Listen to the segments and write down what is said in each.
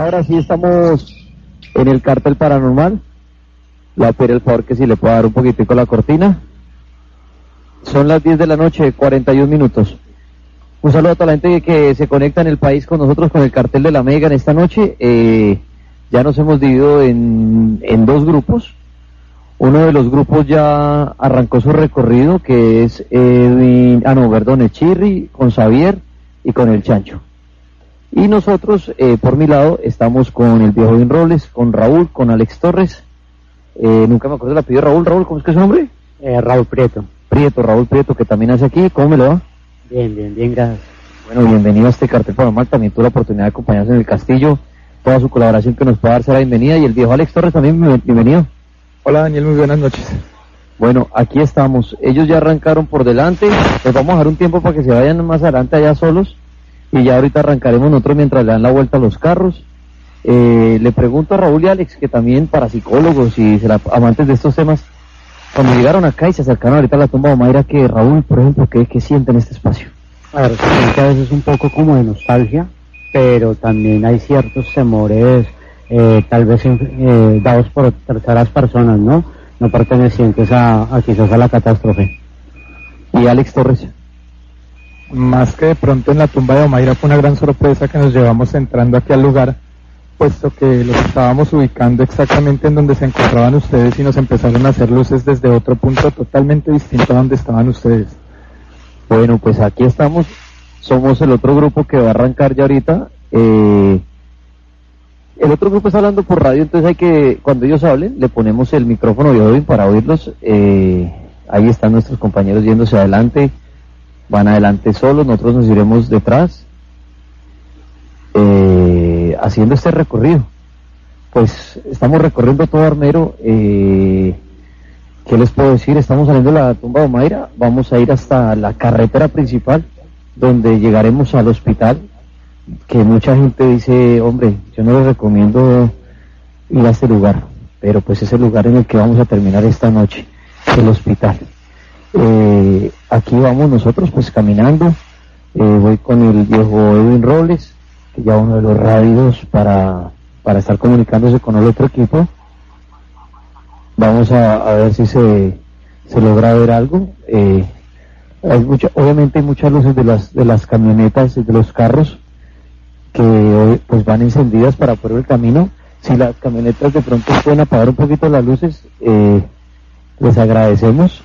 Ahora sí estamos en el cartel paranormal. Le voy a pedir el favor que si le pueda dar un poquitico la cortina. Son las 10 de la noche, 41 minutos. Un saludo a toda la gente que se conecta en el país con nosotros con el cartel de la Mega en esta noche. Eh, ya nos hemos dividido en, en dos grupos. Uno de los grupos ya arrancó su recorrido, que es Edwin, ah no, perdón, Echirri, con Xavier y con el Chancho. Y nosotros, eh, por mi lado, estamos con el viejo Edwin Robles, con Raúl, con Alex Torres. Eh, nunca me acuerdo la pidió Raúl. Raúl, ¿cómo es que es su nombre? Eh, Raúl Prieto. Prieto, Raúl Prieto, que también hace aquí. ¿Cómo me lo va? Bien, bien, bien, gracias. Bueno, bienvenido a este cartel paranormal. También tuve la oportunidad de acompañarse en el castillo. Toda su colaboración que nos pueda dar será bienvenida. Y el viejo Alex Torres también, bienvenido. Hola Daniel, muy buenas noches. Bueno, aquí estamos. Ellos ya arrancaron por delante. Les vamos a dar un tiempo para que se vayan más adelante allá solos. Y ya ahorita arrancaremos nosotros mientras le dan la vuelta a los carros. Eh, le pregunto a Raúl y Alex, que también para psicólogos y será amantes de estos temas, cuando llegaron acá y se acercaron ahorita a la tumba de Mayra, que Raúl, por ejemplo, ¿qué, qué siente en este espacio? A ver, a veces un poco como de nostalgia, pero también hay ciertos temores, eh, tal vez eh, dados por terceras personas, ¿no? No pertenecientes a, a quizás a la catástrofe. Y Alex Torres. Más que de pronto en la tumba de Omaira fue una gran sorpresa que nos llevamos entrando aquí al lugar, puesto que los estábamos ubicando exactamente en donde se encontraban ustedes y nos empezaron a hacer luces desde otro punto totalmente distinto a donde estaban ustedes. Bueno, pues aquí estamos, somos el otro grupo que va a arrancar ya ahorita. Eh, el otro grupo está hablando por radio, entonces hay que, cuando ellos hablen, le ponemos el micrófono Odin para oírlos. Eh, ahí están nuestros compañeros yéndose adelante, van adelante solos, nosotros nos iremos detrás, eh, haciendo este recorrido. Pues estamos recorriendo todo Armero. Eh, ¿Qué les puedo decir? Estamos saliendo de la tumba de Omaira, vamos a ir hasta la carretera principal, donde llegaremos al hospital, que mucha gente dice, hombre, yo no les recomiendo ir a este lugar, pero pues es el lugar en el que vamos a terminar esta noche, el hospital. Eh, aquí vamos nosotros pues caminando, eh, voy con el viejo Edwin Robles, que ya uno de los radios para, para estar comunicándose con el otro equipo. Vamos a, ver si se, se logra ver algo. Eh, hay mucha, obviamente hay muchas luces de las, de las camionetas y de los carros que pues van encendidas para ver el camino. Si las camionetas de pronto pueden apagar un poquito las luces, eh, les agradecemos.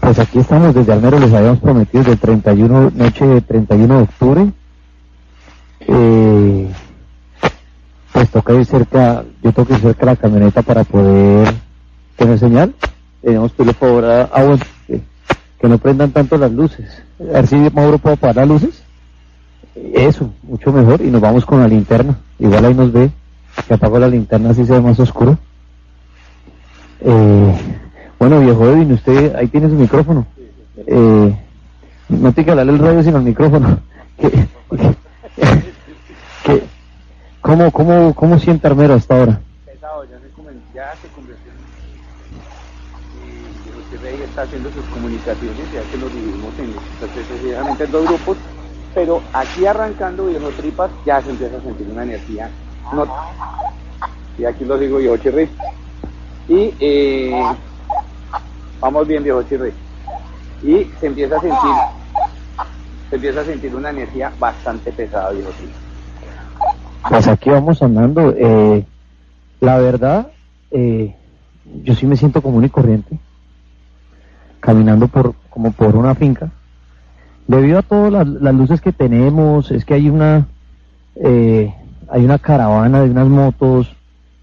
Pues aquí estamos desde Almero, les habíamos prometido del 31, noche de 31 de octubre. Eh, pues toca ir cerca, yo tengo que ir cerca la camioneta para poder tener señal. Tenemos que por favor a, a que no prendan tanto las luces. A ver si Mauro puede apagar las luces. Eso, mucho mejor. Y nos vamos con la linterna. Igual ahí nos ve. Que apago la linterna así se ve más oscuro. Eh, bueno, viejo Edwin, usted ahí tiene su micrófono. Eh, no tiene que hablarle el radio sino el micrófono. ¿Qué, qué, qué, cómo, cómo, ¿Cómo siente Armero hasta ahora? Ya se, ya se convirtió en... Y está haciendo sus comunicaciones, ya que lo dividimos en, en dos grupos, pero aquí arrancando Viejo Tripas ya se empieza a sentir una energía. Y aquí lo digo Viejo Chirri. Y eh, vamos bien Viejo Chirri. Y se empieza a sentir, se empieza a sentir una energía bastante pesada Viejo Chirri. Pues aquí vamos andando. Eh, la verdad, eh, yo sí me siento común y corriente, caminando por como por una finca. Debido a todas las, las luces que tenemos, es que hay una eh, hay una caravana de unas motos,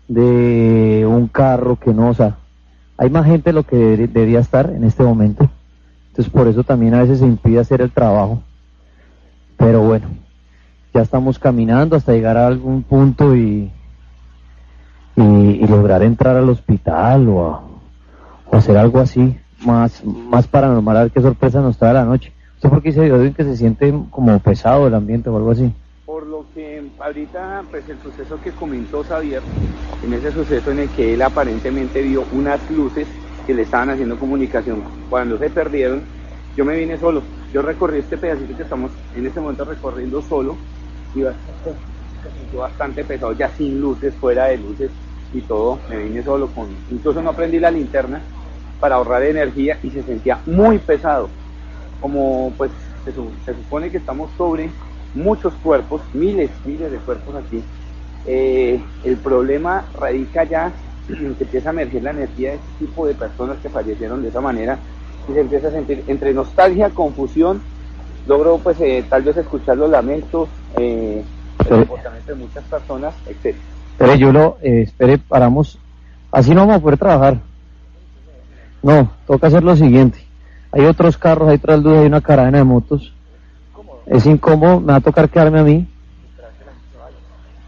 de un carro que no, o sea, hay más gente de lo que debería- estar en este momento. Entonces por eso también a veces se impide hacer el trabajo. Pero bueno, ya estamos caminando hasta llegar a algún punto y, y, lograr entrar al hospital o, o hacer algo así más, más paranormal, a ver qué sorpresa nos trae la noche. ¿Usted por qué dice Edwin, que se siente como pesado el ambiente o algo así? Lo que ahorita, pues el suceso que comentó Xavier, en ese suceso en el que él aparentemente vio unas luces que le estaban haciendo comunicación, cuando se perdieron, yo me vine solo. Yo recorrí este pedacito que estamos en este momento recorriendo solo. Se sintió bastante pesado, ya sin luces, fuera de luces y todo. Me vine solo con, incluso no prendí la linterna para ahorrar energía y se sentía muy pesado. Como pues se supone que estamos sobre muchos cuerpos, miles, miles de cuerpos aquí. Eh, el problema radica ya en que empieza a emerger la energía de este tipo de personas que fallecieron de esa manera y se empieza a sentir entre nostalgia, confusión, logro pues eh, tal vez escuchar los lamentos, eh, el comportamiento de muchas personas, etc. Espere, yo lo, eh, espere, paramos, así no vamos a poder trabajar. No, toca hacer lo siguiente. Hay otros carros, hay tras hay una caravana de motos. Es incómodo, me va a tocar quedarme a mí.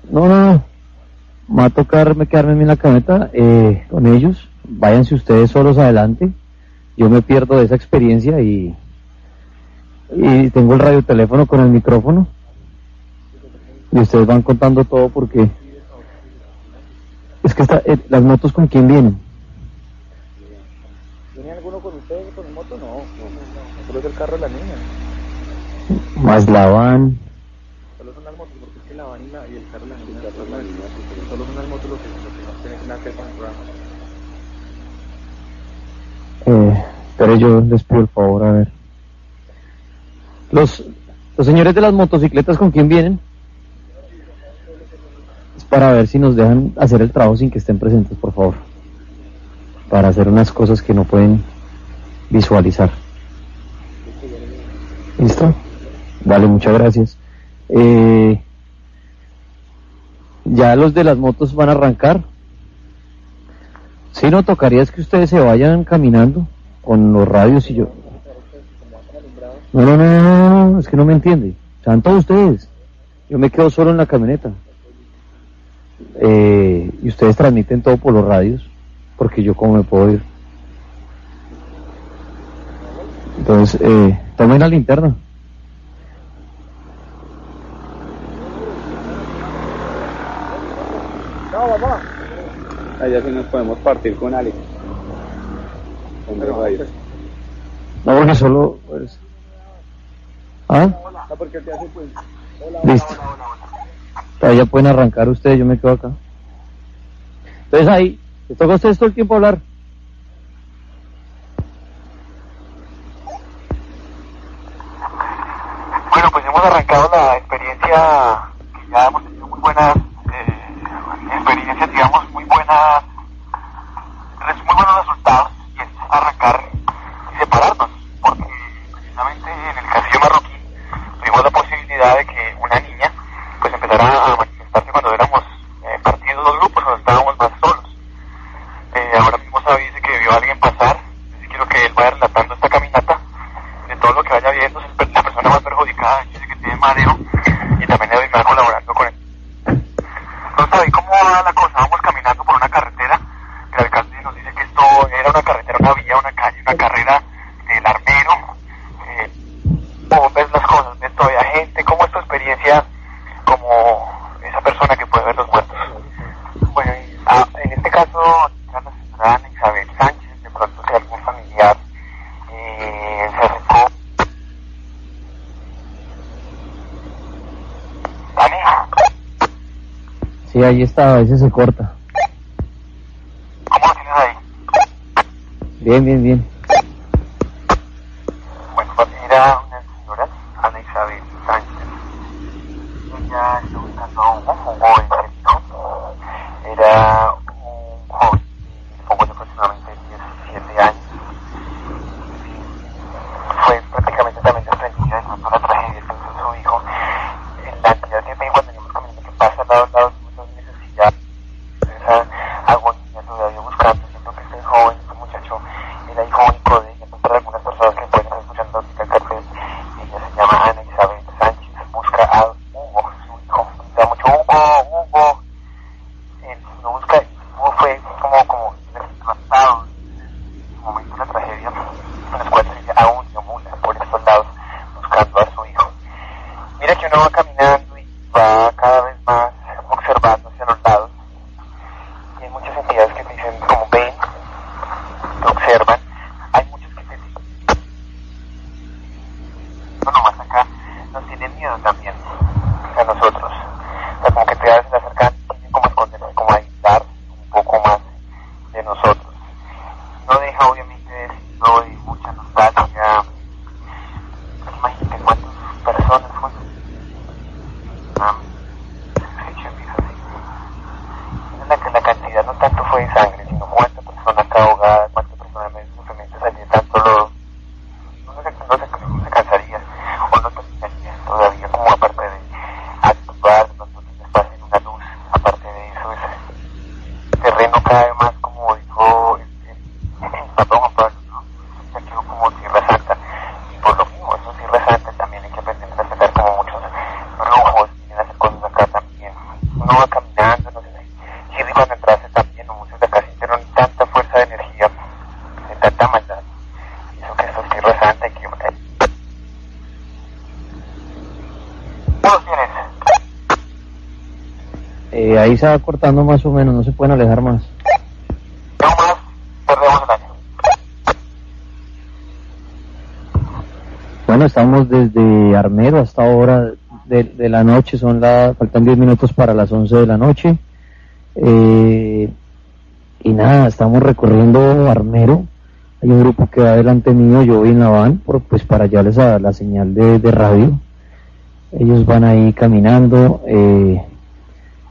No, no, no. Me va a tocar quedarme en la camioneta eh, con ellos. Váyanse ustedes solos adelante. Yo me pierdo de esa experiencia y, tengo el radioteléfono con el micrófono. Y ustedes van contando todo porque es que está, eh, las motos con quién vienen. ¿Viene alguno con ustedes con moto? No, solo es el carro de la niña. Más la van. Solo son las motos, porque es que la van y, la, y el carro la niña, solo son las motos lo que, lo que no tienen nada que ver con el programa. Eh, pero yo les pido el favor, a ver. Los, los señores de las motocicletas, ¿con quién vienen? Es para ver si nos dejan hacer el trabajo sin que estén presentes, por favor. Para hacer unas cosas que no pueden visualizar. ¿Listo? Vale, muchas gracias. Eh, ya los de las motos van a arrancar. Sí, no tocaría es que ustedes se vayan caminando con los radios y yo. No, no, no, no, no, es que no me entiende. Sean todos ustedes. Yo me quedo solo en la camioneta. Eh, y ustedes transmiten todo por los radios, porque yo cómo me puedo ir. Entonces, eh, tomen la linterna. Allá sí nos podemos partir con Alex. Con Pero, radio. No, porque solo... Pues... ¿Ah? No, porque te hace pues. Hola, Listo. Ahí ya pueden arrancar ustedes, yo me quedo acá. Entonces ahí, les toca a ustedes todo el tiempo hablar. Bueno, pues hemos arrancado la experiencia que ya hemos tenido muy buenas experiencias, digamos, muy buenas, muy buenos resultados y es arrancar y separarnos, porque precisamente en el castillo marroquí tuvimos la posibilidad de que una niña pues empezara a manifestarse cuando éramos eh, partidos dos grupos, cuando estábamos más solos. Eh, ahora mismo Sabi dice que vio a alguien pasar, así quiero que él vaya relatando esta caminata de todo lo que vaya viendo, es el- la persona más perjudicada, yo sé que tiene mareo y también le doy más colaborando con él. Entonces, ¿y cómo va la cosa? Vamos caminando por una carretera, que el alcalde nos dice que esto era una carretera, una vía, una calle, una carrera del armero. Eh, ¿Cómo ves las cosas? ¿Ves todavía gente? ¿Cómo es tu experiencia como esa persona que puede ver los muertos? Bueno, y, ah, en este caso, era la señora Ana Isabel Sánchez, de pronto si algún familiar eh, se acercó. ¿Vale? Sí, ahí está, a veces se corta. ¿Cómo lo tienes ahí? Bien, bien, bien. Ahí se va cortando más o menos, no se pueden alejar más. No más, perdemos el año. Bueno, estamos desde Armero hasta ahora de, de la noche, son la, faltan 10 minutos para las 11 de la noche. Eh, y nada, estamos recorriendo Armero. Hay un grupo que va delante mío, yo voy en la van, por, pues para llevarles a la señal de, de radio. Ellos van ahí caminando, eh,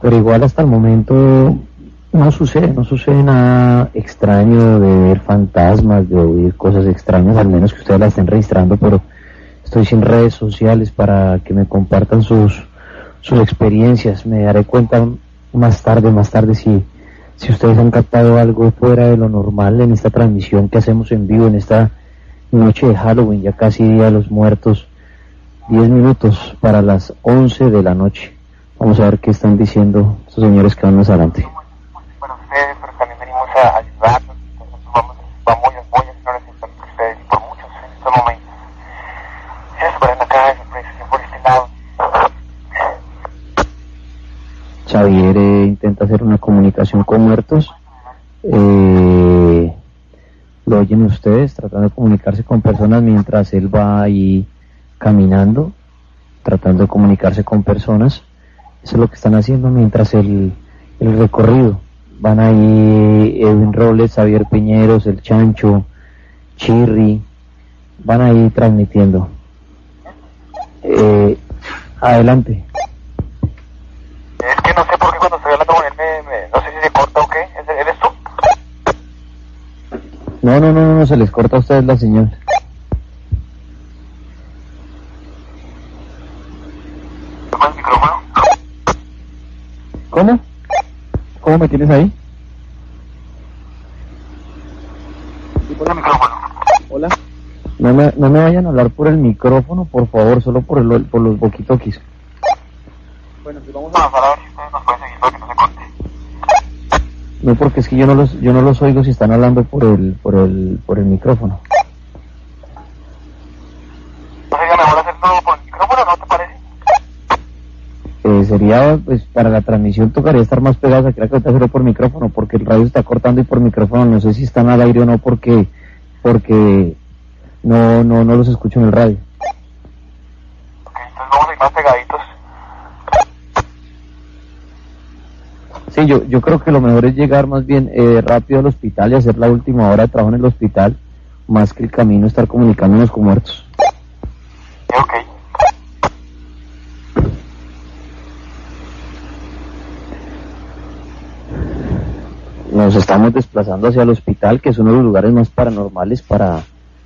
pero igual hasta el momento no sucede, no sucede nada extraño de ver fantasmas, de oír cosas extrañas, al menos que ustedes la estén registrando, pero estoy sin redes sociales para que me compartan sus, sus experiencias. Me daré cuenta más tarde, más tarde si, si ustedes han captado algo fuera de lo normal en esta transmisión que hacemos en vivo, en esta noche de Halloween, ya casi Día de los Muertos, 10 minutos para las 11 de la noche. Vamos a ver qué están diciendo estos señores que van más adelante. Para ustedes, pero también venimos a ayudarlos. Entonces vamos, vamos, voy a hacer una receta por ustedes y por muchos en estos momentos. Si les paran acá, siempre por este lado. Xavier eh, intenta hacer una comunicación con muertos. Eh, lo oyen ustedes tratando de comunicarse con personas mientras él va ahí caminando, tratando de comunicarse con personas. Eso es lo que están haciendo mientras el, el recorrido. Van ahí Edwin Robles, Xavier Piñeros, El Chancho, Chirri, van ahí transmitiendo. Eh, adelante. Es que no sé por qué cuando estoy hablando con él, me, me- no sé si se corta o qué. ¿Es- ¿Eres tú? No, no, no, no, no, se les corta a ustedes la señal. ¿Toma el micrófono? ¿Cómo? ¿Cómo me tienes ahí? Sí, pon el micrófono. Hola. No me, no me vayan a hablar por el micrófono, por favor, solo por, el, por los boquitoquis. Bueno, pues vamos a avanzar a ver si ustedes nos pueden seguir para que no se corte. No, porque es que yo no los, yo no los oigo si están hablando por el, por el, por el micrófono. ¿No sería mejor hacerlo por el micrófono, no te parece? Eh, sería, pues, para la transmisión tocaría estar más pegados aquí, que ahorita hacerlo por micrófono, porque el radio está cortando y por micrófono no sé si están al aire o no, porque, porque no, no, no los escucho en el radio. Ok, entonces vamos a ir más pegaditos. Sí, yo, yo creo que lo mejor es llegar más bien eh, rápido al hospital y hacer la última hora de trabajo en el hospital, más que el camino estar comunicándonos con muertos. Sí, ok. Nos estamos desplazando hacia el hospital, que es uno de los lugares más paranormales para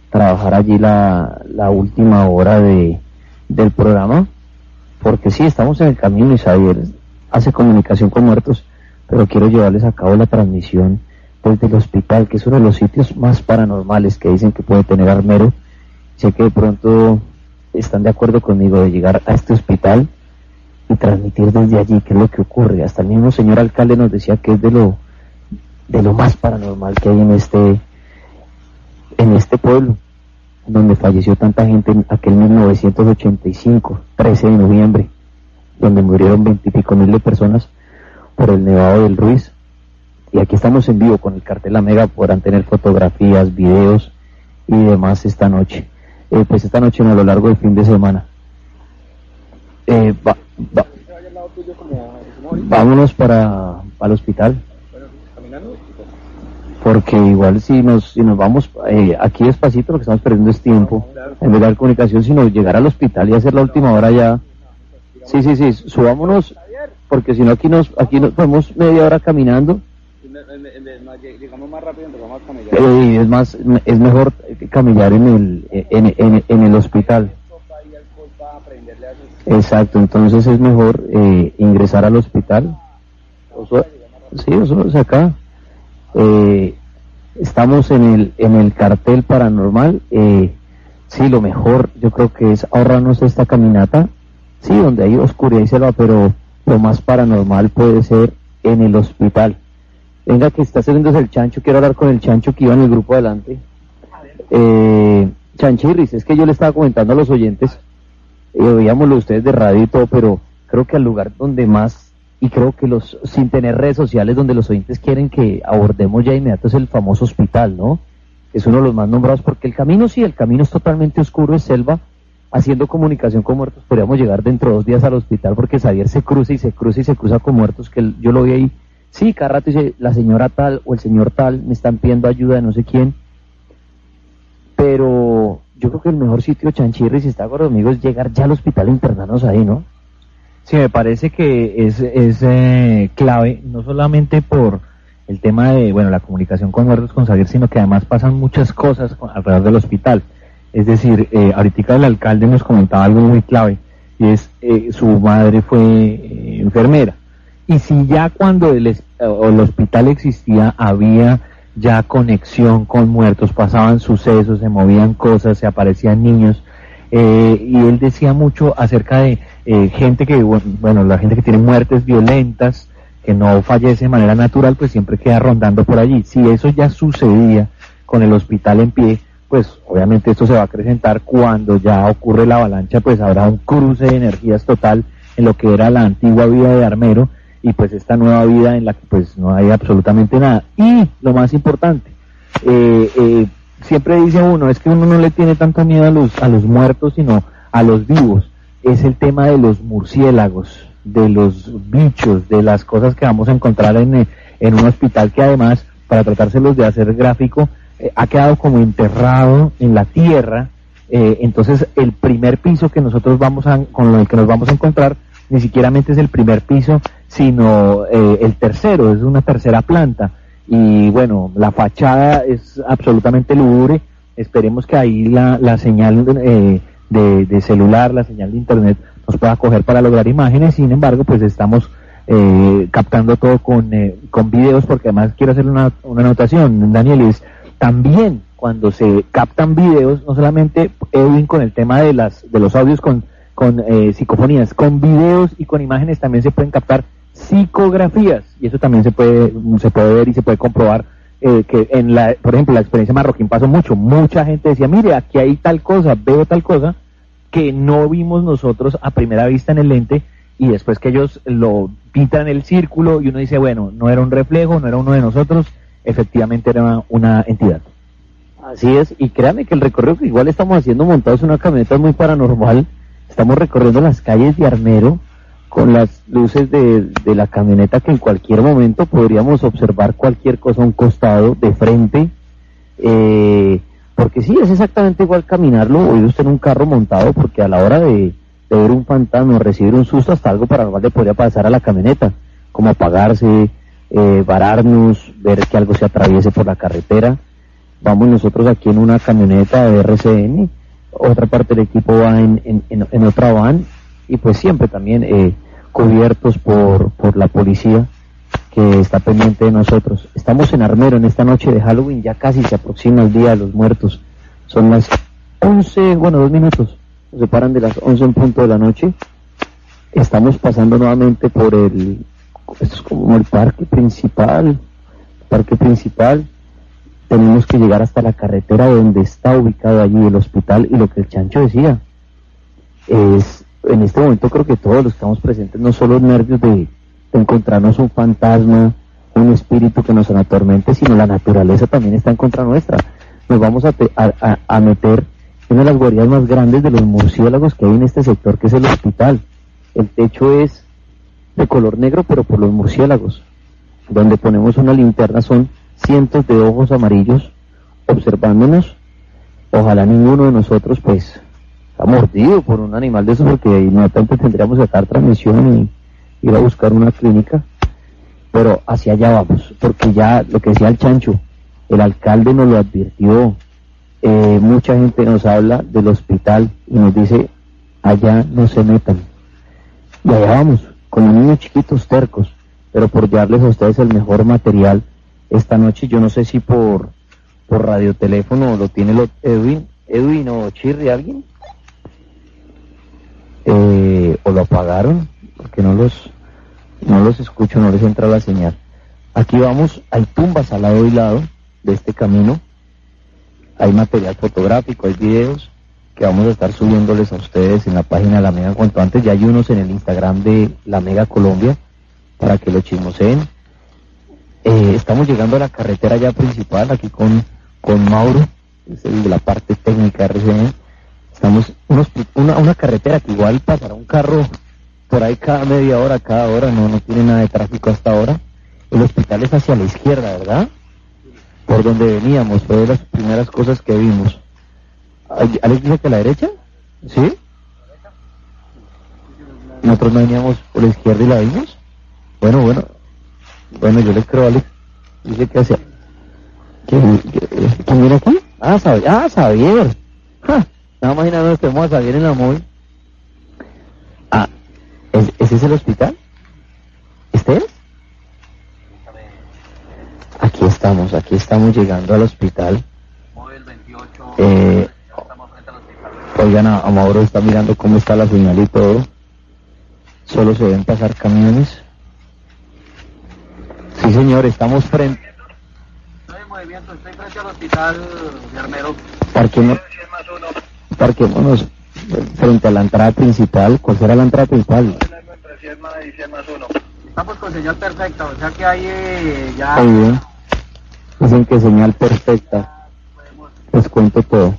trabajar allí la, última hora de, del programa, porque sí, estamos en el camino y Xavier hace comunicación con muertos, pero quiero llevarles a cabo la transmisión desde el hospital, que es uno de los sitios más paranormales que dicen que puede tener Armero. Sé que de pronto están de acuerdo conmigo de llegar a este hospital y transmitir desde allí qué es lo que ocurre. Hasta el mismo señor alcalde nos decía que es de lo de lo más paranormal que hay en este en este pueblo donde falleció tanta gente en aquel 1985 13 de noviembre donde murieron veintipico mil de personas por el nevado del Ruiz. Y aquí estamos en vivo con el cartel La Mega podrán tener fotografías videos y demás esta noche. Eh, pues esta noche no, a lo largo del fin de semana. Eh, va- va- Vámonos para, para el hospital. Porque igual si nos, si nos vamos eh, aquí despacito, lo que estamos perdiendo es tiempo. En vez de comunicación, sino llegar al hospital y hacer la última hora ya. Sí, sí, sí, subámonos, porque si no aquí nos, aquí nos podemos media hora caminando. Llegamos más rápido. Eh, es más, es mejor caminar en el, en, en, en el hospital. Exacto, entonces es mejor eh, ingresar al hospital. Sí, eso es acá. Eh, estamos en el, en el cartel paranormal. Eh, sí, lo mejor yo creo que es ahorrarnos esta caminata. Sí, donde hay oscuridad y selva, pero lo más paranormal puede ser en el hospital. Venga, que está saliendo el chancho. Quiero hablar con el chancho que iba en el grupo adelante. Eh, Chanchirris, es que yo le estaba comentando a los oyentes y oíamos ustedes de radio y todo, pero creo que al lugar donde más, y creo que los, sin tener redes sociales, donde los oyentes quieren que abordemos ya inmediato es el famoso hospital, ¿no? Es uno de los más nombrados, porque el camino sí, el camino es totalmente oscuro, es selva, haciendo comunicación con muertos, podríamos llegar dentro de dos días al hospital, porque Xavier se cruza y se cruza y se cruza con muertos, que yo lo vi ahí, sí, cada rato dice, la señora tal o el señor tal me están pidiendo ayuda de no sé quién, pero yo creo que el mejor sitio, Chanchirri, si está conmigo, es llegar ya al hospital e internarnos ahí, ¿no? Sí, me parece que es, es eh, clave, no solamente por el tema de, bueno, la comunicación con muertos con Xavier, sino que además pasan muchas cosas alrededor del hospital. Es decir, eh, ahorita el alcalde nos comentaba algo muy clave, y es, eh, su madre fue eh, enfermera. Y si ya cuando el, el hospital existía había ya conexión con muertos, pasaban sucesos, se movían cosas, se aparecían niños, eh, y él decía mucho acerca de eh, gente que, bueno, la gente que tiene muertes violentas, que no fallece de manera natural, pues siempre queda rondando por allí. Si eso ya sucedía con el hospital en pie, pues obviamente esto se va a acrecentar cuando ya ocurre la avalancha, pues habrá un cruce de energías total en lo que era la antigua vida de Armero y pues esta nueva vida en la que pues no hay absolutamente nada. Y lo más importante, eh, eh, siempre dice uno, es que uno no le tiene tanto miedo a los, a los muertos, sino a los vivos. Es el tema de los murciélagos, de los bichos, de las cosas que vamos a encontrar en, eh, en un hospital que además, para tratárselos de hacer gráfico, ha quedado como enterrado en la tierra. entonces, el primer piso que nosotros vamos a, con el que nos vamos a encontrar, ni siquiera es el primer piso, sino eh, el tercero, es una tercera planta. Y bueno, la fachada es absolutamente lúgubre. Esperemos que ahí la, la señal eh, de, de, celular, la señal de internet nos pueda coger para lograr imágenes. Sin embargo, pues estamos eh, captando todo con, con videos porque además quiero hacer una, una anotación, Daniel, es también cuando se captan videos, no solamente Edwin con el tema de, las, de los audios con, con psicofonías, con videos y con imágenes también se pueden captar psicografías y eso también se puede se puede ver y se puede comprobar eh, que en la por ejemplo la experiencia marroquín pasó mucho. Mucha gente decía mire aquí hay tal cosa veo tal cosa que no vimos nosotros a primera vista en el lente y después que ellos lo pintan el círculo y uno dice bueno no era un reflejo no era uno de nosotros efectivamente era una, entidad así es y créanme que el recorrido que igual estamos haciendo montados en una camioneta muy paranormal estamos recorriendo las calles de Armero con las luces de, la camioneta que en cualquier momento podríamos observar cualquier cosa a un costado, de frente, eh, porque sí, es exactamente igual caminarlo o ir usted en un carro montado, porque a la hora de, ver un fantasma recibir un susto, hasta algo paranormal le podría pasar a la camioneta, como apagarse, eh, vararnos, ver que algo se atraviese por la carretera. Vamos nosotros aquí en una camioneta de RCN, otra parte del equipo va en, en, en otra van y pues siempre también eh, cubiertos por, por la policía que está pendiente de nosotros. Estamos en Armero en esta noche de Halloween, ya casi se aproxima el Día de los Muertos. Son las 11, bueno, dos minutos, se separan de las 11 en punto de la noche. Estamos pasando nuevamente por el, esto es como el parque principal, parque principal. Tenemos que llegar hasta la carretera donde está ubicado allí el hospital y lo que el chancho decía es en este momento creo que todos los que estamos presentes, no solo nervios de, encontrarnos un fantasma, un espíritu que nos atormente, sino la naturaleza también está en contra nuestra. Nos vamos a, a, meter en una de las guaridas más grandes de los murciélagos que hay en este sector, que es el hospital. El techo es de color negro, pero por los murciélagos. Donde ponemos una linterna son cientos de ojos amarillos observándonos. Ojalá ninguno de nosotros, pues, mordido por un animal de esos, porque inmediatamente tendríamos que sacar transmisión y ir a buscar una clínica. Pero hacia allá vamos, porque ya lo que decía el chancho, el alcalde nos lo advirtió, eh, mucha gente nos habla del hospital y nos dice, allá no se metan. Y allá vamos, con los niños chiquitos tercos, pero por darles a ustedes el mejor material esta noche, yo no sé si por, por radioteléfono lo tiene lo, Edwin, Edwin o Chirri, alguien, eh, o lo apagaron, porque no los, no los escucho, no les entra la señal. Aquí vamos, hay tumbas al lado y lado de este camino, hay material fotográfico, hay videos que vamos a estar subiéndoles a ustedes en la página de la Mega cuanto antes. Ya hay unos en el Instagram de la Mega Colombia para que lo chismoseen. Eh, estamos llegando a la carretera ya principal aquí con, con Mauro, de la parte técnica de. Estamos unos, una, una carretera que igual pasará un carro por ahí cada media hora, cada hora, no, no tiene nada de tráfico hasta ahora. El hospital es hacia la izquierda, ¿verdad? Por donde veníamos, fue de las primeras cosas que vimos. ¿Alex dice que a la derecha? ¿Sí? Nosotros no veníamos por la izquierda y la vimos. Bueno, bueno. Bueno, yo le creo a Alex. Dice que hacia... ¿Quién, quién aquí? Ah, Xavier. Ah, Xavier. Ja, estaba imaginando que estemos a Xavier en la móvil. Ah, ¿es, ¿ese es el hospital? ¿Este es? Aquí estamos, aquí estamos llegando al hospital. Eh, oigan, a, a Mauro está mirando cómo está la señal y todo. Solo se ven pasar camiones. Sí, señor, estamos frente. Estoy en movimiento, estoy frente al hospital de Armero. Parquemos, parquémonos frente a la entrada principal. ¿Cuál será la entrada principal? Estamos con señal perfecta, o sea que ahí eh, ya... Muy bien. Dicen que señal perfecta. Les cuento todo.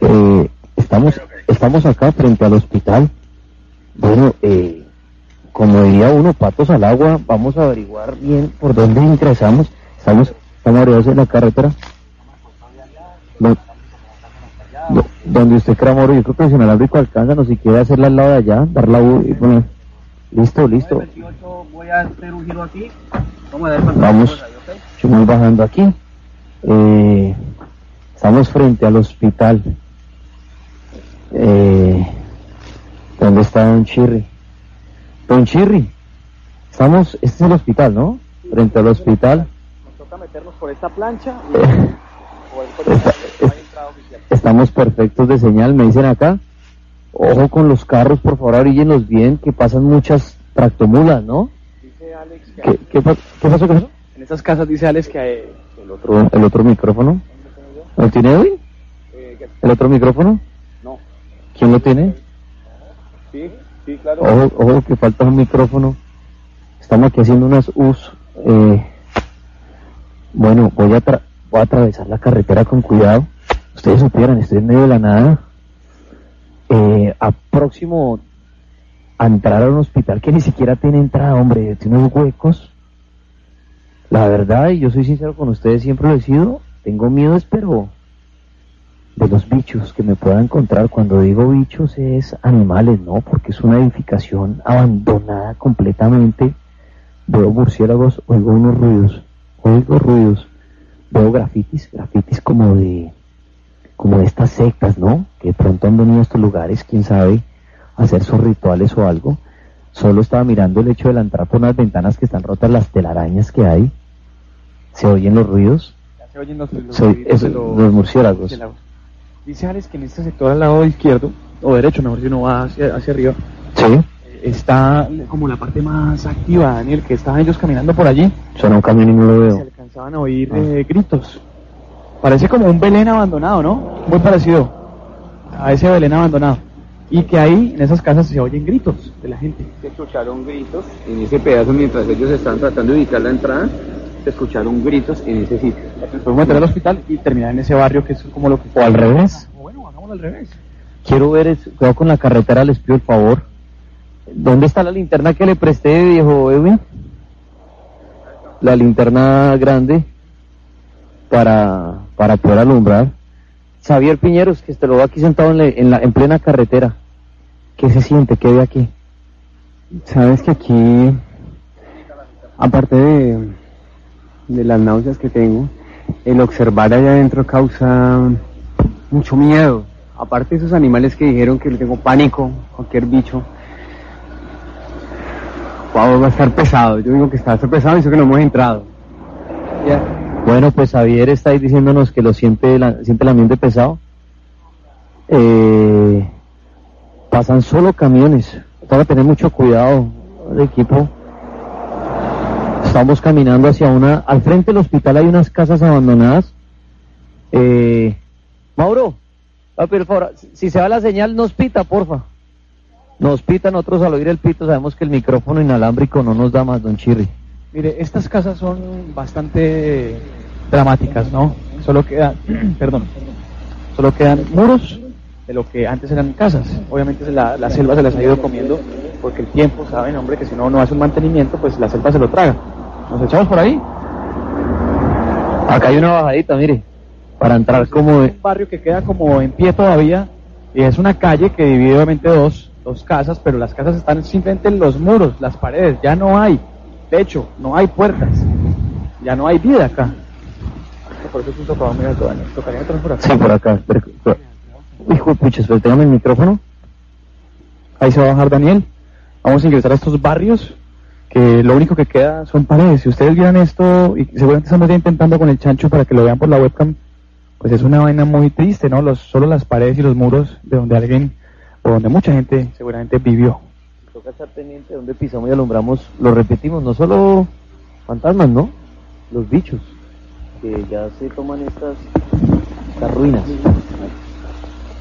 Eh, estamos, estamos acá frente al hospital. Bueno, eh, como diría uno, patos al agua, vamos a averiguar bien por dónde ingresamos. Estamos, estamos arriba en la carretera. No, donde usted crea Moro, yo creo que el señor Rico alcanza, no si quiere hacerla al lado de allá, dar la U y bueno, listo, listo. 28, voy a hacer un giro aquí. ¿Cómo me da el control? Vamos, ahí, ¿ok? yo voy bajando aquí. Eh, estamos frente al hospital. Eh, ¿Dónde está Don Chirri? Don Chirri, estamos, este es el hospital, ¿no? Frente al hospital. Nos toca meternos por esta plancha y Eh, por estamos perfectos de señal, me dicen acá. Ojo con los carros, por favor, oríllenlos bien, que pasan muchas tractomulas, ¿no? Dice Alex que ¿Qué, qué, pa- qué pasó con eso? en estas casas dice Alex que hay, El otro, el otro micrófono. ¿Lo tiene Edwin? eh, ¿El otro micrófono? no, ¿Quién lo tiene? sí, sí, claro. Ojo, ojo que falta un micrófono. Estamos aquí haciendo unas U's. Eh, bueno, voy a, tra- voy a atravesar la carretera con cuidado. Ustedes supieran, estoy en medio de la nada. Eh, a próximo a entrar a un hospital que ni siquiera tiene entrada, hombre, tiene unos huecos. La verdad, y yo soy sincero con ustedes, siempre lo he sido, tengo miedo, pero de los bichos que me pueda encontrar. Cuando digo bichos es animales, ¿no? Porque es una edificación abandonada completamente. Veo murciélagos, oigo unos ruidos, oigo ruidos, veo grafitis, grafitis como de, como estas sectas, ¿no? Que pronto han venido a estos lugares, quién sabe, a hacer sus rituales o algo. Solo estaba mirando el hecho de la entrada por unas ventanas que están rotas, las telarañas que hay. Se oyen los ruidos. Ya se oyen los, los ruidos eso, los- los murciélagos. Dice Alex que en este sector al lado izquierdo, o derecho, mejor si uno va hacia, hacia arriba, Sí, está como la parte más activa, Daniel, que estaban ellos caminando por allí. suena un camión y no lo Se veo. alcanzaban a oír Ah. eh, gritos. Parece como un Belén abandonado, ¿no? Muy parecido a ese Belén abandonado. Y que ahí, en esas casas, se oyen gritos de la gente. Se escucharon gritos en ese pedazo mientras ellos estaban tratando de ubicar la entrada. Se escucharon gritos en ese sitio. Podemos meter al hospital y terminar en ese barrio que es como lo que... O al revés. O bueno, hagámoslo al revés. Quiero ver, es, cuidado con la carretera, les pido el favor. ¿Dónde está la linterna que le presté, viejo Edwin? La linterna grande para, para poder alumbrar. Xavier Piñeros, que te lo veo aquí sentado en, la, en, la, en plena carretera. ¿Qué se siente? ¿Qué ve aquí? Sabes que aquí, aparte de, de las náuseas que tengo, el observar allá adentro causa mucho miedo. Aparte de esos animales que dijeron que le tengo pánico, cualquier bicho. Wow, va a estar pesado. Yo digo que está pesado y eso que no hemos entrado. Bueno, pues Javier está diciéndonos que lo siente, la, siente el ambiente pesado. Eh, pasan solo camiones. Para tener mucho cuidado el equipo. Estamos caminando hacia una... Al frente del hospital hay unas casas abandonadas. Eh, Mauro, a por favor, si se va la señal, nos pita, porfa. Nos pita, nosotros al oír el pito sabemos que el micrófono inalámbrico no nos da más, don Chirri. Mire, estas casas son bastante dramáticas, ¿no? Solo quedan, perdón, solo quedan muros de lo que antes eran casas. Obviamente la, la, selva se las ha ido comiendo porque el tiempo, saben, hombre, que si no no hace un mantenimiento, pues la selva se lo traga. Nos echamos por ahí. Acá hay una bajadita, mire, para entrar como... Es un barrio que queda como en pie todavía y es una calle que divide obviamente dos, dos casas, pero las casas están simplemente en los muros, las paredes, ya no hay techo, no hay puertas, ya no hay vida acá. Por eso es un. ¿Tocaría por acá? Sí, por acá. Pero, pero, hijo de pucha, pero tengan el micrófono. Ahí se va a bajar Daniel. Vamos a ingresar a estos barrios que lo único que queda son paredes. Si ustedes vieran esto, y seguramente estamos ya intentando con el chancho para que lo vean por la webcam, pues es una vaina muy triste, ¿no? Los, solo las paredes y los muros de donde alguien, o donde mucha gente seguramente vivió. Toca estar pendiente de donde pisamos y alumbramos, lo repetimos, no solo fantasmas, ¿no? Los bichos, que ya se toman estas, estas ruinas.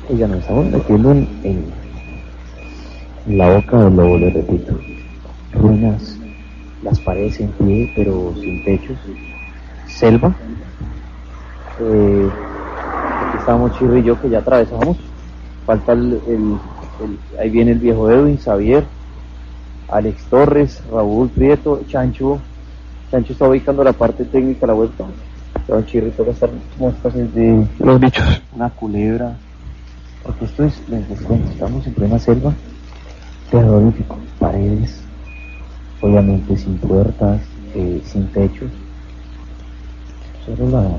Oigan, nos estamos metiendo en, en, la boca del lobo, le repito. Ruinas, las paredes en pie, pero sin techos. Selva. Eh, aquí estábamos Chirri y yo que ya atravesamos. Falta el, el, el, ahí viene el viejo Edwin, Xavier, Alex Torres, Raúl Prieto, Chancho. Chancho está ubicando la parte técnica de la vuelta. Don Chirri toca estar muestras de los bichos. Una culebra. Porque esto es, les, les cuento, estamos en plena selva. Terrorífico. Paredes, obviamente sin puertas, eh, sin techos. Solo las,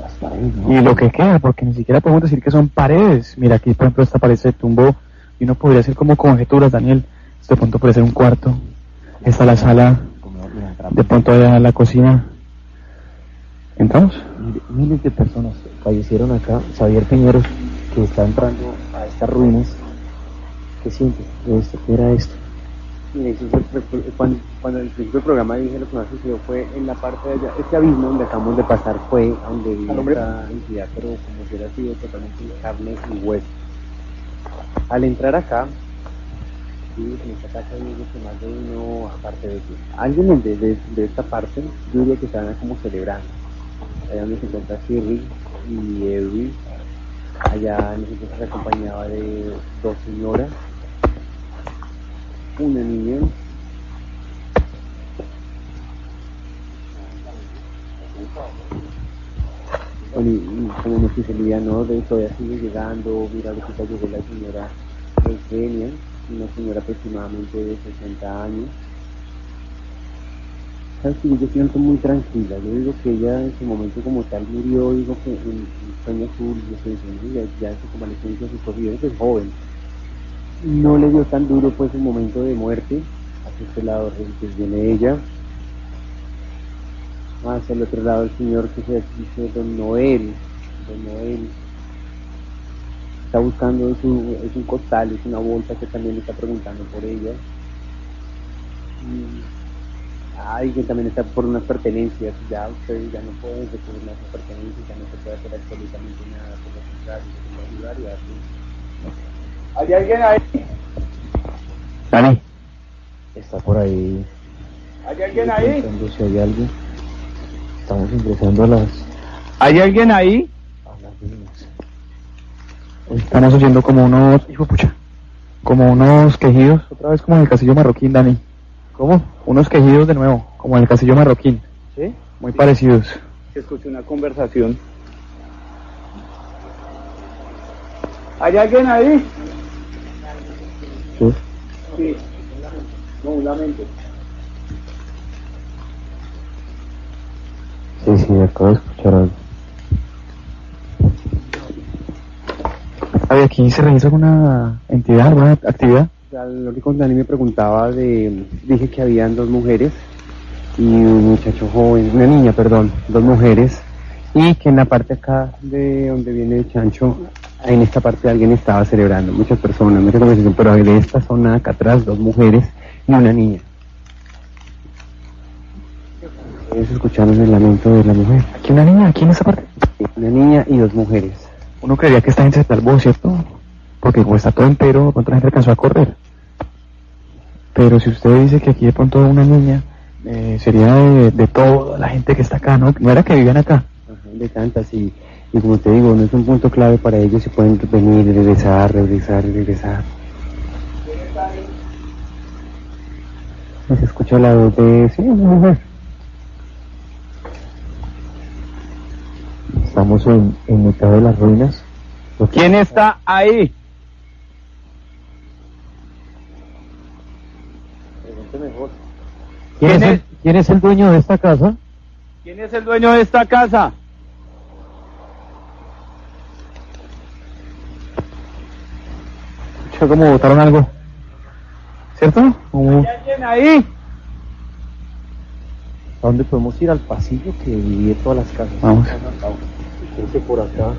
las Paredes, ¿no? Y lo que queda, porque ni siquiera podemos decir que son paredes. Mira, aquí por ejemplo esta pared se tumbó y uno podría hacer como conjeturas, Daniel. Este punto puede ser un cuarto. Está la sala, de pronto allá la cocina. ¿Entramos? Miles de personas fallecieron acá. Xavier Piñeros, que está entrando a estas ruinas. ¿Qué siente de esto? ¿Qué era esto? Cuando, cuando el principio del programa dije lo que más sucedió fue en la parte de allá, este abismo donde acabamos de pasar fue donde vivía esta entidad, pero como si hubiera sido totalmente carne y hueso. Al entrar acá, sí, en esta de uno, aparte de de, de, esta parte, yo diría que estaban como celebrando. Allá donde se encuentra Shirley y Edwin, allá nosotros se acompañaba de dos señoras una niña. Y, como me especialidad no de todavía sigue llegando mira que llegó la señora Eugenia una señora aproximadamente de 60 años. Yo siento muy tranquila. Yo digo que ella en su momento como tal murió digo que en, sueño azul yo diciendo ya, ya en su convalecencia sus vivientes es joven. No le dio tan duro pues un momento de muerte. Hacia este lado pues viene ella. Hacia el otro lado el señor que se dice don Noel don Noel está buscando su, es un costal es una bolsa que también le está preguntando por ella y alguien también está por unas pertenencias ya ustedes ya no pueden recurrir a esas pertenencias ya no se puede hacer absolutamente nada por lo contrario se puede ayudar y así ¿Hay alguien ahí? Dani. Está por ahí. ¿Hay alguien ahí? Si hay alguien. Estamos ingresando a las. ¿Hay alguien ahí? Estamos oyendo como unos. Hijo pucha. como unos quejidos, otra vez como en el castillo marroquín, Dani. ¿Cómo? Unos quejidos de nuevo, como en el castillo marroquín. ¿Sí? Muy parecidos. que escuché una conversación. ¿Hay alguien ahí? Sí. Sí. No, un lamento. Sí, sí, acabo de escuchar algo. Ay, aquí se realiza alguna entidad, alguna actividad. Lo que con Dani me preguntaba de, dije que habían dos mujeres y un muchacho joven, una niña, perdón, dos mujeres, y que en la parte acá de donde viene el chancho, en esta parte alguien estaba celebrando, muchas personas, mucha conversación, pero de esta zona acá atrás, dos mujeres y una niña. Ellos escucharon el lamento de la mujer, Aquí una niña, aquí en esa parte. una niña y dos mujeres. Uno creería que esta gente se salvó, ¿cierto? Porque como está todo entero, de pronto la gente alcanzó a correr. Pero si usted dice que aquí de pronto una niña, eh, sería de, de toda la gente que está acá, ¿no? No era que vivían acá. De tantas y, y como te digo, no es un punto clave para ellos si pueden venir, regresar, regresar, regresar. Se escucha la voz de sí, una mujer. Estamos en, en mitad de las ruinas. ¿Quién está ahí? ¿Quién, es ¿Quién el, ¿Quién es el dueño de esta casa? ¿Quién es el dueño de esta casa? Escucha como botaron algo. ¿Cierto? ¿Hay alguien ahí? ¿A dónde podemos ir? Al pasillo que divide todas las casas. Vamos. Ese por acá.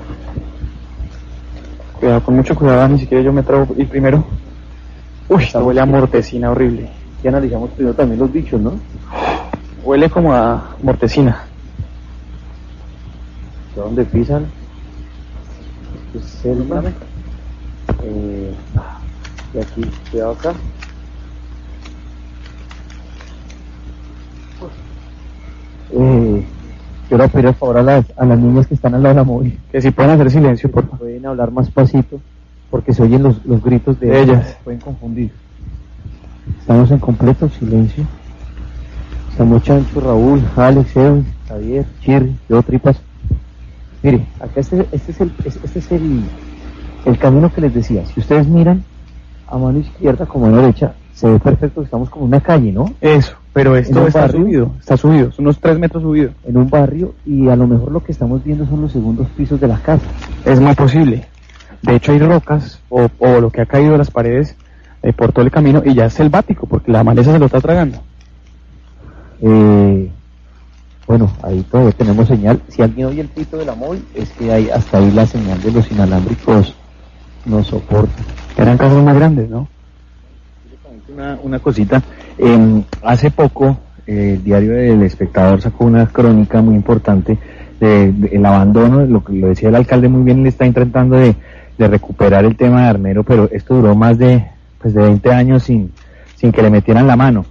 Cuidado, con mucho cuidado, ni siquiera yo me a ir primero. Uy, esto huele a mortecina horrible. Y analizamos primero también los bichos, ¿no? Huele como a mortecina. ¿De dónde pisan? Esto es selva. Eh, y aquí, cuidado acá. Eh, quiero pedir por favor a las, a las niñas que están al lado de la móvil. Que si pueden hacer silencio, por favor. Pueden hablar más pasito porque se oyen los, los gritos de ellas. Pueden confundir. Estamos en completo silencio. Estamos Chancho, Raúl, Alex, Edwin, Javier, Chirri, yo, Tripas. Mire, acá este, este es, el, este es el, el camino que les decía. Si ustedes miran a mano izquierda como a mano derecha, se ve perfecto que estamos como en una calle, ¿no? Eso, pero ¿En esto está barrio? subido, está subido, son unos tres metros subido. En un barrio y a lo mejor lo que estamos viendo son los segundos pisos de la casa. Es muy posible. De hecho hay rocas o, o lo que ha caído de las paredes eh, por todo el camino y ya es selvático porque la maleza se lo está tragando. Eh, bueno, ahí todavía tenemos señal. Si alguien oye el pito de la móvil, es que hay hasta ahí la señal de los inalámbricos nos soporta. Eran casas más grandes, ¿no? Una, una cosita. eh, hace poco, eh, el diario del Espectador sacó una crónica muy importante del abandono, lo que lo decía el alcalde muy bien, le está intentando de, de recuperar el tema de Armero, pero esto duró más de, pues de 20 años sin, sin que le metieran la mano.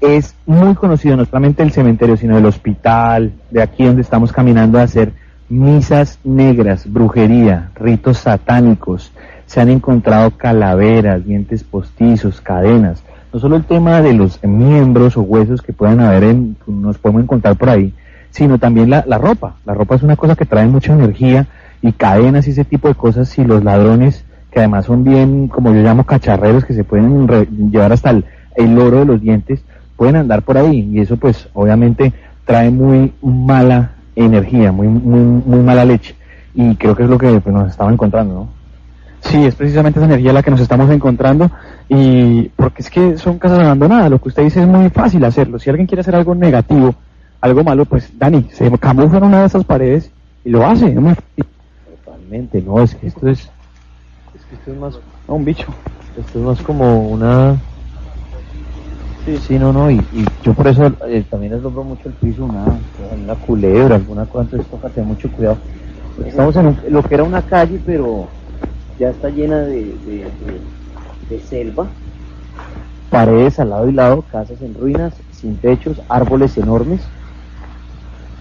Es muy conocido no solamente el cementerio, sino el hospital, de aquí donde estamos caminando a hacer misas negras, brujería, ritos satánicos. Se han encontrado calaveras, dientes postizos, cadenas. No solo el tema de los miembros o huesos que puedan haber, en, nos podemos encontrar por ahí, sino también la, ropa. La ropa es una cosa que trae mucha energía y cadenas y ese tipo de cosas. Si los ladrones, que además son bien, como yo llamo, cacharreros, que se pueden re- llevar hasta el, el oro de los dientes, pueden andar por ahí y eso pues obviamente trae muy mala energía, muy, muy, muy mala leche. Y creo que es lo que pues, nos estaba encontrando, ¿no? Sí, es precisamente esa energía la que nos estamos encontrando y porque es que son casas abandonadas, lo que usted dice es muy fácil hacerlo. Si alguien quiere hacer algo negativo, algo malo, pues Dani, se camufla en una de esas paredes y lo hace. Es muy fácil. Totalmente, no, es que esto es, es que esto es más, No, un bicho. esto es más como una, sí, sí, no, no, y, y yo por eso eh, también les nombro mucho el piso, una, una culebra, alguna cosa, entonces toca tener mucho cuidado. Estamos en un- lo que era una calle, pero ya está llena de, de, selva, paredes al lado y lado, casas en ruinas, sin techos, árboles enormes.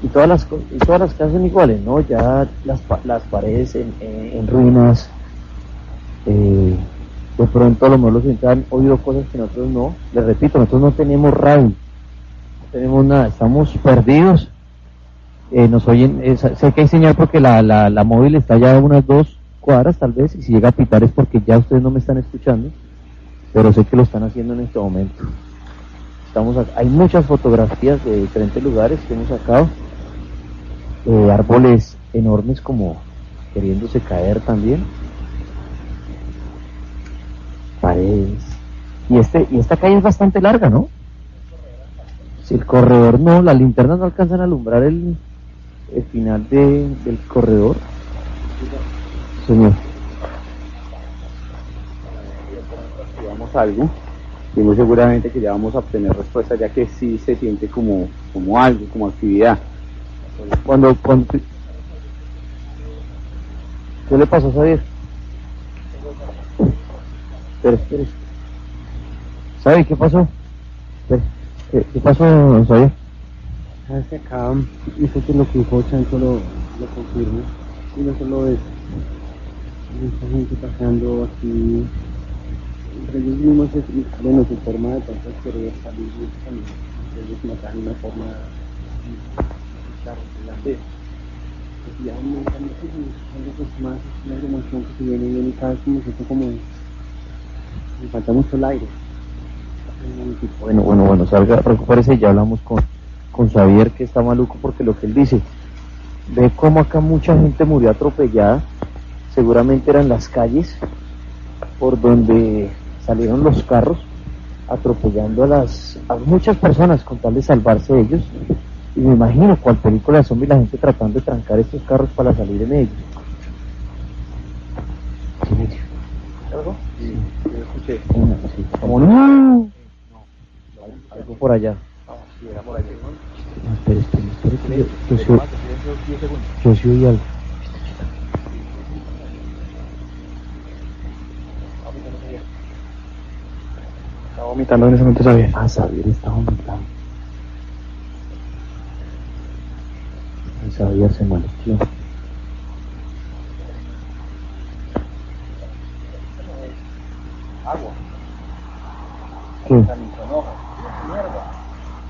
Y todas las, y todas las casas son iguales, ¿no? Ya las, las paredes en, ruinas, eh, de pronto a lo mejor los han oído cosas que nosotros no. Les repito, nosotros no tenemos radio, no tenemos nada, estamos perdidos. Eh, nos oyen, eh, sé que hay señal porque la, la, la móvil está ya unas dos cuadras tal vez, y si llega a pitar es porque ya ustedes no me están escuchando, pero sé que lo están haciendo en este momento. Estamos a- hay muchas fotografías de diferentes lugares que hemos sacado, eh, árboles enormes como queriéndose caer también, paredes, y este y esta calle es bastante larga, ¿no? Si el corredor no, las linternas no alcanzan a alumbrar el, el final de, del corredor. Señor. digamos algo y muy seguramente que ya vamos a obtener respuesta ya que sí se siente como, como algo, como actividad. Cuando, cuando ¿Qué le pasó a Xavier? Espera, espera. ¿Sabe qué pasó? Espera, ¿Qué, qué pasó, Xavier? Sabes que acá, eso que lo que dijo Chancho lo, lo confirma. Y no solo eso. Mucha gente pasando aquí. Entre ellos mismos, bueno, su forma de es querer salir de camino. Ellos matan de una forma. Sí. Pues ya un montón de cosas, más, una emoción que se viene y cada vez como siento como. Me falta mucho el aire. Bueno, bueno, bueno, salga, recupérese y ya hablamos con, con Xavier que está maluco porque lo que él dice, ve cómo acá mucha gente murió atropellada, seguramente eran las calles por donde salieron los carros atropellando a las a muchas personas con tal de salvarse de ellos y me imagino cuál película zombie la gente tratando de trancar estos carros para salir en ellos. Sí, yo escuché. Sí. Como no. Algo por allá. Sí, era por allí. No, espere, espere, que yo. Estaba vomitando en ese momento Xavier. Ah, Xavier está vomitando. Xavier se maleció. ¿Qué?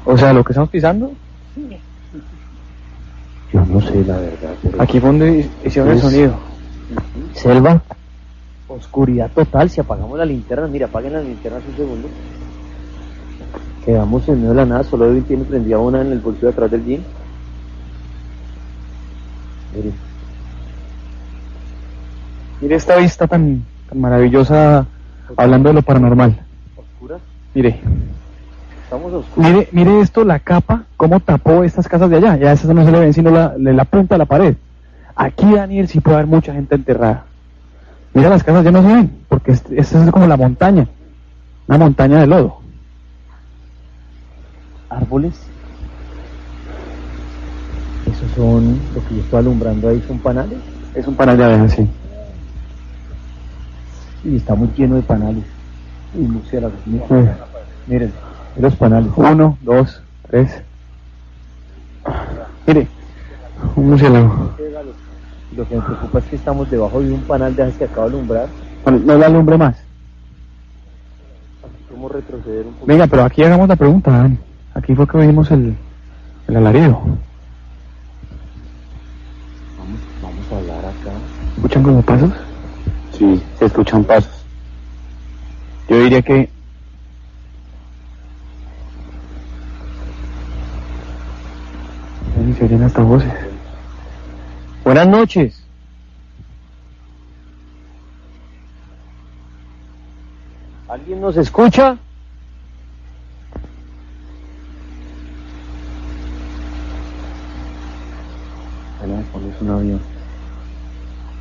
O sea, lo que estamos pisando, Yo no sé la verdad. pero- aquí donde hicieron el sonido. Selva. Oscuridad total. Si apagamos la linterna, mira, apaguen las linternas un segundo. Quedamos en medio de la nada. Solo Edwin tiene prendida una en el bolsillo de atrás del jean. Mire, Mire esta vista tan, tan maravillosa hablando de lo paranormal. oscura. Mire, Estamos oscuros. mire, mire esto, la capa, cómo tapó estas casas de allá. Ya esas no se le ven sino la, la, la punta de la pared. Aquí, Daniel, sí puede haber mucha gente enterrada. Mira, las casas ya no se ven, porque es- esta es como la montaña. Una montaña de lodo. árboles. Esos son, lo que yo estoy alumbrando ahí son panales. Es un panal de abejas, sí. Y está muy lleno de panales. Y murciélagos. Miren, Sí. miren los panales. Uno, dos, tres. Mire, un murciélago. Lo que me preocupa es que estamos debajo de un panal de que acabo de alumbrar. Bueno, no la alumbre más. ¿Cómo retroceder un poco? Venga, pero aquí hagamos la pregunta, Dan. Aquí fue que oímos el, el alarido. Vamos, vamos a hablar acá. ¿Escuchan como pasos? Sí, se escuchan pasos. Yo diría que... Se oyen hasta voces. Buenas noches. ¿Alguien nos escucha?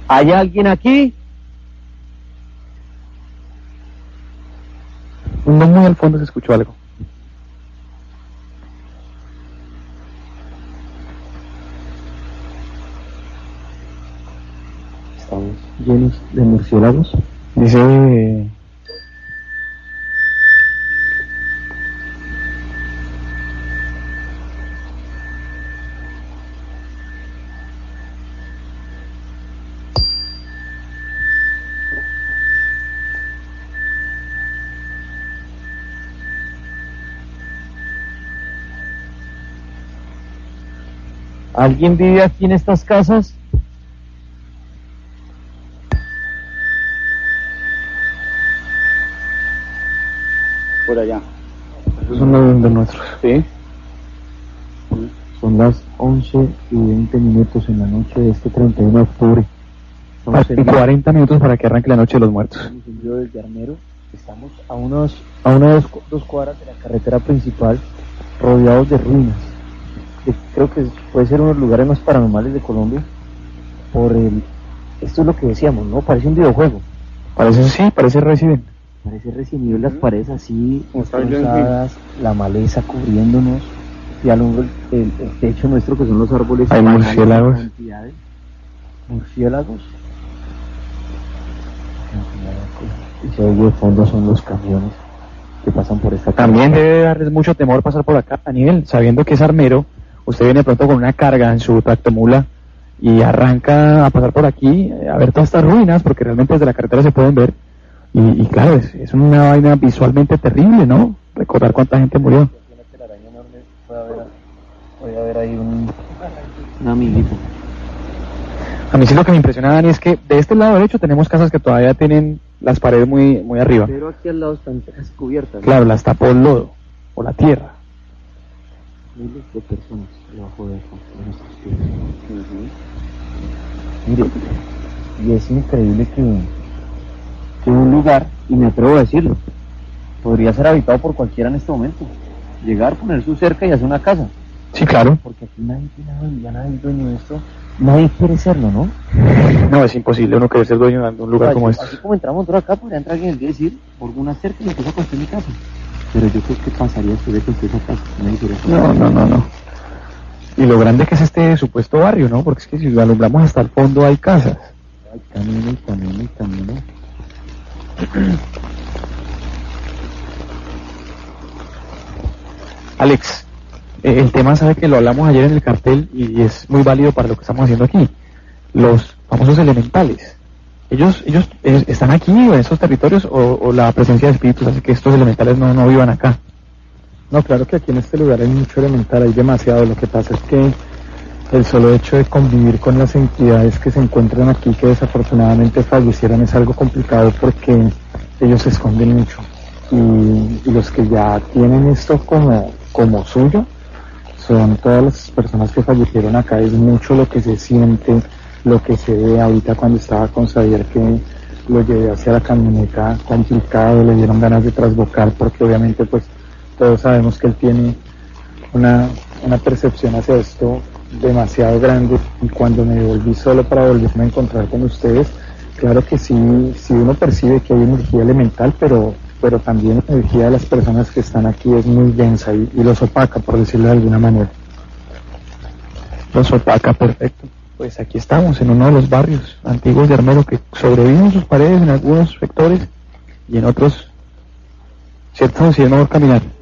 ¿Hay alguien aquí? No muy al fondo se escuchó algo. llenos de murciélagos? Dice... ¿Alguien vive aquí en estas casas? Por allá. Esos son los de nuestros. Sí. Son las 11 y 20 minutos en la noche de este 31 de octubre. Estamos en 40 minutos para que arranque la noche de los muertos. Estamos en Río del Llanero. Estamos a unos a una dos, dos cuadras de la carretera principal, rodeados de ruinas. Creo que puede ser uno de los lugares más paranormales de Colombia. Por el, esto es lo que decíamos, ¿no? Parece un videojuego. Parece sí, parece Resident. Parece recién las paredes así, destrozadas, la maleza cubriéndonos y al hombro el, el- el techo nuestro que son los árboles. Hay murciélagos. Murciélagos. Y se oye de fondo son los camiones que pasan por esta También debe darles mucho temor pasar por acá, Daniel, sabiendo que es armero, usted viene pronto con una carga en su tractomula y arranca a pasar por aquí a ver todas estas ruinas, porque realmente desde la carretera se pueden ver. Y, y claro, es, es una vaina visualmente terrible, ¿no? Recordar cuánta gente murió. Telaraña enorme, puede haber, puede haber ahí un, un amiguito. A mí sí lo que me impresiona, Dani, es que de este lado derecho tenemos casas que todavía tienen las paredes muy, muy arriba. Pero aquí al lado están casi cubiertas. ¿no? Claro, las tapó el lodo o la tierra. miles de personas debajo de, pies. Mire, y es increíble que, que un lugar, y me atrevo a decirlo, podría ser habitado por cualquiera en este momento. Llegar, poner su cerca y hacer una casa. Sí, claro. Porque aquí nadie tiene ya nadie es dueño de esto. Nadie quiere serlo, ¿no? No, es imposible uno querer ser dueño de un lugar como este. Así como entramos nosotros acá, podría entrar alguien y decir, por una cerca y empieza a construir mi casa. Pero yo creo que pasaría después de construir esa casa. No, no, no, no. Y lo grande que es este supuesto barrio, ¿no? Porque es que si lo alumbramos hasta el fondo hay casas. Ay, camino y camino y camino. Alex, eh, el tema sabe que lo hablamos ayer en el cartel y es muy válido para lo que estamos haciendo aquí. Los famosos elementales. Ellos, ellos eh, están aquí en esos territorios o, la presencia de espíritus hace que estos elementales no, no vivan acá. No, claro que aquí en este lugar hay mucho elemental, hay demasiado. Lo que pasa es que el solo hecho de convivir con las entidades que se encuentran aquí, que desafortunadamente fallecieron, es algo complicado porque ellos se esconden mucho. Y, los que ya tienen esto como, como suyo son todas las personas que fallecieron acá. Es mucho lo que se siente, lo que se ve ahorita cuando estaba con Xavier que lo llevé hacia la camioneta complicado, le dieron ganas de trasbocar porque obviamente pues todos sabemos que él tiene una, una percepción hacia esto demasiado grande y cuando me volví solo para volverme a encontrar con ustedes, claro que sí, sí uno percibe que hay energía elemental, pero, pero también la energía de las personas que están aquí es muy densa y, los opaca, por decirlo de alguna manera. Los opaca, perfecto. Pues aquí estamos, en uno de los barrios antiguos de Armero que sobreviven sus paredes en algunos sectores y en otros, ¿cierto? Si mejor caminar.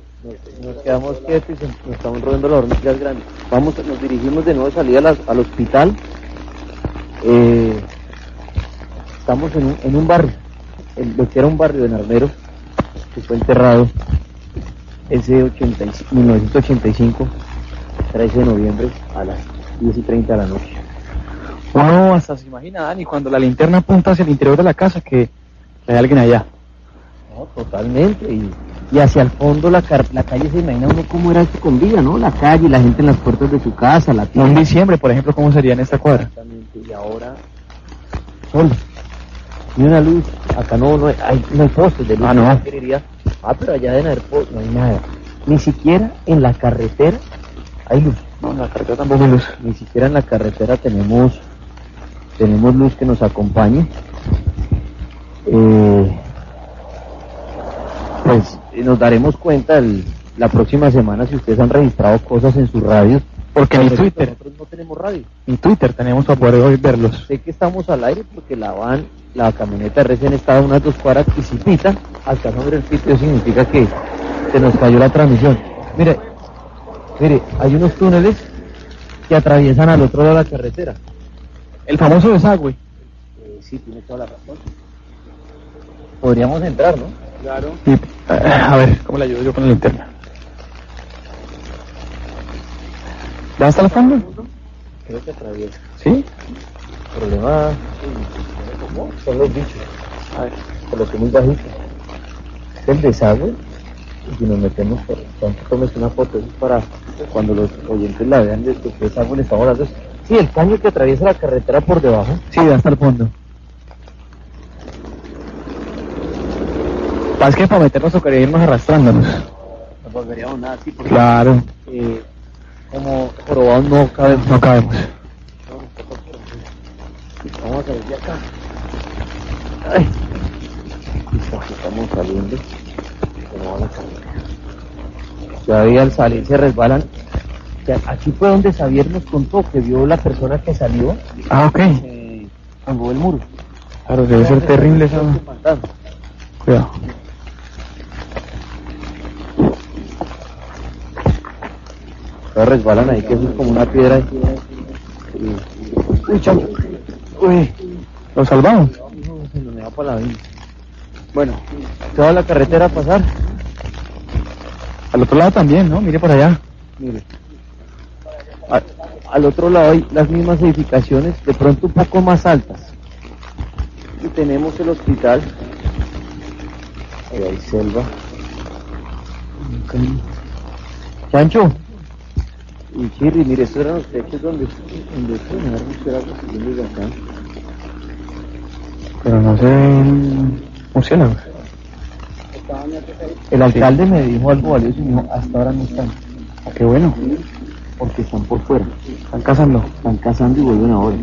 Nos quedamos quietos y nos estamos rodando las hormigas grandes. Vamos, nos dirigimos de nuevo salida a las- al hospital. Eh, estamos en un, en un barrio, en lo que era un barrio de Narmero, que fue enterrado ese 85 1985, 13 de noviembre, a las 10 y 30 de la noche. Uno hasta se imagina, Dani, cuando la linterna apunta hacia el interior de la casa que hay alguien allá. No, totalmente. Y, y hacia el fondo la, car- la calle se imagina uno cómo era esto con vida, ¿no? La calle, la gente en las puertas de su casa, la tienda. diciembre, por ejemplo, ¿cómo sería en esta cuadra? Exactamente, y ahora sol. Ni una luz. Acá no, no, hay, no hay postes de luz. Ah, no. Ah, pero allá deben haber postes, no hay nada. Ni siquiera en la carretera hay luz. No, en la carretera tampoco hay luz. Ni siquiera en la carretera tenemos tenemos luz que nos acompañe. Eh, pues nos daremos cuenta el- la próxima semana si ustedes han registrado cosas en sus radios. Porque ni Twitter, Nosotros no tenemos radio. ni Twitter tenemos para poder hoy verlos. Sé que estamos al aire porque la van, la camioneta recién estaba unas dos cuadras y si pita, alcanzamos a ver el pito, eso significa que se nos cayó la transmisión. Mire, mire, hay unos túneles que atraviesan al otro lado de la carretera. El famoso desagüe. Eh, sí, tiene toda la razón. Podríamos entrar, ¿no? Claro. Y, eh, a ver, ¿cómo le ayudo yo con la linterna? ¿Ya está el fondo? creo que atraviesa. ¿Sí? El problema son los bichos. A ver, coloqué muy bajito. Es el desagüe. Y si nos metemos, por tanto tomes una foto es para cuando los oyentes la vean de qué desagüe le estamos hablando. Sí, el caño que atraviesa la carretera por debajo. Sí, hasta el fondo. Más que para meternos tocaría irnos arrastrándonos. No volveríamos nada así porque Claro, eh, como probados no cabemos. no cabemos. Vamos a salir de acá. Ay. Estamos saliendo. Pero van a salir. Todavía al salir se resbalan. O sea, aquí fue donde Xavier nos contó que vio la persona que salió Ah, ok. eh, el muro. Claro, debe ser terrible. Fantasma. Cuidado. Todos resbalan ahí, que eso es como una piedra. ahí. Uy, chamo. Uy. ¿Lo salvamos? Se nos va para la vida. Bueno, toda la carretera a pasar. Al otro lado también, ¿no? Mire por allá. Mire. A- al otro lado hay las mismas edificaciones, de pronto un poco más altas. Y tenemos el hospital. Ahí hay selva. Chancho. Y Chirri, mire, estos eran los techos donde, donde se me era recibiendo el huracán. Pero no sé... Murciélagos. El alcalde me dijo algo valioso y me dijo, hasta ahora no están, qué bueno. porque están por fuera. Están cazando. Están cazando y vuelven ahora.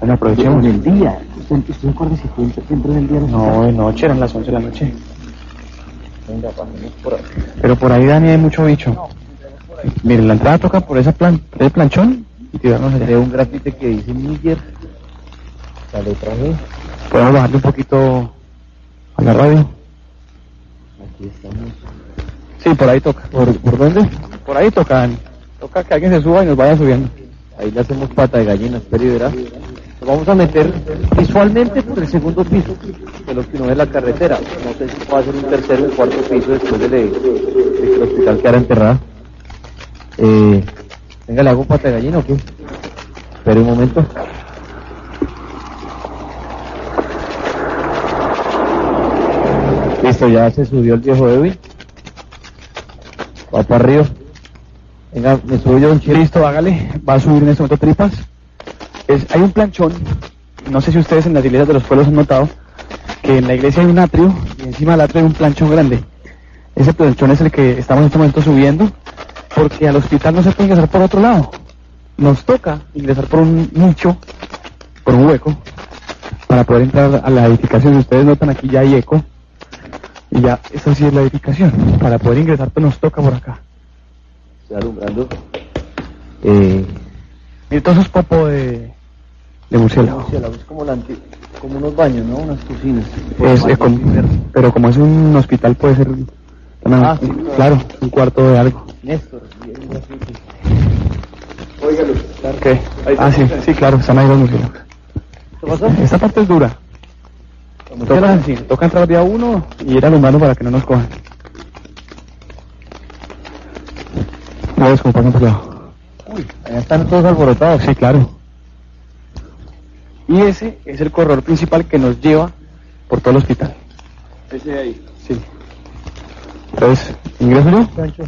Bueno, aprovechemos. En el día. ¿Usted, usted se acuerda si fue entre- entró en el día? No, de noche, eran las 11 de la noche. Venga, pasemos por ahí. Pero por ahí, Dani, hay mucho bicho. Mire, la entrada toca por esa plan, ese planchón y allá. Veo un grafite que dice Níger. La letra G. Podemos bajarle un poquito a la radio. Aquí estamos. Sí, por ahí toca. ¿Por, por dónde? Por ahí toca, Dani. Toca que alguien se suba y nos vaya subiendo. Ahí le hacemos pata de gallina, espero y verá. Nos vamos a meter visualmente por el segundo piso, de los que no ve la carretera. No sé si va a ser un tercer o un cuarto piso después de, de que el hospital quedara enterrado. Eh, venga, ¿le hago pata de gallina o qué? Espere un momento. Listo, ya se subió el viejo Edwin. Va para arriba. Venga, me subo yo un chile. Listo, hágale. Va a subir en este momento tripas. Es, hay un planchón. No sé si ustedes en las iglesias de los pueblos han notado que en la iglesia hay un atrio y encima del atrio hay un planchón grande. Ese planchón es el que estamos en este momento subiendo porque al hospital no se puede ingresar por otro lado. Nos toca ingresar por un nicho, por un hueco, para poder entrar a la edificación. Ustedes notan aquí ya hay eco. Y ya, esa sí es la edificación. Para poder ingresar pues nos toca por acá. Estoy alumbrando. Eh, esos popos de, de murciélago. es como, la anti- como unos baños, ¿no? Unas cocinas. Es, es como- pero como es un hospital puede ser Ah, sí, claro, un cuarto de algo. Néstor, ¿Qué? Ah, sí, sí, claro, están ahí los murciélagos. ¿Qué pasó? Esta parte es dura. Toca, sí, toca entrar día uno y ir alumbrando para que no nos cojan. Ves cómo pasan por lado. Uy, allá están todos alborotados. Sí, claro. Y ese es el corredor principal que nos lleva por todo el hospital. Ese de ahí. Sí. Entonces, ¿ingreso yo?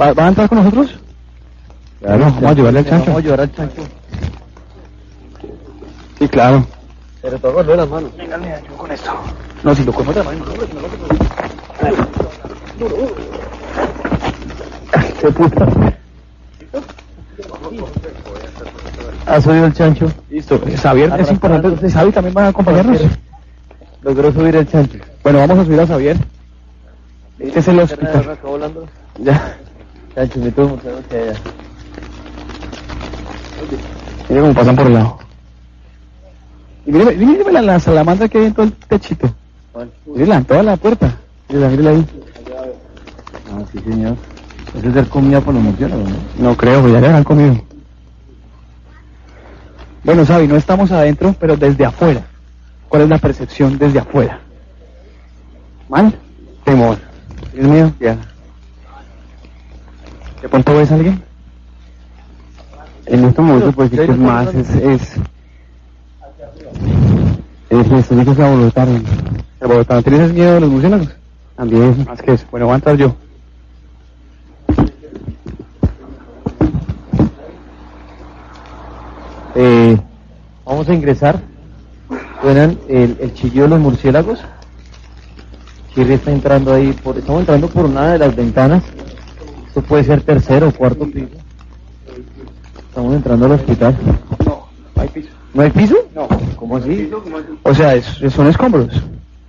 ¿Va, va a entrar con nosotros? Claro, vamos a llevarle al chancho. Vamos a llevar al chancho. Sí, claro. Pero todo de las manos. No, si lo cojo de la mano. ¿Qué puta? ¿Ha subido el chancho? Listo. Xavier, es importante. Xavi también van a acompañarnos. Logró subir el chancho. Bueno, vamos a subir a Xavier. Este es el hospital. Ya. Chancho, me tuvo que que allá. Mira cómo pasan por el lado. Y míreme, míreme la, la salamandra que hay en todo el techito. Mírela, en toda la puerta. Mírela, mírela ahí. Ah, sí, señor. Eso es ser comida para los murciélagos, ¿no? No creo, pues ya le habrán comido. Bueno, Xavi, no estamos adentro, pero desde afuera. ¿Cuál es la percepción desde afuera? ¿Mal? Temor. Dios mío, ya. ¿De pronto ves a alguien? siento mucho porque ya es que no más es, es, es, es, es que voluntario. Bogotá, ¿tienes miedo de los murciélagos? También, Más que eso. Bueno, voy a entrar yo. Eh, vamos a ingresar. Suenan el, el chillido de los murciélagos. Chirri está entrando ahí, por, estamos entrando por una de las ventanas. Esto puede ser tercero o cuarto piso. Estamos entrando al hospital. No, hay piso. ¿No hay piso? No. ¿Cómo así? O sea, es- son escombros.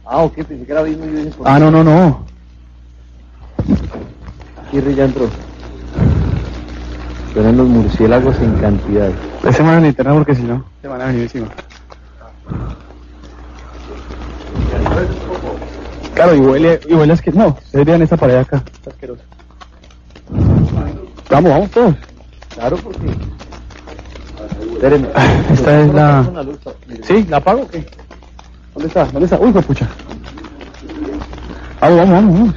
Ah, ok, pensé que era abismo y yo dije, ¿por Ah, no, no, no. Chirri ya entró. Suenan los murciélagos en cantidad. Ese mano en linterna porque si no, se van a venir encima. Claro, y huele, y huele que no, ustedes vean esta pared acá, está asqueroso. Vamos, vamos todos. Claro, porque... Espérenme. Esta es la-. ¿Sí? ¿La apago o qué? ¿Dónde está? ¿Dónde está? Uy, pucha. Vamos, vamos, vamos, vamos.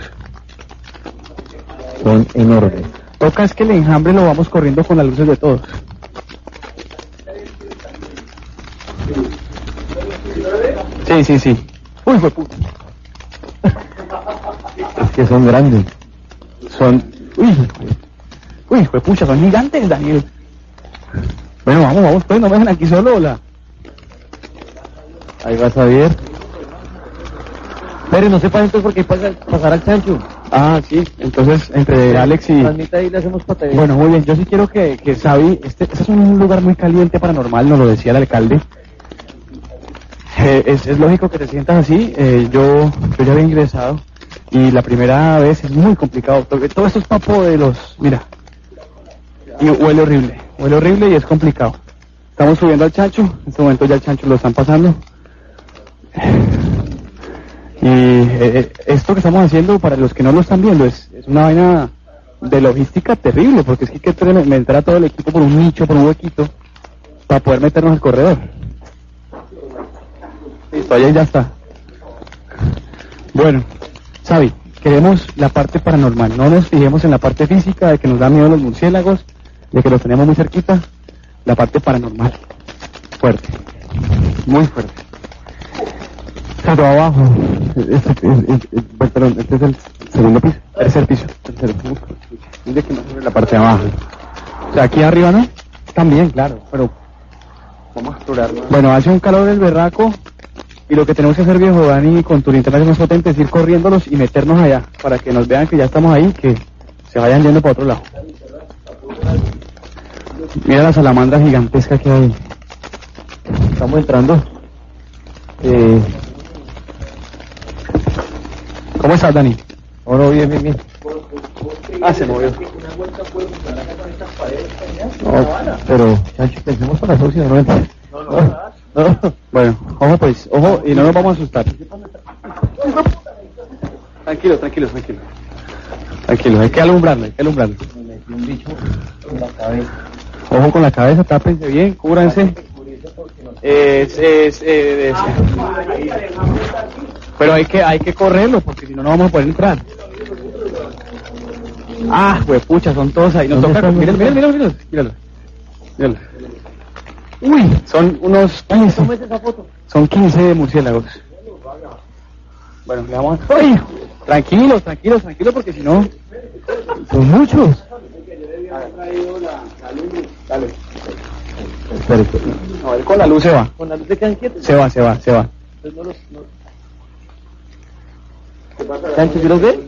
Son enormes. Toca es que el enjambre lo vamos corriendo con las luces de todos. Sí, sí, sí. Uy, fue puta. Es que son grandes. Son. Uy, uy, fue pucha, son gigantes, Daniel. Bueno, vamos, vamos, pues, no me dejen aquí solo, la. Ahí vas a ver. Pero no se pasen entonces porque que pasar, al chancho. Ah, sí, entonces entre Alex y. Ahí le hacemos patadilla. Bueno, muy bien, yo sí quiero que, que Xavi, este, este es un lugar muy caliente paranormal, nos lo decía el alcalde. Eh, es, es lógico que te sientas así, eh, yo, yo ya había ingresado y la primera vez es muy complicado. Todo, esto es papo de los, mira, y huele horrible, huele horrible y es complicado. Estamos subiendo al chancho, en este momento ya el chancho lo están pasando. Y eh, eh, esto que estamos haciendo, para los que no lo están viendo, es, es una vaina de logística terrible, porque es que hay que meter a todo el equipo por un nicho, por un huequito, para poder meternos al corredor. Listo, ahí ya está. Bueno, Xavi, queremos la parte paranormal, no nos fijemos en la parte física, de que nos da miedo los murciélagos, de que los tenemos muy cerquita, la parte paranormal. Fuerte, muy fuerte. Pero abajo, este, es- es- es- perdón, este es el segundo piso, tercer piso, tercero. Mire que no sobre la parte de abajo. O sea, aquí arriba no, también, claro, pero Vamos a explorarlo. bueno, hace un calor del berraco y lo que tenemos que hacer, viejo Dani, con tu es más potente, es ir corriéndolos y meternos allá para que nos vean que ya estamos ahí, que se vayan yendo para otro lado. Mira la salamandra gigantesca que hay. Estamos entrando. Eh, ¿Cómo estás, Dani? oh, no, bien, bien, bien. Ah, se movió. No, pero, pensemos para eso, si no, no. No, no. Bueno, ojo pues, ojo, y no nos vamos a asustar. Tranquilo, tranquilo, tranquilo. Tranquilo, hay que alumbrarlo, hay que alumbrarlo. Me metí un bicho en la cabeza. Ojo con la cabeza, tápense bien, cúbranse. Es, es, es- Pero hay que, hay que correrlo, porque si no, no vamos a poder entrar. Ah, pucha, son todos ahí. Nos ¿Dónde toca, míralo, míralo, míralo, míralo. Míralo. Uy, son unos 15. Son 15 murciélagos. Bueno, le vamos a... ¡Uy! Tranquilos, tranquilos, tranquilos, porque si no... Son muchos. Espera, espera. No, él con la luz se va. Con la luz se quedan quietos. Se va, se va, se va. Entonces no los, no... Chancho, ¿sí los ve?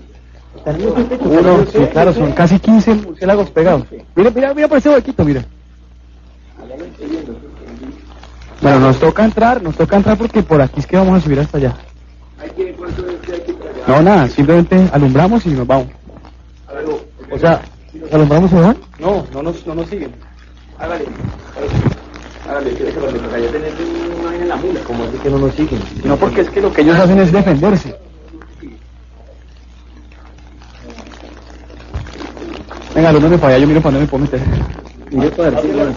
Uno, sí, claro, son casi 15 murciélagos pegados. Mira, mira, mira por ese huequito, mira. Bueno, nos toca entrar, nos toca entrar porque por aquí es que vamos a subir hasta allá. No, nada, simplemente alumbramos y nos vamos. O sea, los alumbramos se van. No, no nos, no nos siguen. Hágale. Hágale, que se lo meto. Ya tenés una vaina en la mula. Como así que no nos siguen. No, porque es que lo que ellos hacen es defenderse. Venga, alumbrame para allá, yo miro para dónde me puedo meter. Mire para ver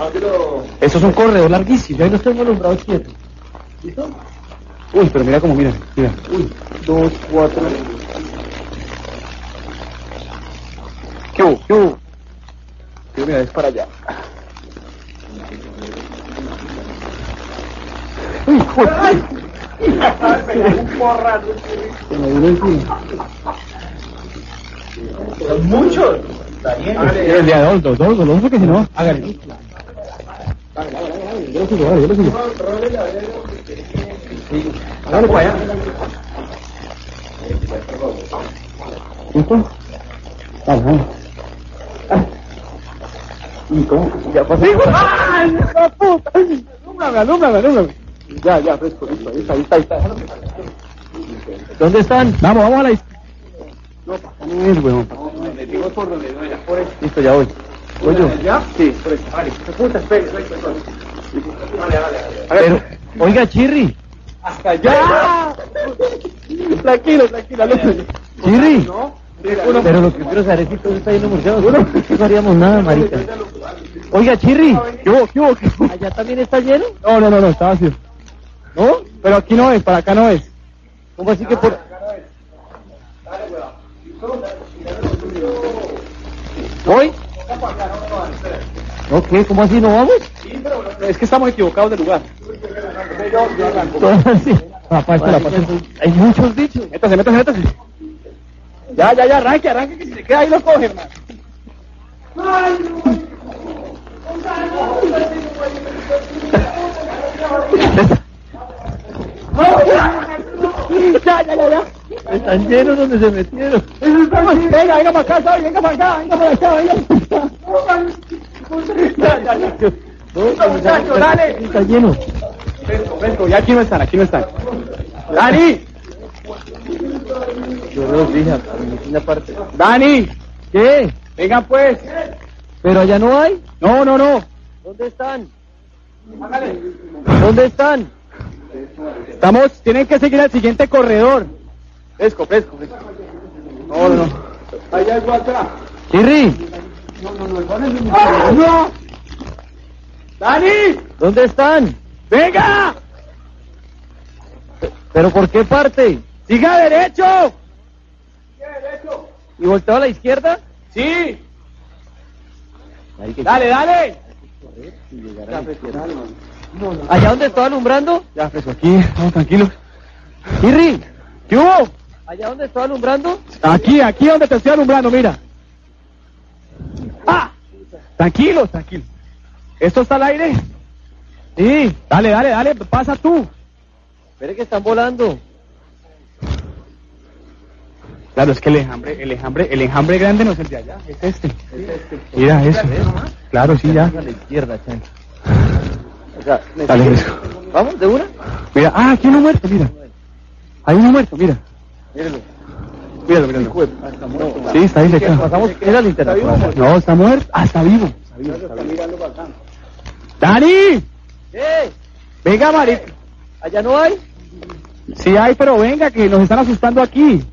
Eso es un corredor larguísimo. Ahí los tengo alumbrados quietos. ¿Listo? Uy, pero mira cómo, mira, mira. Uy, dos, cuatro. ¿Qué hubo? ¿Qué hubo? Mira, es para allá. ¡Uy, joder! un porrazo. Me el día dos, dos, dos, dos, porque si no, hágale. Yo lo sigo, yo lo sigo. Hágale para allá. ¿Listo? Vamos, vamos. ¿Y cómo? Ya pasó. ¡Ay, hijo puta! Alúmbrame, alúmbrame, alúmbrame. Ya, ya, fresco, listo, ahí está, ahí está, ahí está. ¿Dónde están? Vamos, vamos a la. No, pasa no es, weón. Metimos por donde no era, por eso. Listo, ya voy. ¿Voy yo? ¿Ya? Sí, por eso. Vale. Puta, espere, espere, espere. Vale, vale, vale. Pero, oiga, Chirri, Hasta allá. Tranquilo, tranquilo, alúmbrame. Chirri. ¿No? Pero lo que quiero saber es si todo está lleno de murciélagos. No haríamos nada, marica. Oiga, Chirri, ¿Qué hubo, qué hubo, qué hubo? ¿allá también está lleno? No, no, no, no, está vacío. ¿No? Pero aquí no es, para acá no es. ¿Cómo así que por...? ¿Voy? ¿No qué? ¿Cómo así no vamos? Es que estamos equivocados de lugar. Hay muchos bichos. Métase, métase, métase. Ya, ya, ya, arranque, arranque, que si se queda ahí lo coge, hermano. Ya, ya, ya, ya. Están llenos donde se metieron. Venga, venga para acá, venga para acá, venga para acá, venga para acá. Ya, ya, ya. muchacho, dale. Está lleno. Fresco, fresco, ya aquí no están, aquí no están. ¡Dani! Yo los dije, a mi una parte. ¡Dani! ¿Qué? Vengan pues. ¿Pero allá no hay? No, no, no. ¿Dónde están? ¿Dónde están? Estamos, tienen que seguir al siguiente corredor. Fresco, fresco, fresco. No, no, no. Allá algo atrás. Chirri, ¡Ah, ¡No! ¡Dani! ¿dónde están? ¡Venga! ¿Pero por qué parte? ¡Siga derecho! ¿Y volteo a la izquierda? ¡Sí! Dale, dale. ¿Allá donde estaba alumbrando? Ya, fresco, aquí, vamos tranquilos. Chirri, ¿Qué hubo? ¿allá donde estaba alumbrando? Aquí, aquí donde te estoy alumbrando, mira. ¡Ah! Tranquilos, tranquilos. ¿Esto está al aire? Sí. Dale, dale, dale, pasa tú. Espere que están volando. Claro, es que el enjambre, el enjambre, el enjambre grande no es el de allá, es este. Mira eso. Claro, sí, ya. A la izquierda, chan. O sea, Dale. ¿Vamos de una? Mira, ah, aquí hay uno muerto, mira. Hay uno muerto, mira. Míralo. Míralo, míralo. Sí, está ahí cerca. Pasamos, era la. No, está muerto. Ah, está vivo. ¡Dani! ¿Qué? Venga, marica. ¿Allá no hay? Sí hay, pero venga, que nos están asustando aquí.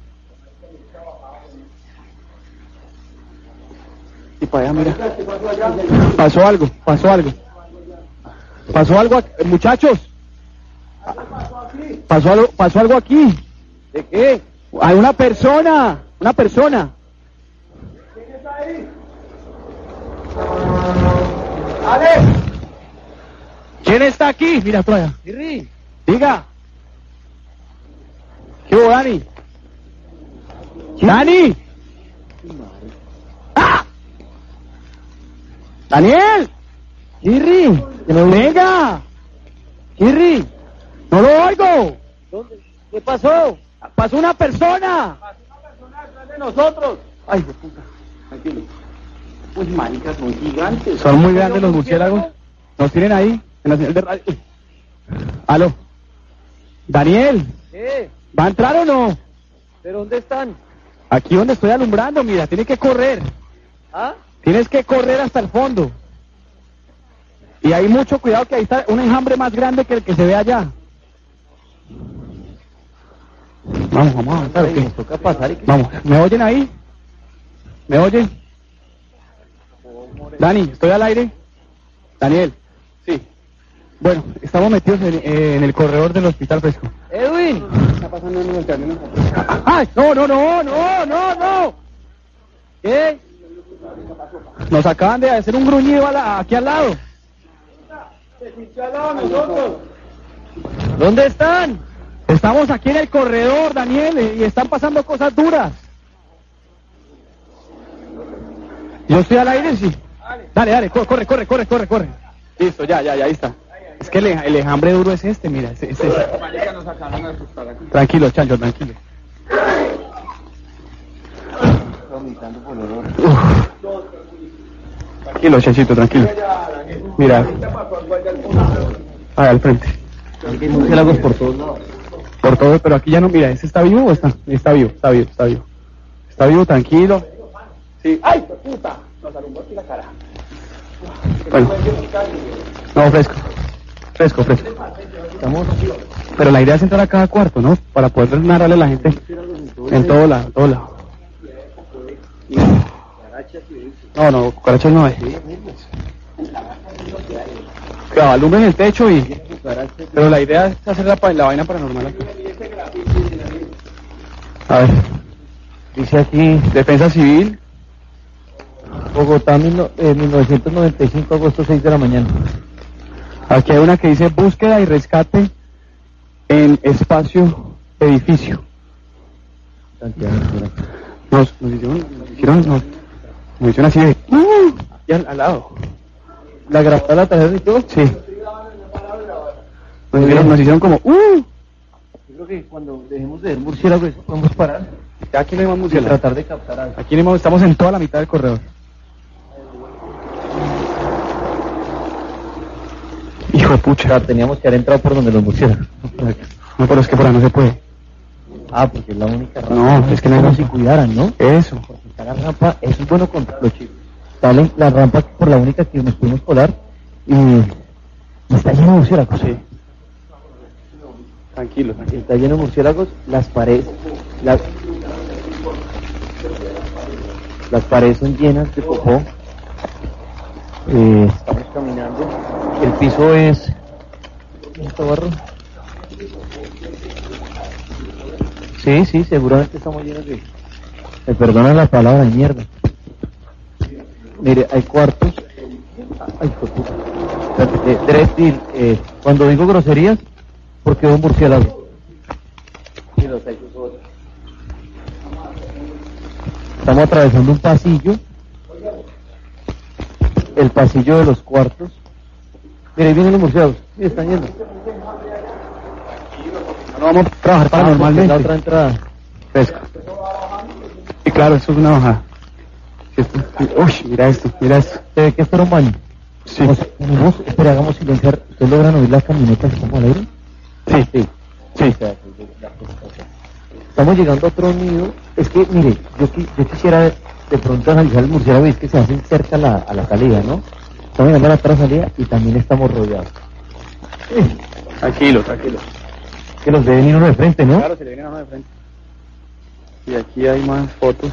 Y para allá, mira. Pasó algo, pasó algo. Pasó algo, aquí- muchachos. Pasó algo, pasó algo aquí. ¿De qué? Hay una persona, una persona. ¿Quién está aquí? Mira, allá. Diga. ¿Qué hubo, Dani? ¡Dani! ¡Ah! ¡Daniel! Chirri, ¡Venga! Chirri, ¡No lo oigo! ¿dónde? ¿Qué pasó? ¡Pasó una persona! de nosotros. ¡Ay, de puta! Tranquilo. Pues maricas son gigantes. Son muy grandes los murciélagos. Nos tienen ahí, en la señal de radio. Aló. Daniel, ¿Qué? ¿va a entrar o no? ¿Pero dónde están? Aquí donde estoy alumbrando, mira, tiene que correr. ¿Ah? Tienes que correr hasta el fondo. Y hay mucho cuidado que ahí está un enjambre más grande que el que se ve allá. Vamos, vamos a avanzar, ¿o qué? Nos toca pasar y que... Vamos, ¿me oyen ahí? ¿Me oyen? Dani, ¿estoy al aire? Daniel. Sí. Bueno, estamos metidos en, en el corredor del hospital fresco. Edwin, Está pasando en el camino. ¡Ay! No, no, no, no, no, no. ¿qué? Nos acaban de hacer un gruñido a la- aquí al lado. Se sintió al lado de nosotros. ¿Dónde están? Estamos aquí en el corredor, Daniel, y están pasando cosas duras. Yo estoy al aire, sí. Dale, dale, co- corre, corre, corre, corre, corre. Listo, ya, ya, ya, ahí está. Es que el, el enjambre duro es este, mira. ese. Tranquilo, Chancho, tranquilo. Tranquilo, Chanchito, tranquilo. Mira. Ahí al frente. Hay murciélagos por todos lados. Por todo, pero aquí ya no, mira, ¿ese está vivo o está? Está vivo, está vivo, está vivo. Está vivo, tranquilo. Sí. ¡Ay, puta! Nos alumbró aquí la cara. Bueno. No, fresco. Fresco, fresco. Estamos... Pero la idea es entrar a cada cuarto, ¿no? Para poder narrarle a la gente en todo lado, en todo lado. No, no, cucarachas no hay. Claro, alumbren el techo y... Pero la idea es hacer la, la vaina paranormal acá. A ver. Dice aquí, Defensa civil. Bogotá, mil eh, 1995, agosto 6 de la mañana. Aquí hay una que dice búsqueda y rescate en espacio edificio. Nos, nos hicieron, nos hicieron, nos, nos hicieron así de, ¡uh! al lado. ¿La grabada la tarjeta y todo? Sí. Nos hicieron, nos hicieron como, ¡uh! Yo creo que cuando dejemos de ver murciélagos eso podemos parar aquí no hay más y murciélagos. tratar de captar algo. Aquí no estamos en toda la mitad del corredor. Hijo de pucha. teníamos que haber entrado por donde los murciélagos. No, pero es que por ahí no se puede. Ah, porque es la única rampa. No, es que no si cuidaran, ¿no? Eso. Porque la rampa, eso es bueno contarlo, chicos. Está la, rampa por la única que nos pudimos colar y, y está lleno de murciélagos. Sí. Tranquilo, tranquilo. Está lleno de murciélagos, las paredes, las, las paredes son llenas de popó. Eh, estamos caminando. El piso es. ¿Esto barro? Sí, sí, seguramente estamos llenos de. Me perdonan la palabra de mierda. Mire, hay cuartos. Ay. Espérate, eh, Dresdil, eh, cuando digo groserías, porque un murciélago. Y los hay otros. Estamos atravesando un pasillo. El pasillo de los cuartos. Mire, ahí vienen los murciélagos. Mire, están yendo. No vamos a trabajar Ah, paranormalmente. porque La otra entrada. Fresco. Y claro, esto es una bajada. Esto- Uy, mira esto, mira esto. ¿Se ve que esto era un baño? Sí. Unimos, espera, hagamos silenciar. ¿Ustedes logran oír las camionetas que estamos al aire? Sí, Sí. sí. Estamos llegando a otro nido. Es que, mire, yo, qui- yo quisiera de pronto analizar el murciélago y es que se hacen cerca a la, a la salida, ¿no? Estamos llegando a la otra salida y también estamos rodeados. Tranquilo, tranquilo. Que los deben ir uno de frente, ¿no? Claro, se le viene a uno de frente. Y aquí hay más fotos.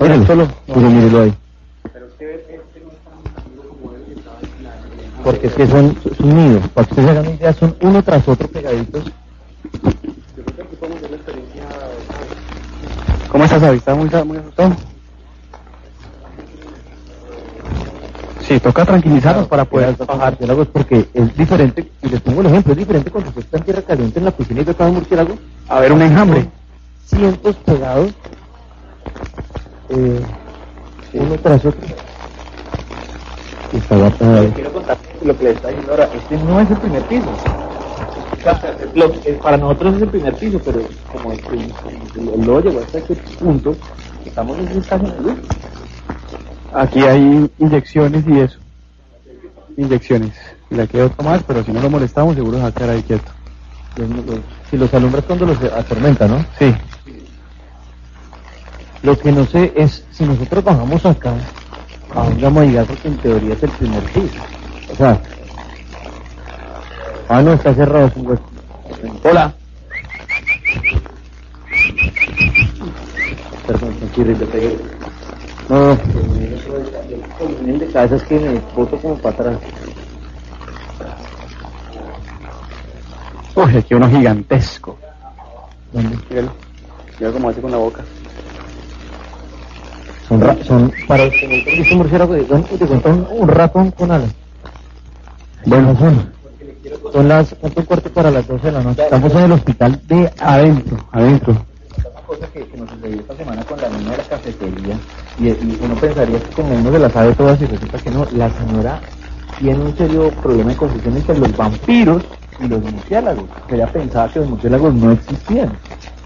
Míralo, solo. Mire, mírelo ahí. Porque es que son, son nidos. Para que ustedes hagan una idea, son uno tras otro pegaditos. ¿Cómo estás, Avi? ¿Estás muy, muy asustado? Sí, toca tranquilizarnos para poder bajar. murciélagos porque es diferente, y les pongo el ejemplo, es diferente cuando usted está en tierra caliente en la piscina y ve cada murciélago, A ver, un enjambre. cientos pegados, eh, uno tras otro. Guardado ahí. Quiero contar lo que le está diciendo ahora. Este no es el primer piso. O sea, lo que- para nosotros es el primer piso, pero como el, el, el lodo llegó hasta este punto, estamos en un caso el luz. Aquí hay inyecciones y eso. Inyecciones. Y la quiero tomar, pero si no lo molestamos, seguro se va a quedar ahí quieto. Los- los- Si los alumbras cuando los atormenta, ¿no? Sí. Lo que no sé es si nosotros bajamos acá, a dónde vamos a llegar porque en teoría es el primer piso. O sea, ah no, está cerrado, es un hueco. Hola. Perdón, tranquilo. No, no, el de cabeza es que me boto como para atrás. Uy, aquí uno gigantesco. ¿Dónde? Míralo. Mira cómo hace con la boca. Son, ra- son para los que murciélago, de- de cuenta un, un ratón con alas. Bueno, son. Son las, ¿cuánto cuarto para las 12 de la noche? Estamos en el hospital de adentro, adentro. Una cosa que, que nos sucedió esta semana con la niña de la cafetería, y, y uno pensaría que como uno se las sabe todas y resulta que no, la señora tiene un serio problema de confusión entre los vampiros y los murciélagos. Ella pensaba que los murciélagos no existían.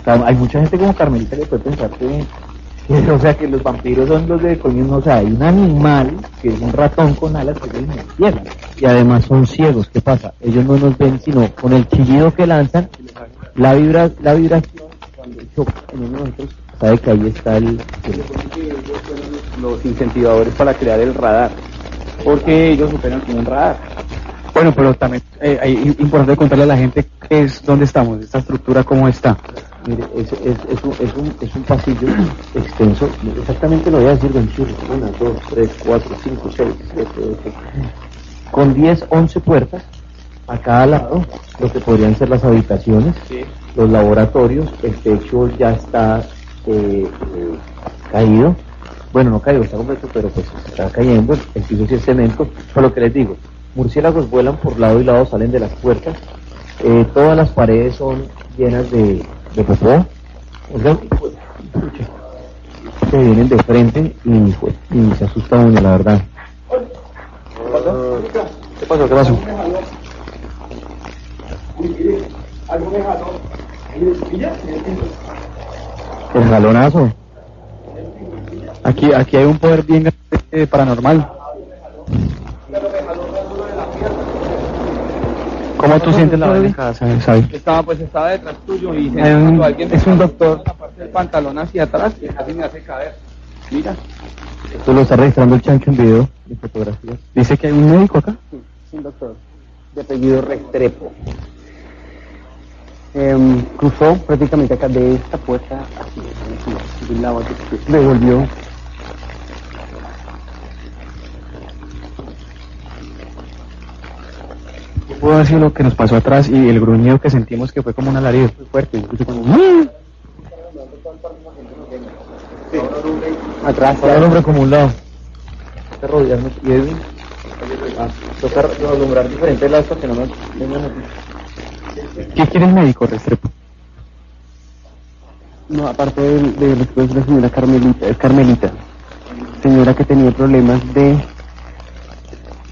O sea, hay mucha gente como Carmelita que puede pensar que, que, o sea, que los vampiros son los de coño, no, o sea, hay un animal que es un ratón con alas que es el murciélago. Y además son ciegos, ¿qué pasa? Ellos no nos ven sino con el chillido que lanzan, la vibra, la vibración cuando choca en uno de nosotros, sabe que ahí está el, el- Los incentivadores para crear el radar. Porque ellos operan como un radar. Bueno, pero también eh, hay importante contarle a la gente qué es, dónde estamos, esta estructura cómo está. Mire, es, es, es, un, es, un, es un pasillo extenso, exactamente lo voy a decir, don Churro. Una, dos, tres, cuatro, cinco, seis, siete, ocho. Con 10, 11 puertas a cada lado, lo que podrían ser las habitaciones, los laboratorios, el techo ya está eh, eh, caído. Bueno, no caído, está completo, pero pues está cayendo, el piso sí es cemento. Por lo que les digo, murciélagos vuelan por lado y lado, salen de las puertas. Eh, todas las paredes son llenas de, de popó. Oigan, que vienen de frente y, fue, y se asusta uno, la verdad. ¿Qué pasó? ¿Qué pasó? El jalonazo. Aquí, aquí hay un poder bien eh, paranormal. ¿Cómo tú sientes la Sabi? Estaba, pues estaba detrás tuyo y un- cuando alguien es un doctor. La parte del pantalón hacia atrás y casi me hace caer. Mira. Esto lo está registrando el chancho en video y fotografías. Dice que hay un médico acá. Sí, un doctor. De apellido Restrepo. Em, cruzó prácticamente acá de esta puerta así, así, de un lado a otro. Devolvió. Puedo decir lo que nos pasó atrás y el gruñido que sentimos que fue como un alarido muy fuerte. incluso como, "¡Ah!". Atrás, Para el hombre como un lado. Rodeando y Edwin. Ah, toca alumbrar diferentes lados para que no me vengan aquí. ¿Qué quiere el médico, Restrepo? No, aparte de, de de la señora Carmelita, es Carmelita, señora que tenía problemas de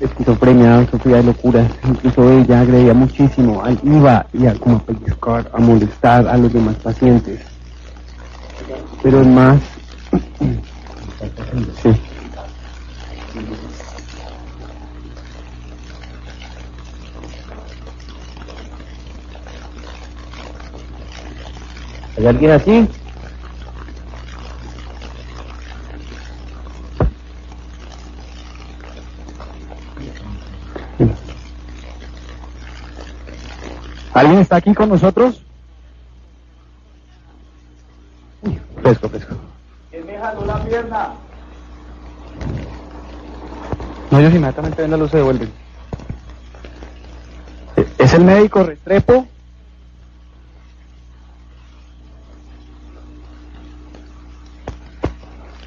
esquizofrenia, sufría de locuras, incluso ella agredía muchísimo, al, iba y a, como a pellizcar, a molestar a los demás pacientes. Pero el más, sí, ¿Hay alguien así? ¿Alguien está aquí con nosotros? Uy, fresco, fresco. ¿Quién me jaló la pierna? No, ellos inmediatamente ven la luz se devuelven. Eh, ¿Es el médico Restrepo?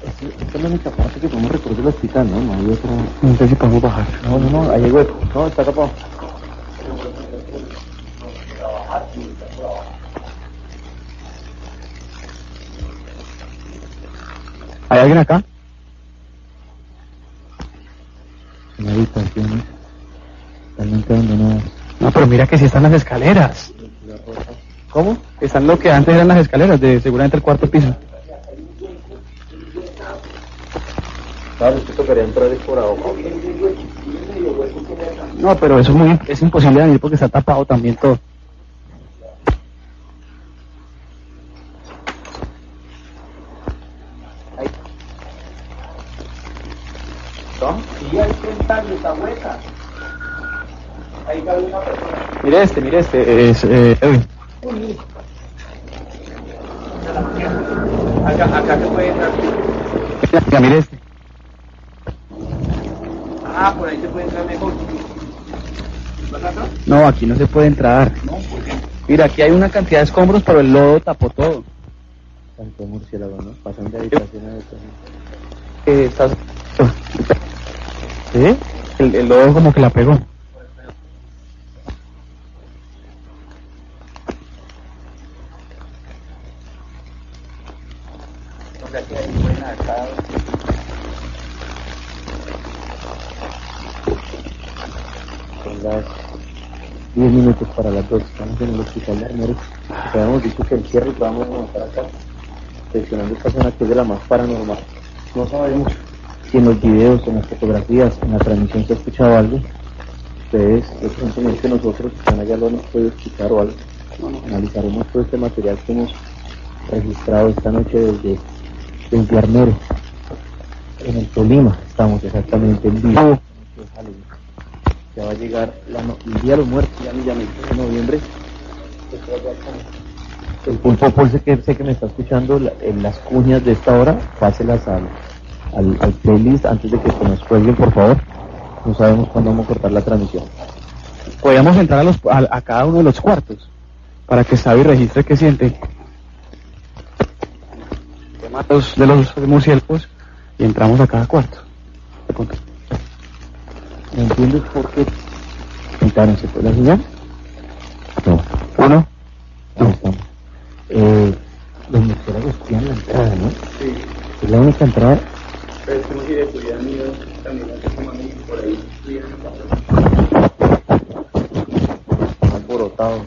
Esta es la única parte que podemos recorrer del hospital, ¿no? No hay otra. No sé si podemos bajar. No, no, no, ahí hay hueco. No, está tapado. ¿Hay alguien acá? Habitaciones. Totalmente abandonadas. No, pero mira que sí están las escaleras. ¿Cómo? Están lo que antes eran las escaleras de seguramente el cuarto piso. Claro, es que tocaría entrar es por abajo. No, pero eso es muy, es imposible de venir porque está tapado también todo. Mire este, mire este, es eh, Edwin. Acá, acá se puede entrar. Mira, mire este. Ah, por ahí se puede entrar mejor. ¿Vas acá? No, aquí no se puede entrar. Mira, aquí hay una cantidad de escombros, pero el lodo tapó todo. Tanto murciélago, ¿no? Pasan de habitación a habitación. Eh, estás... ¿Sí? el, el lodo como que la pegó. son las 10 minutos para las 2. Estamos en el hospital de Armeros. Habíamos dicho que el cierre vamos a montar acá, seleccionando esta zona que es de la más paranormal. No sabemos si en los videos, en las fotografías, en la transmisión se ha escuchado algo. Ustedes, recientemente nosotros, están allá lo hemos podido escuchar o algo. Analizaremos todo este material que hemos registrado esta noche desde, desde Armero, en el Tolima. Estamos exactamente en vivo. Ya va a llegar la no- el Día de los Muertos, ya me llamé en noviembre. El pulpo Paul sé que, sé que me está escuchando la- en las cuñas de esta hora, páselas al, al, al playlist antes de que se nos cuelguen, por favor. No sabemos cuándo vamos a cortar la transmisión. Podríamos entrar a, los, a, a cada uno de los cuartos para que Xavi registre qué siente. Tema de los, de los murciélagos y entramos a cada cuarto. ¿Me entiendes por qué quitaron? ¿Se puede la señal? No. Uno. Ahí estamos. Eh, los murciélagos tienen la entrada, ¿no? Sí. Es la única entrada. Pero es no quiere cuidar mío, también como a mí por ahí. alborotado.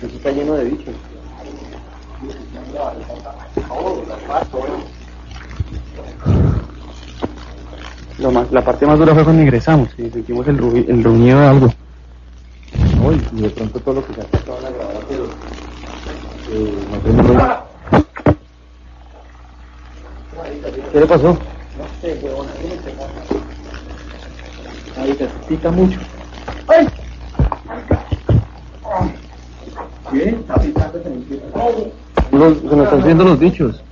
Sí está lleno de bichos. Lo más, la parte más dura fue cuando ingresamos y sentimos el, rubi- el ruñido de algo. ¿no? Y, de pronto todo lo que se ha pasado en la grabada, pero eh, no sé, no lo- ¿Qué le pasó? Ahí te pica mucho. Los, se me están viendo los bichos.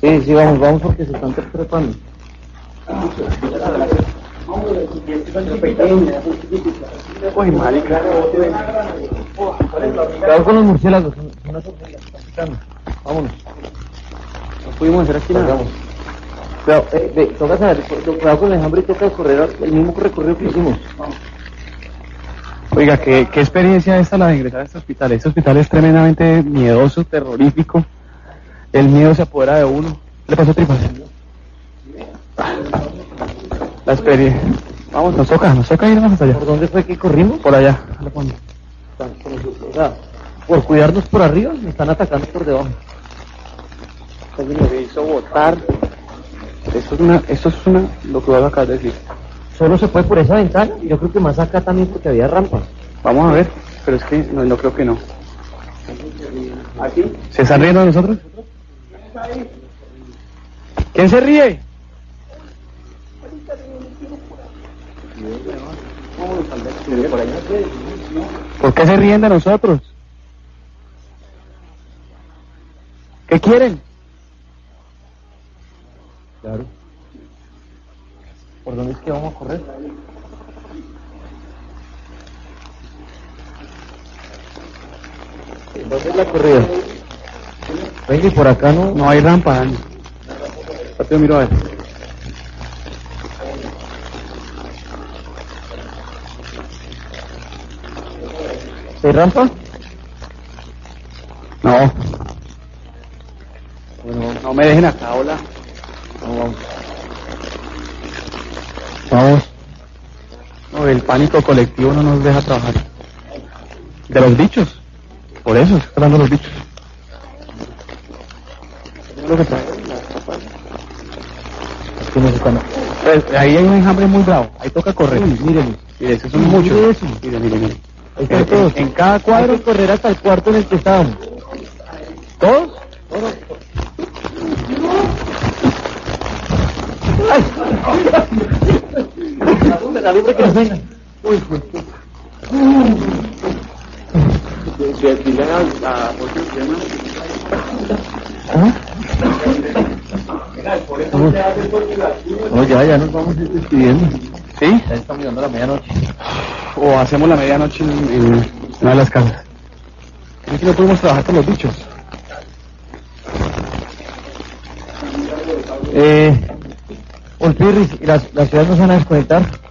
Sí, sí, vamos, vamos porque se están trepando. Uy, marica. Cuidado con los murciélagos. Vámonos. No pudimos hacer aquí nada. Cuidado, eh, ve, toca cuidado con el enjambre y toca correr el mismo recorrido que hicimos. Oiga, ¿qué, qué experiencia esta la de ingresar a este hospital. Este hospital es tremendamente miedoso, terrorífico. El miedo se apodera de uno. ¿Qué le pasó a tripas? La experiencia. Vamos, nos toca, nos toca irnos hasta allá. ¿Por dónde fue que corrimos? Por allá. a la fondo. Están con nosotros. O sea, por cuidarnos por arriba, me están atacando por debajo. Alguien me hizo botar. Esto es una, esto es una, lo que vas a acabar de decir. Solo se fue por esa ventana. Yo creo que más acá también porque había rampas. Vamos a ver, pero es que no, no creo que no. ¿Aquí? ¿Se están riendo de nosotros? ¿Quién se ríe? ¿Por qué se ríen de nosotros? ¿Qué quieren? Claro. ¿Por dónde es que vamos a correr? ¿Dónde es la corrida? Venga, y por acá no. No hay rampa, Dani. Rápido miro a ver. ¿Hay rampa? No, Bueno, no me dejen acá, hola. Vamos, vamos. Vamos. No, el pánico colectivo no nos deja trabajar. De los bichos. Por eso, estoy hablando de los están... Pues, ahí hay un enjambre muy bravo. Ahí toca correr. Uy, mírenlo. Mire, esos son Mire muchos. eso. Mire, mire, mire. Ahí están En, todos. en cada cuadro, correr hasta el cuarto en el que estábamos. ¿todos? Que nos vengan. Uy, a, a Luciano No, ya, ya nos vamos despidiendo. ¿Sí? Ya estamos llegando a la medianoche. O hacemos la medianoche en, en una de las casas. Es que no pudimos trabajar con los bichos. Eh, Olpirris, y las, las ciudades nos van a desconectar.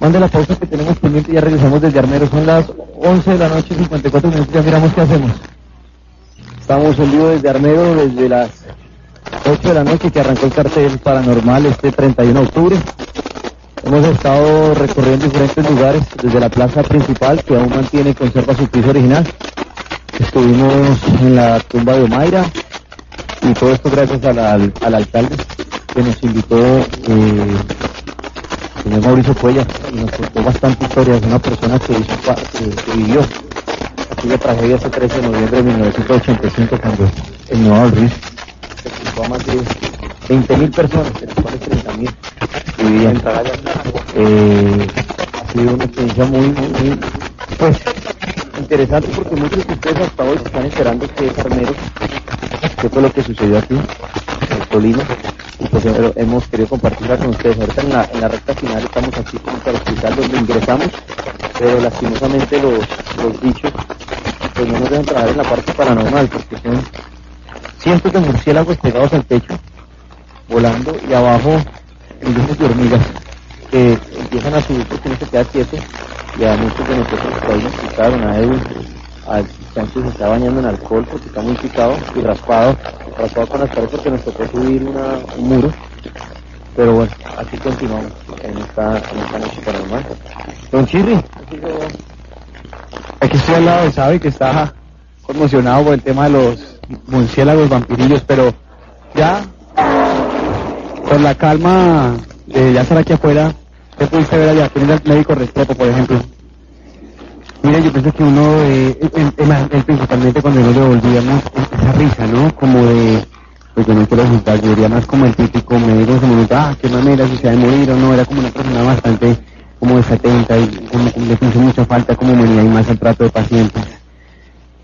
Mande la pausa que tenemos pendiente y ya regresamos desde Armero. Son las 11 de la noche, 54 minutos. Ya miramos qué hacemos. Estamos en vivo desde Armero desde las 8 de la noche que arrancó el cartel paranormal este 31 de octubre. Hemos estado recorriendo diferentes lugares, desde la plaza principal, que aún mantiene y conserva su piso original. Estuvimos en la tumba de Omaira, y todo esto gracias al, al, al alcalde que nos invitó, eh, señor Mauricio Cuella, y nos contó bastante historia de una persona que, vivió aquella tragedia ese 13 de noviembre de 1985 cuando el Nuevo Ruiz expulsó a más de 20.000 personas, de las cuales 30.000 vivían. Eh, ha sido una experiencia muy, muy, muy, pues, interesante porque muchos de ustedes hasta hoy están enterando que es armero, qué fue lo que sucedió aquí, en Tolima, y pues eh, hemos querido compartirla con ustedes. Ahorita en la, en la recta final estamos aquí frente al hospital donde ingresamos, pero lastimosamente los, los bichos pues no nos dejan trabajar en la parte paranormal porque son cientos de murciélagos pegados al techo, volando y abajo millones de hormigas que empiezan a subir porque no se queda quieto y a muchos de nosotros ahí nos picaron, a Edwin, al Chancho se está bañando en alcohol porque está muy picado y raspado, raspado con las paredes porque nos tocó subir una, un muro. Pero bueno, así continuamos en esta, en esta noche paranormal. Don Chirri, Aquí estoy al lado de Sabi que está conmocionado por el tema de los murciélagos vampirillos, pero ya con la calma de ya estar aquí afuera, ¿qué pudiste ver allá? ¿Quién era el médico Restrepo, por ejemplo? Mira, yo pienso que uno, eh, en- en la- en- principalmente cuando nos devolvíamos, esa risa, ¿no? Como de, pues yo no quiero juzgar, yo diría más como el típico médico que se me ah, qué manera, si se va a morir o no, era como una persona bastante como de 70 y le hizo mucha falta como humanidad y más el trato de pacientes.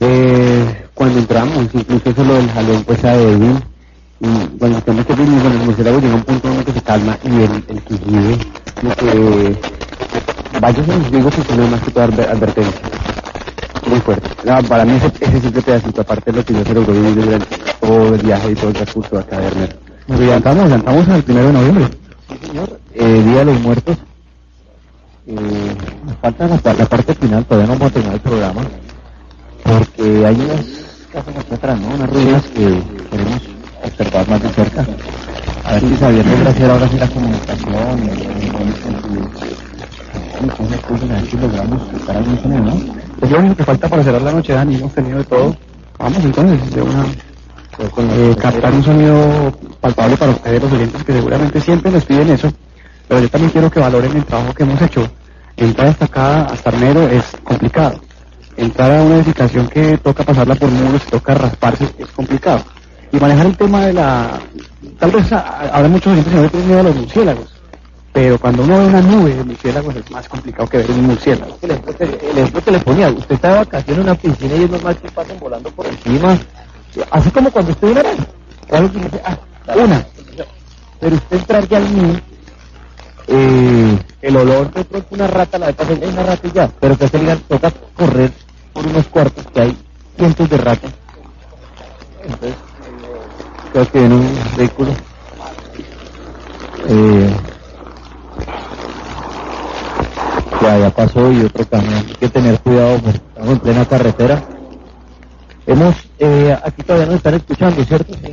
Eh, cuando entramos, incluso eso lo del jalón pues a Edwin, y cuando estamos que vivimos con los murciélagos llega un punto el que se calma y el, el vive, como que Vaya se los que es más que toda adver- advertencia. Muy fuerte. No, para mí ese, ese simple pedacito, aparte de lo que yo se logró vivir durante todo el viaje y todo el transcurso acá de Hermes. Nos adelantamos, adelantamos al primero de noviembre. Sí, señor. Eh, Día de los Muertos. Eh, nos falta la, la parte final, todavía no vamos a terminar el programa, porque hay unas casas atrás, ¿no? Unas ruinas que queremos observar más de cerca. A ver si logra hacer ahora sí la comunicación y, y cosas, a ver si logramos estar con él, ¿no? Es lo único que falta para cerrar la noche, Dani, hemos tenido de todo. Vamos entonces, de una eh, captar un sonido palpable para ustedes los oyentes que seguramente siempre nos piden eso, pero yo también quiero que valoren el trabajo que hemos hecho. Entrar hasta acá, hasta Armero, es complicado. Entrar a una edificación que toca pasarla por muros, toca rasparse, es complicado. Y manejar el tema de la... Tal vez habrá muchos oyentes que no le tienen miedo a los murciélagos, pero cuando uno ve una nube de murciélagos es más complicado que ver un murciélago. El ejemplo, que, el ejemplo que le ponía, usted está de vacaciones en una piscina y es normal que pasen volando por encima, así como cuando usted una araña, o algo que dice, ah, una, pero usted entrar ya al nido, eh, el olor de pronto una rata, la vez pasada hay una rata y ya, pero que se digan, toca correr por unos cuartos que hay cientos de ratas, entonces, creo que en un vehículo, eh, ya, ya pasó y otro camión. Hay que tener cuidado, porque estamos en plena carretera. Hemos, eh, aquí todavía nos están escuchando, ¿cierto? Sí.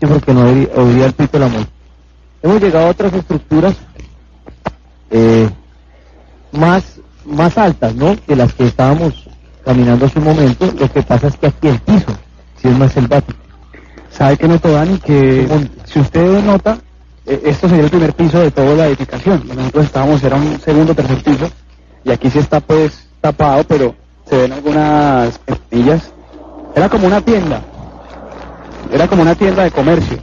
Sí, porque no oía el pito la muerte. Hemos llegado a otras estructuras eh, más, más altas, ¿no? Que las que estábamos caminando hace un momento. Lo que pasa es que aquí el piso, sí es más selvático. ¿Sabe qué notó Dani? Que si usted nota, eh, esto sería el primer piso de toda la edificación. Nosotros estábamos, era un segundo tercer piso, y aquí sí está pues tapado, pero se ven algunas esquinillas. Era como una tienda, era como una tienda de comercio.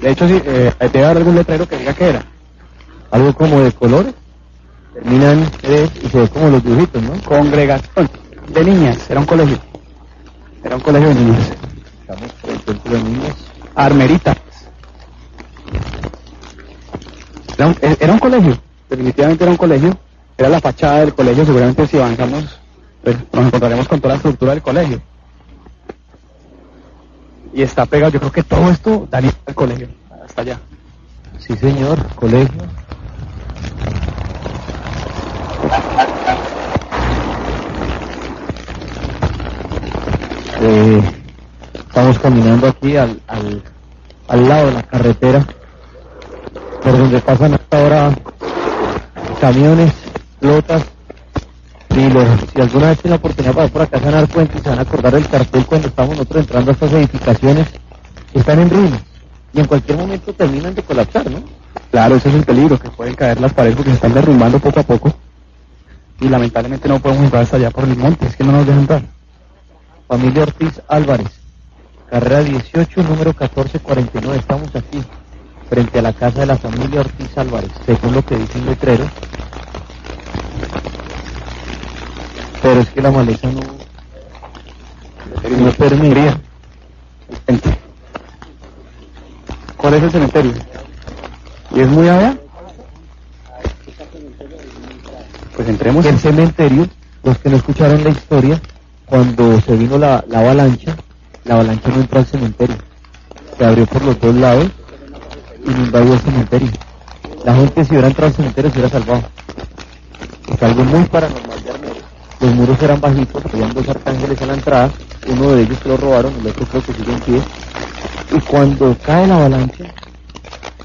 De hecho, sí, eh, debe haber algún letrero que diga que era. Algo como de colores. Terminan tres y se ve como los dibujitos, ¿no? Congregación de niñas, era un colegio. Era un colegio de niñas. Estamos por el centro de niños. Armerita. Era un, e- era un colegio, definitivamente era un colegio. Era la fachada del colegio, seguramente si avanzamos, pues nos encontraremos con toda la estructura del colegio. Y está pegado, yo creo que todo esto daría al colegio, hasta allá. Sí, señor, colegio. Eh, estamos caminando aquí al, al, al lado de la carretera, por donde pasan hasta ahora camiones, flotas, y los, si alguna vez tienen la oportunidad pasar por acá se van a dar cuenta y se van a acordar del cartel cuando estamos nosotros entrando a estas edificaciones, están en ruinas y en cualquier momento terminan de colapsar, ¿no? Claro, ese es el peligro, que pueden caer las paredes porque se están derrumbando poco a poco. Y lamentablemente no podemos entrar hasta allá por el monte, es que no nos dejan entrar. Familia Ortiz Álvarez, carrera 18, número 1449. Estamos aquí, frente a la casa de la familia Ortiz Álvarez, según lo que dice un letrero. Pero es que la maleza no, no permite. ¿Cuál es el cementerio? ¿Y es muy allá? Pues entremos. El cementerio, los que no escucharon la historia, cuando se vino la avalancha, la avalancha no entró al cementerio. Se abrió por los dos lados y no invadió el cementerio. La gente si hubiera entrado al cementerio se hubiera salvado. Es algo muy paranormal de Armero. Los muros eran bajitos, habían dos arcángeles en la entrada, uno de ellos lo robaron, el otro creo que sigue en pie. Y cuando cae la avalancha,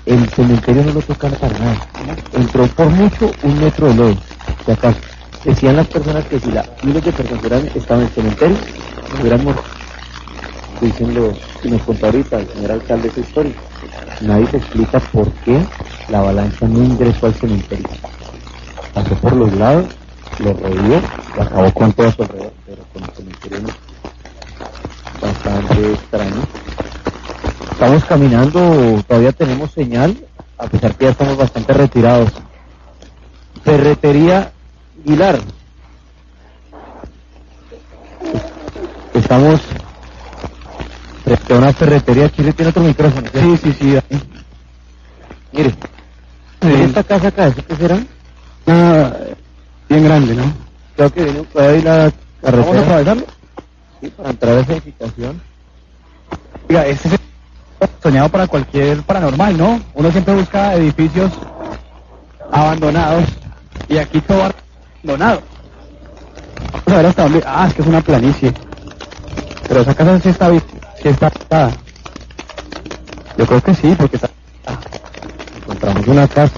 el cementerio no lo tocan para nada. Entró por mucho un metro de lodo, si acaso. Decían las personas que si la miles de personas hubieran estado en el cementerio, hubieran muerto. Dicen los que nos contó ahorita el señor alcalde esa historia. Nadie se explica por qué la avalancha no ingresó al cementerio. Pasó por los lados, lo rodeó y acabó con todo a su alrededor, pero con el cementerio no. Bastante extraño. Estamos caminando, todavía tenemos señal, a pesar que ya estamos bastante retirados. Ferretería Aguilar. Estamos frente a una ferretería. Chile tiene otro micrófono. Sí, sí, sí. ahí. Mire, ¿en esta casa acá, ¿eso qué será? Ah, bien grande, ¿no? Creo que viene por ahí la carretera. ¿Vamos a atravesarlo? Sí, para entrar a esa edificación. Oiga, este es soñado para cualquier paranormal, ¿no? Uno siempre busca edificios abandonados y aquí todo abandonado. Vamos a ver hasta dónde. Ah, es que es una planicie. Pero esa casa sí está, vi- sí está. Yo creo que sí, porque está. Encontramos una casa.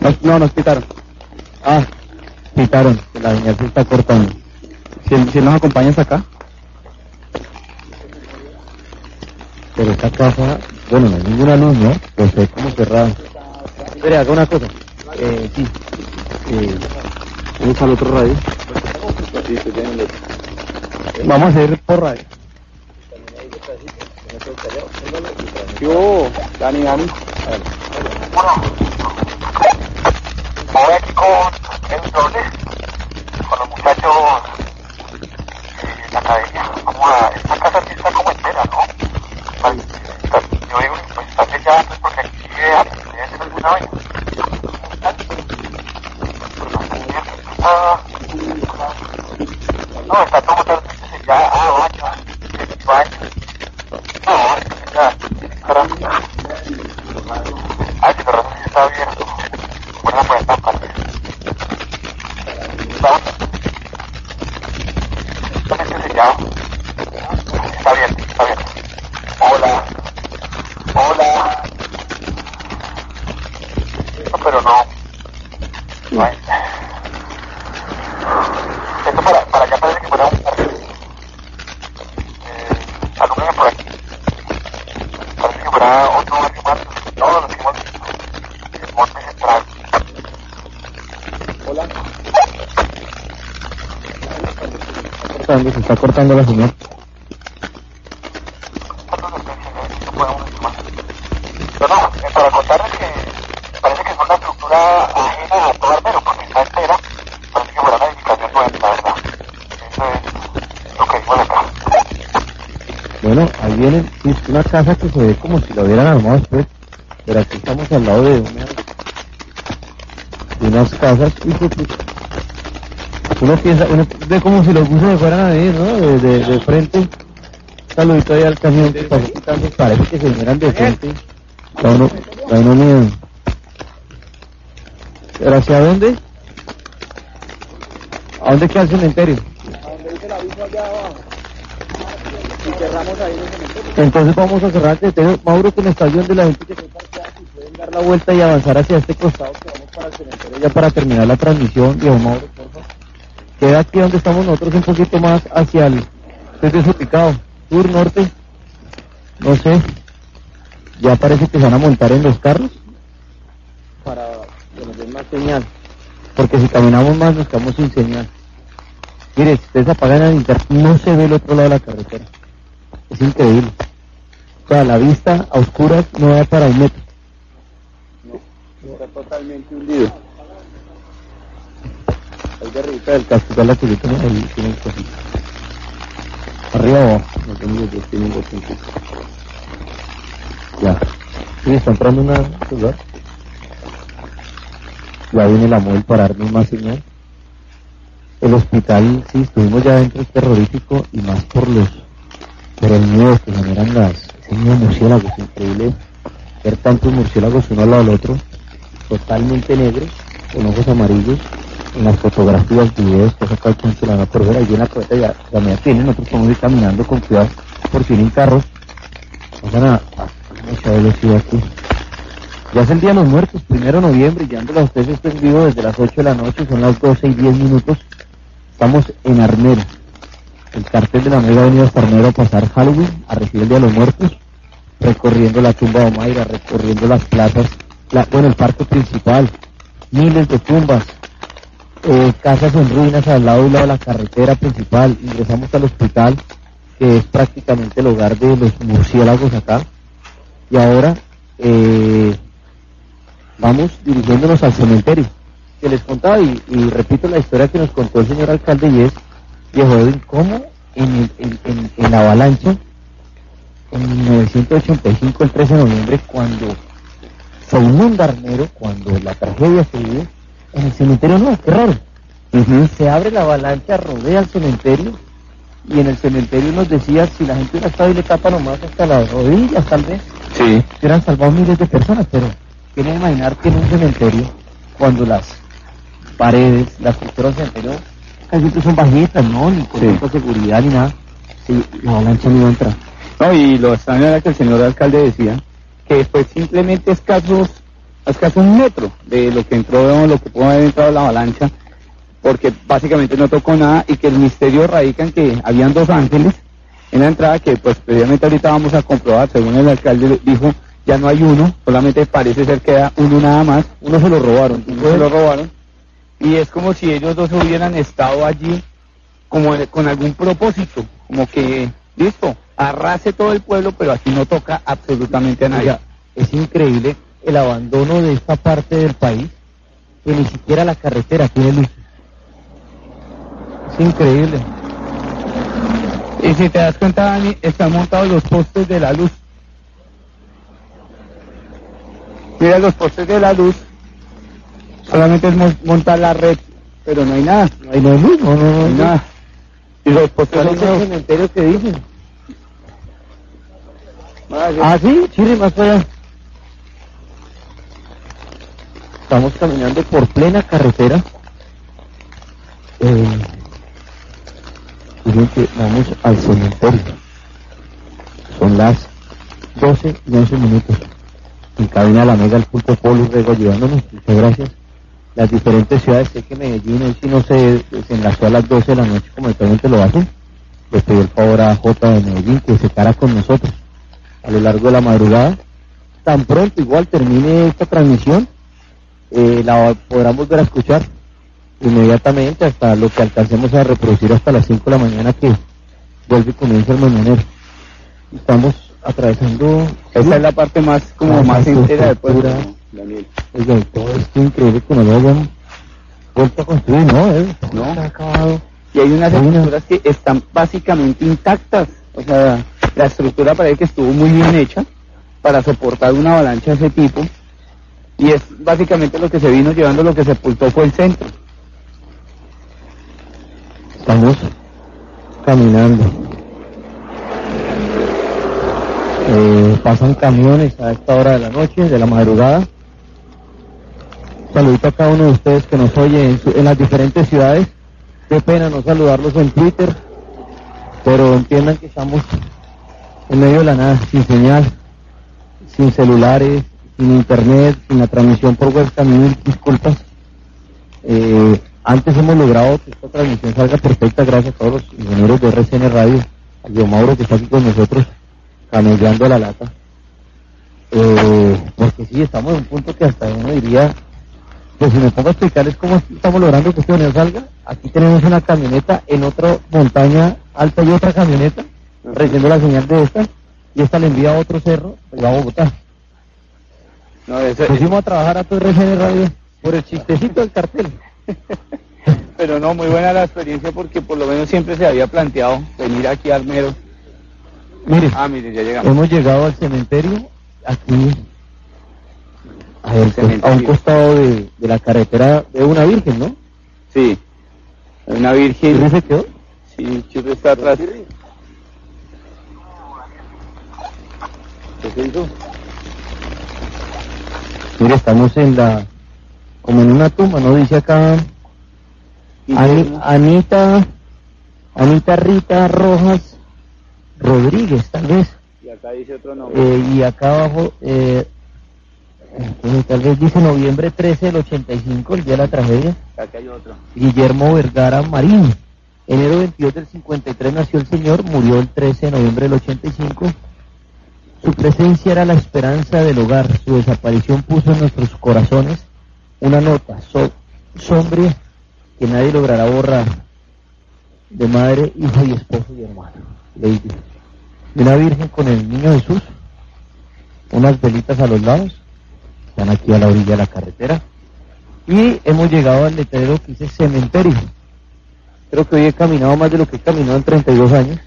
Nos- no, nos quitaron. Ah, quitaron, que la señal se está cortando. Si si nos acompaña hasta acá. Pero esta casa, bueno, no hay ninguna luz, ¿no? Pues es como cerrada. Espere, haga una cosa. Eh, sí. Eh, vamos al otro radio. Vamos a hacer por radio. Yo, Dani, Dani. Voy aquí con doble, con los muchachos eh, de la academia. Vamos a, esta casa sí Cortando, se está cortando la señal. Pero no, eh, para contarles que parece que es una estructura ajena a todo Armero, porque está entera. Parece que fuera una edificación nueva, la verdad. Eso es lo que vimos acá. Bueno, ahí viene una casa que se ve como si lo hubieran armado después. Pero aquí estamos al lado de una, de unas casas. puta. Uno piensa, uno ve como si los buses se fueran a venir, ¿no? De, de, de frente. Saludito ahí al camión que pasó quitando. Parece que se vinieran de frente. Da uno, da uno miedo. ¿Pero hacia dónde? ¿A dónde queda el cementerio? Y cerramos ahí los cementerios. Entonces vamos a cerrar el cementerio. Mauro, me está ayudando la gente que si pueden dar la vuelta y avanzar hacia este costado que vamos para el cementerio ya para terminar la transmisión. Diego Mauro. Queda aquí donde estamos nosotros un poquito más hacia el... Desubicado. Sur, norte. No sé. Ya parece que se van a montar en los carros para que nos den más señal. Porque si caminamos más nos quedamos sin señal. Mire, si ustedes apagan el internet, no se ve el otro lado de la carretera. Es increíble. O sea, la vista a oscuras no da para un metro. Está totalmente hundido. Arriba del la que yo tengo ahí, tiene el cosito. Arriba o abajo, no tengo los dos, tienen dos puntos. Ya. Está entrando una lugar. Ya viene la móvil para darnos más señal. El hospital, sí, estuvimos ya dentro, es terrorífico y más por los, por el miedo que generan las, ese miedo murciélagos, increíble ver tantos murciélagos uno al lado del otro, totalmente negros, con ojos amarillos, en las fotografías, videos que ha sacado el la por ver, ahí viene la cabeza ya, la media tiene, nosotros podemos ir caminando con cuidado por si vienen carros, pasan a, a mucha velocidad aquí. Ya es el Día de los Muertos, primero de noviembre, ya a ustedes esto en vivo desde las 8 de la noche, son las 12 y 10 minutos, estamos en Armero. El cartel de la Mega ha venido hasta Armero a pasar Halloween, a recibir el Día de los Muertos, recorriendo la tumba de Omaira, recorriendo las plazas, la, bueno, el parque principal, miles de tumbas, eh, casas en ruinas al lado y lado de la carretera principal, ingresamos al hospital, que es prácticamente el hogar de los murciélagos acá, y ahora eh, vamos dirigiéndonos al cementerio, que les contaba, y, repito la historia que nos contó el señor alcalde, y es, viejo Edwin, cómo en, en, en- en la avalancha, en 1985, el 13 de noviembre, cuando se inunda Armero, cuando la tragedia se vive, en el cementerio no, qué raro. Se abre la avalancha, rodea el cementerio, y en el cementerio nos decía, si la gente hubiera estado y le tapa nomás hasta las rodillas, tal vez, Sí. se hubieran salvado miles de personas, pero quieren imaginar que en un cementerio, cuando las paredes, las estructuras del cementerio, casi son bajitas, ¿no? Ni con Sí. tanta seguridad ni nada, sí, la avalancha no iba a entrar. No, y lo extraño era que el señor alcalde decía que fue simplemente escasos, escaso un metro de lo que entró, lo que pudo haber entrado la avalancha, porque básicamente no tocó nada y que el misterio radica en que habían dos ángeles en la entrada que pues previamente ahorita vamos a comprobar, según el alcalde dijo, ya no hay uno, solamente parece ser que era uno nada más, uno se lo robaron, uno se lo robaron, y es como si ellos dos hubieran estado allí como con algún propósito, como que, listo, arrase todo el pueblo, pero aquí no toca absolutamente a nadie. Es increíble el abandono de esta parte del país, que ni siquiera la carretera tiene luz. Es increíble. Y si te das cuenta, Dani, están montados los postes de la luz. Mira los postes de la luz, solamente es mon- montar la red, pero no hay nada, No hay, no hay luz, no, no, no, no hay nada. Y los postes ¿Cuál son es el nuevos. cementerio que dicen? Ah, sí. Chile, más allá. Estamos caminando por plena carretera. Eh, miren que vamos al cementerio. Son las 12 y 11 minutos. En cabina la mega el pulpo Polo Rego ayudándonos. Muchas gracias. Las diferentes ciudades, sé que Medellín hoy sí no se desenlazó a las 12 de la noche como habitualmente lo hacen. Le pedí el favor a J de Medellín que se cara con nosotros a lo largo de la madrugada. Tan pronto igual termine esta transmisión, eh, la podrán volver a escuchar inmediatamente hasta lo que alcancemos a reproducir hasta las 5 de la mañana que vuelve y comienza el mañanero. Estamos atravesando... Esa es la parte más, como más entera del pueblo. Daniel. Oiga, todo esto increíble que no lo hayan vuelto a construir, ¿no? Eh, No. está acabado. Y hay unas Hay una- estructuras que están básicamente intactas. O sea, la estructura parece que estuvo muy bien hecha para soportar una avalancha de ese tipo. Y es básicamente lo que se vino llevando, lo que sepultó fue el centro. Estamos caminando. Eh, pasan camiones a esta hora de la noche, de la madrugada. Saludito a cada uno de ustedes que nos oye en, su- en las diferentes ciudades. Qué pena no saludarlos en Twitter. Pero entiendan que estamos en medio de la nada, sin señal, sin celulares, sin internet, sin la transmisión por webcam, mil disculpas. Eh, antes hemos logrado que esta transmisión salga perfecta gracias a todos los ingenieros de RCN Radio, a Guillermo Mauro que está aquí con nosotros, camellando la lata. Eh, porque sí, estamos en un punto que hasta uno diría, pues si me pongo a explicarles cómo estamos logrando que este video salga, aquí tenemos una camioneta en otra montaña alta y otra camioneta, recibiendo la señal de esta, y esta le envía a otro cerro, pues va a Bogotá. No, ese- Pusimos a trabajar a tu RCN Radio por el chistecito del cartel. pero no, muy buena la experiencia porque por lo menos siempre se había planteado venir aquí a Armero. Mire, Ah, mire, ya llegamos. hemos llegado al cementerio, aquí, a, un costado de, de la carretera de una virgen, ¿no? Sí, una ¿Y virgen. se quedó? Sí, Churri está atrás. ¿Qué se hizo? Mire, estamos en la, como en una tumba, ¿no? Dice acá, Ani- Anita, Anita Rita Rojas Rodríguez, tal vez. Y acá dice otro nombre. Eh, y acá abajo, eh, eh, tal vez dice noviembre 13 del 85, el día de la tragedia. Acá hay otro. Guillermo Vergara Marín. Enero 22 del 53 nació el señor, murió el 13 de noviembre del 85. Su presencia era la esperanza del hogar. Su desaparición puso en nuestros corazones una nota so- sombría que nadie logrará borrar. De madre, hijo y esposo y hermano. Lady. De una virgen con el niño Jesús. Unas velitas a los lados. Están aquí a la orilla de la carretera. Y hemos llegado al letrero que dice cementerio. Creo que hoy he caminado más de lo que he caminado en 32 años.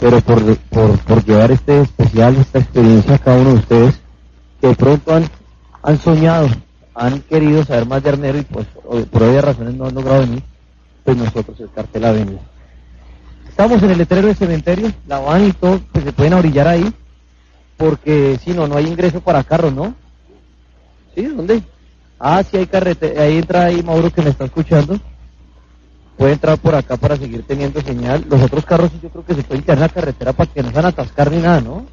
Pero por, por, por llevar este especial, esta experiencia a cada uno de ustedes, que de pronto han, han soñado, han querido saber más de Armero y pues por obvias razones no han logrado venir, pues nosotros el cartel ha venido. Estamos en el letrero del cementerio, la van y todo, pues se pueden orillar ahí, porque si no, no hay ingreso para carros, ¿no? ¿Sí? ¿Dónde? Ah, sí hay carretera, ahí entra ahí Mauro que me está escuchando. Puede entrar por acá para seguir teniendo señal. Los otros carros sí yo creo que se pueden quedar en la carretera para que no se van a atascar ni nada, ¿no?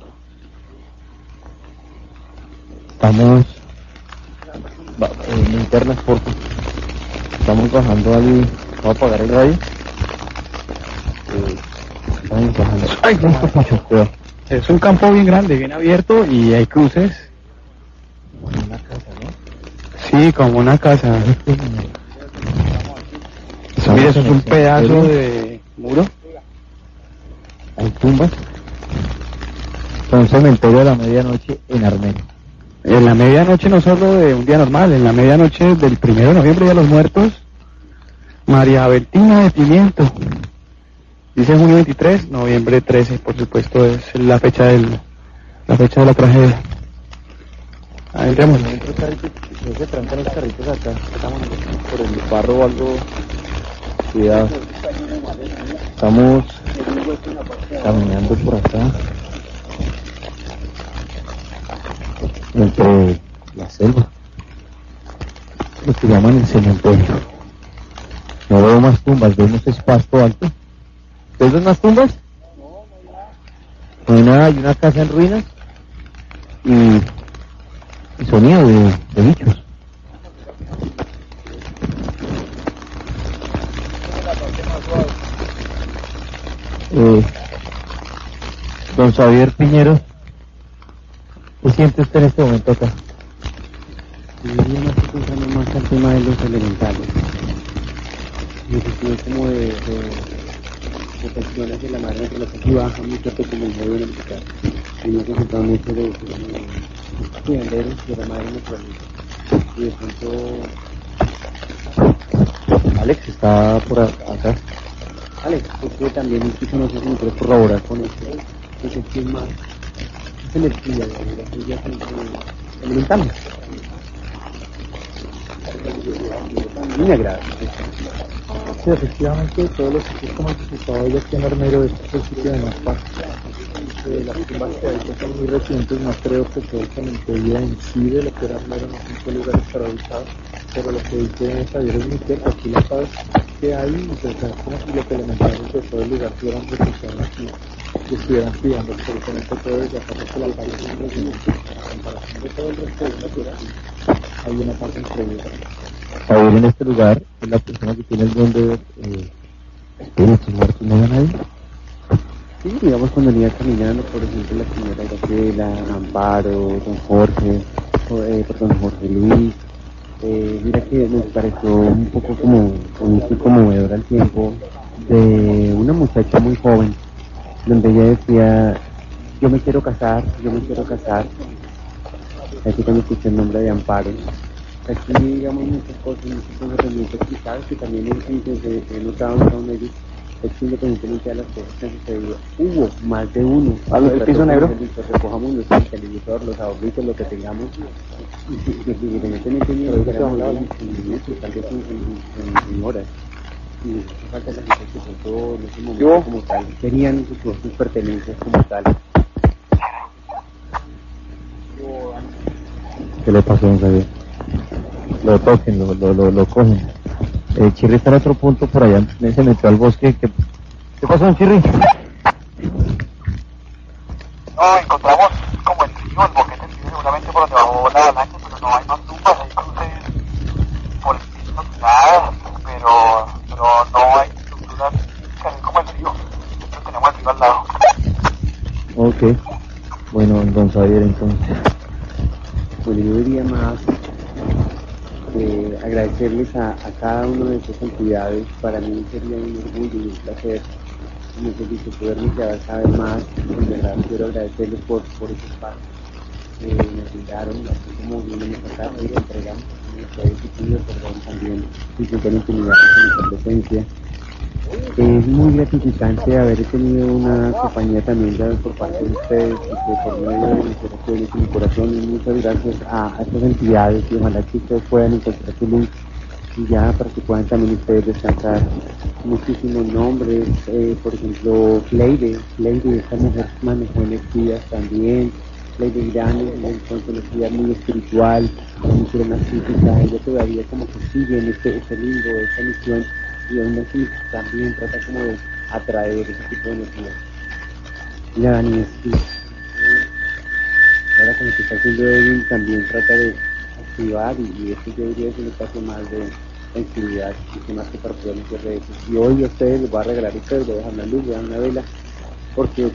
Estamos en linternas porque estamos bajando al... Voy a apagar el radio. Eh, estamos bajando. ¡Ay, no. Es un campo bien grande, bien abierto y hay cruces. Una casa, ¿no? Sí, como una casa. Mira, eso es un pedazo de muro. Hay tumbas. Está un cementerio a la medianoche en Armenia. En la medianoche no solo de un día normal, en la medianoche del primero de noviembre de los muertos, María Bertina de Pimiento. Dice junio 23, noviembre 13, por supuesto, es la fecha del la fecha de la tragedia. Estos carritos, no se trancan los carritos acá. Estamos por el barro o algo. Cuidado. Estamos caminando por acá. Entre la selva. Lo que llaman el cementerio. No veo más tumbas, vemos ese pasto alto. ¿Ustedes ven más tumbas? No hay nada, hay una casa en ruinas y sonido de bichos. Eh, don Xavier Piñero, ¿qué siente usted en este momento acá? Yo más que pensando más al tema de los elementales. En el sentido como de, de, de cuestiones de la madre naturaleza que baja mucho que como el medio elemental. Y me he concentrado mucho de, de, de cuidaderos de la madre naturaleza. Y de pronto, Alex está por acá. Alex, porque también incluso no sé si corroborar con esto. No sé quién más. Es energía, de la energía elemental. A mí me agrada. Sí, efectivamente, todos los sitios como el que se estaba hoy aquí en Armero, este es el sitio de más paz. Eh, las tumbas que hay que son muy recientes, no creo que todo el cementerio en sí de lo que era Armero no son lugares para. Pero lo que dice Javier cierto, aquí la paz que hay, pues, es como si los elementales de todo el lugar tuvieran protección aquí y estuvieran cuidando absolutamente todo desde acá porque la paz es impresionante. A comparación de todo el resto de la ciudad, hay una paz increíble. Javier en este lugar es la persona que tiene el don de ver eh, muertos, ¿no a nadie? Sí, digamos cuando venía caminando, por ejemplo, la señora Graciela, Amparo, don Jorge, o, eh, perdón, Jorge Luis, eh, mira que nos pareció un poco como y conmovedor al tiempo de una muchacha muy joven, donde ella decía, yo me quiero casar, yo me quiero casar. Así cuando escuché el nombre de Amparo. Aquí, digamos, muchas cosas, cosas realmente explicadas que también he, notado en ellos que independientemente de las cosas que han sucedido, hubo más de uno. ¿Ah, el piso negro? Recojamos nuestro televisor, los ahorritos, lo que tengamos, independientemente de lo que tal vez en, en- en horas. Y falta la gente que pasó en ese momento como tal, querían sus, sus pertenencias como tal. ¿Qué le pasó a Javier? Lo toquen, lo, lo, lo, lo cogen. Eh, Chirri está en otro punto por allá, se metió al bosque. ¿Qué, qué pasó, don Chirri? No, encontramos como el río, el boquete seguramente por donde bajó la avalancha, pero no hay más tumbas, hay cruces por el piso, nada, pero, pero no hay estructuras físicas, es como el río, nosotros tenemos el río al lado. Ok. Bueno, don Javier, entonces. Bueno, yo diría más eh, agradecerles a, a cada uno de esas entidades. Para mí sería un orgullo y un placer, dicho, poderme quedar cada vez más. En verdad, quiero agradecerles por, por ese espacio que me brindaron, así como vinimos acá, hoy le entregamos nuestra pidido perdón también, y siempre intimidad con nuestra presencia. Es muy gratificante haber tenido una compañía también por parte de ustedes y que por medio de mis oraciones y mi corazón y muchas gracias a, a estas entidades y ojalá que ustedes puedan encontrar su luz y ya para que también ustedes descansar. Muchísimos nombres, eh, por ejemplo Leide, Leide, esta mujer manejó energías también, Leide Irán, con energía muy espiritual, muy física, ella todavía como que sigue en este, este limbo, esta misión y aún así también trata como de atraer ese tipo de energía. Y la Dani. Ahora con lo que está haciendo Edwin también trata de activar y, y esto yo diría es un espacio más de tranquilidad y más que para poder hacer redes. Y hoy a ustedes les voy a regalar esto, les voy a dejar una luz, a dejar una vela, porque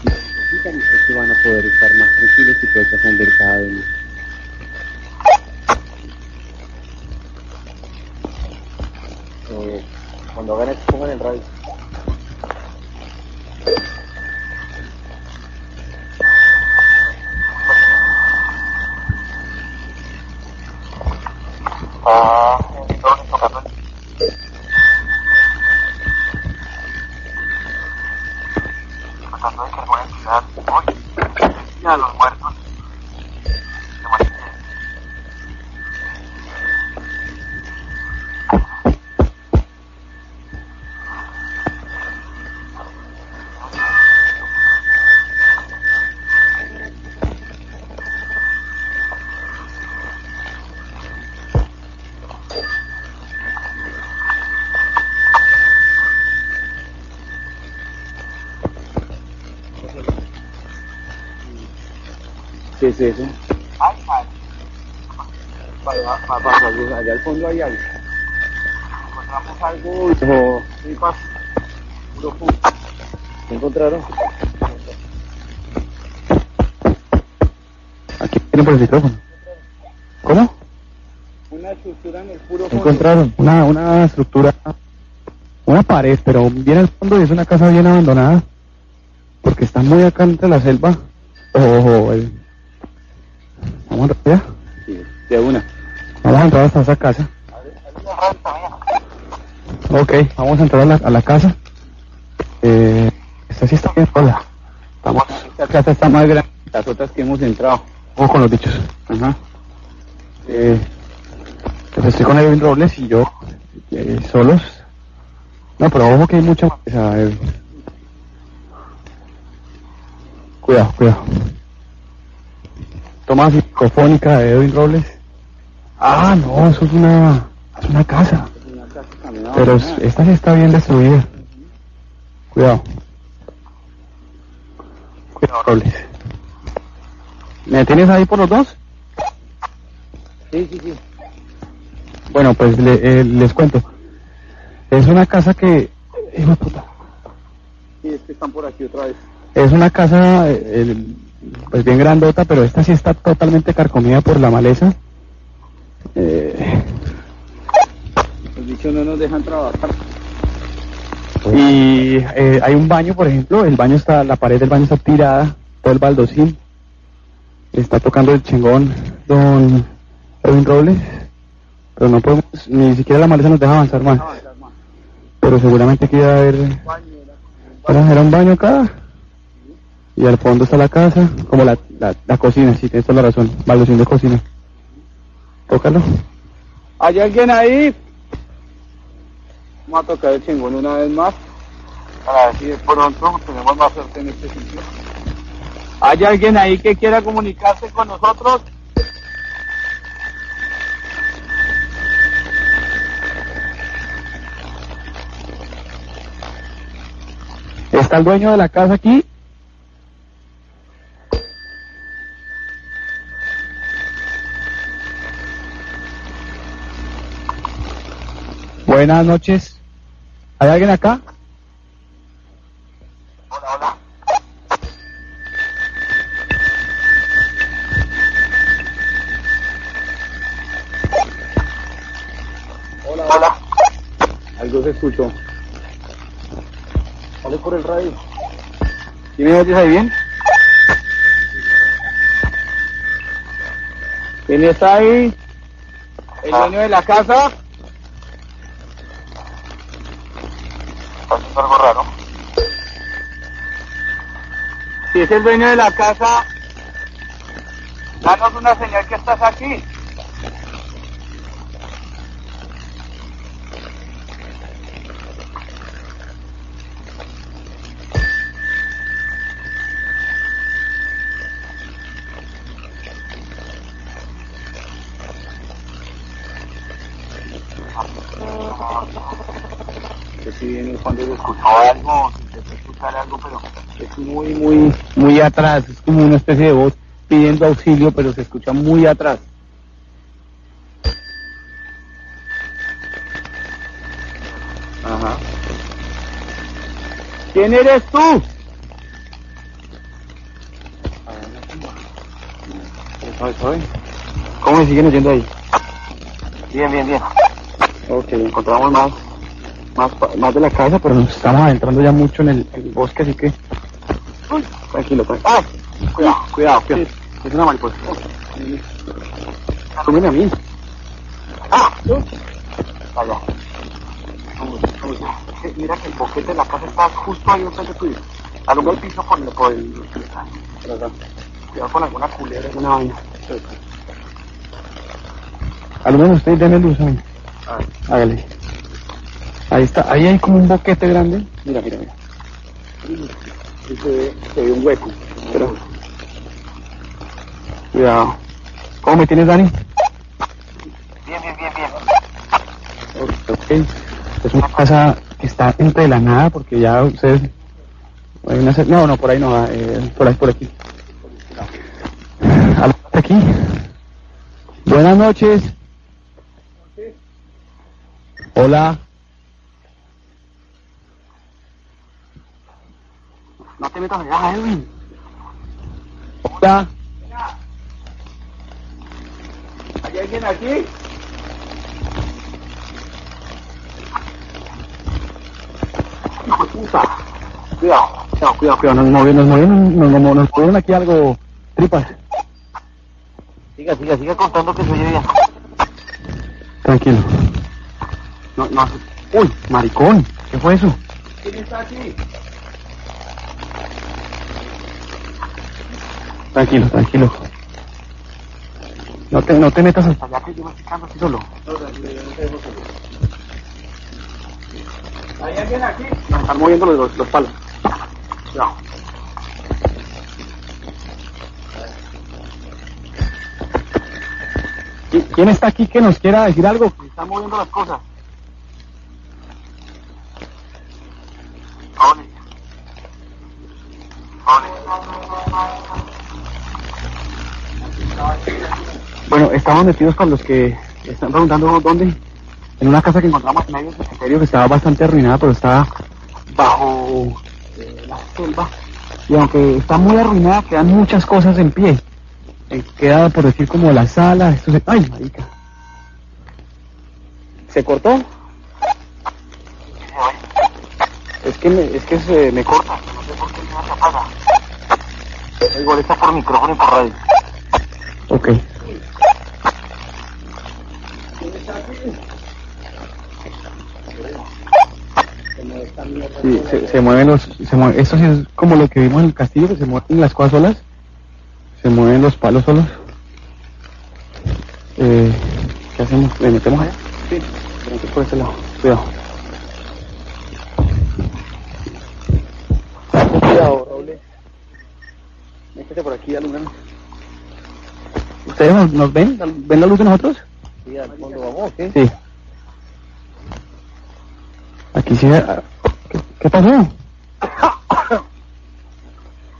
si necesitan ustedes que van a poder estar más tranquilos y poder trascender cada vez más. Eh, cuando hagan esto, pongan el radio. Está es eso? Ay, ay, Para, para, para, allá, al fondo hay algo. encontramos algo O, muy fácil. Puro fu- ¿Qué encontraron? Aquí tienen por el micrófono. ¿Cómo? Una estructura en el puro ¿Qué encontraron? Una, una estructura, una pared, pero bien al fondo y es una casa bien abandonada. Porque está muy acá entre la selva. Ojo, ojo, el- Vamos. Sí, de una. Vamos a entrar hasta esa casa. Ok, vamos a entrar a la, a la casa. Eh, esta sí está bien sola. Estamos, Esta casa está más grande que las otras que hemos entrado. ojo con los bichos. Ajá. Eh, pues estoy con Edwin Robles y yo eh, solos. No, pero ojo que hay mucha Edwin. Cuidado, cuidado. Toma psicofónica de Edwin Robles. Ah, no, eso es una, es una casa. Pero es- esta sí está bien destruida. Cuidado. Cuidado, Robles. ¿Me tienes ahí por los dos? Sí, sí, sí. Bueno, pues le- eh, les cuento. Es una casa que... hijo puta. Sí, es que están por aquí otra vez. Es una casa eh, el- pues bien grandota, pero esta sí está totalmente carcomida por la maleza. Eh, Los bichos no nos dejan trabajar. y eh, hay un baño, por ejemplo, el baño está, la pared del baño está tirada, todo el baldocín. Está tocando el chingón don Edwin Robles, pero no podemos, ni siquiera la maleza nos deja avanzar más. Pero seguramente aquí debe haber, era, era un baño acá, y al fondo está la casa, como la, la, la cocina, sí, tienes toda la razón, baldocín de cocina. Tócalo. ¿Hay alguien ahí? Vamos a tocar el chingón una vez más. Para ver si de pronto tenemos más suerte en este sitio. ¿Hay alguien ahí que quiera comunicarse con nosotros? ¿Está el dueño de la casa aquí? Buenas noches. ¿Hay alguien acá? Hola. Hola. Algo se escuchó. Sale por el radio. ¿Y me oyes ahí bien? ¿Quién está ahí? ¿El dueño de la casa? Parece algo raro. Si es el dueño de la casa, danos una señal que estás aquí. que si bien cuando se escuchó algo, se intentó escuchar algo, pero es muy, muy, muy atrás, es como una especie de voz pidiendo auxilio, pero se escucha muy atrás. Ajá. ¿Quién eres tú? ¿Sabes, sabes? ¿Cómo me siguen oyendo ahí? Bien, bien, bien. Ok, encontramos más, más, más de la casa, pero nos estamos adentrando ya mucho en el, en el bosque, así que... Uy, tranquilo, tranquilo. ¡Ah! Cuidado, cuidado, cuidado. Es una mariposa. Súbeme a mí. ¡Ah! Allá. Mira que el boquete de la casa está justo ahí enfrente tuyo. Alumbra el piso por el... Por el cuidado con alguna culebra, alguna vaina. Al menos usted deme luz a mí. Hágale. Ahí está, ahí hay como un boquete grande. Mira, mira, mira. Y se ve, se ve un hueco. Pero... Cuidado. ¿Cómo me tienes, Dani? Bien, bien, bien, bien. Ok. Es una casa que está entre la nada porque ya ustedes... Hay una... No, no, por ahí no, eh, por ahí, por aquí. Aquí. Buenas noches. Hola. No te metas allá, Edwin. Hola. ¿Hay alguien aquí? Hijo de puta. Cuidado. Cuidado, cuidado, cuidado. Nos movieron, nos movieron, nos, nos- nos movieron aquí algo. Tripas. Siga, siga, siga contando que se oye bien. Tranquilo. No, no. Uy, maricón. ¿Qué fue eso? ¿Quién está aquí? Tranquilo, tranquilo. No te, no te metas hasta Allá que yo me estoy quedando aquí solo. ¿Hay alguien aquí? Nos están moviendo los, los palos. ¿Qui- ¿Quién está aquí que nos quiera decir algo? Se están moviendo las cosas. Oli. Bueno, estamos metidos con los que están preguntando dónde. En una casa que encontramos en medio del cementerio que estaba bastante arruinada, pero estaba bajo eh, la selva. Y aunque está muy arruinada, quedan muchas cosas en pie. Eh, queda, por decir, como la sala. Esto se... ¡Ay, marica! ¿Se cortó? Es que me, es que se me corta. No sé por qué se apaga. Igual está por micrófono y por radio. Ok. Sí, se, se mueven los, se mueve, esto sí es como lo que vimos en el castillo, que se mueven las cosas solas, se mueven los palos solos. Eh, ¿Qué hacemos? ¿Le metemos allá? Sí, por este lado, cuidado. Cuidado, Raúl. Métete por aquí, alumbrando. ¿Ustedes nos, nos ven? ¿Ven la luz de nosotros? Sí, al fondo vamos, ¿qué? Sí. Aquí sí. ah, ¿Qué, qué pasó?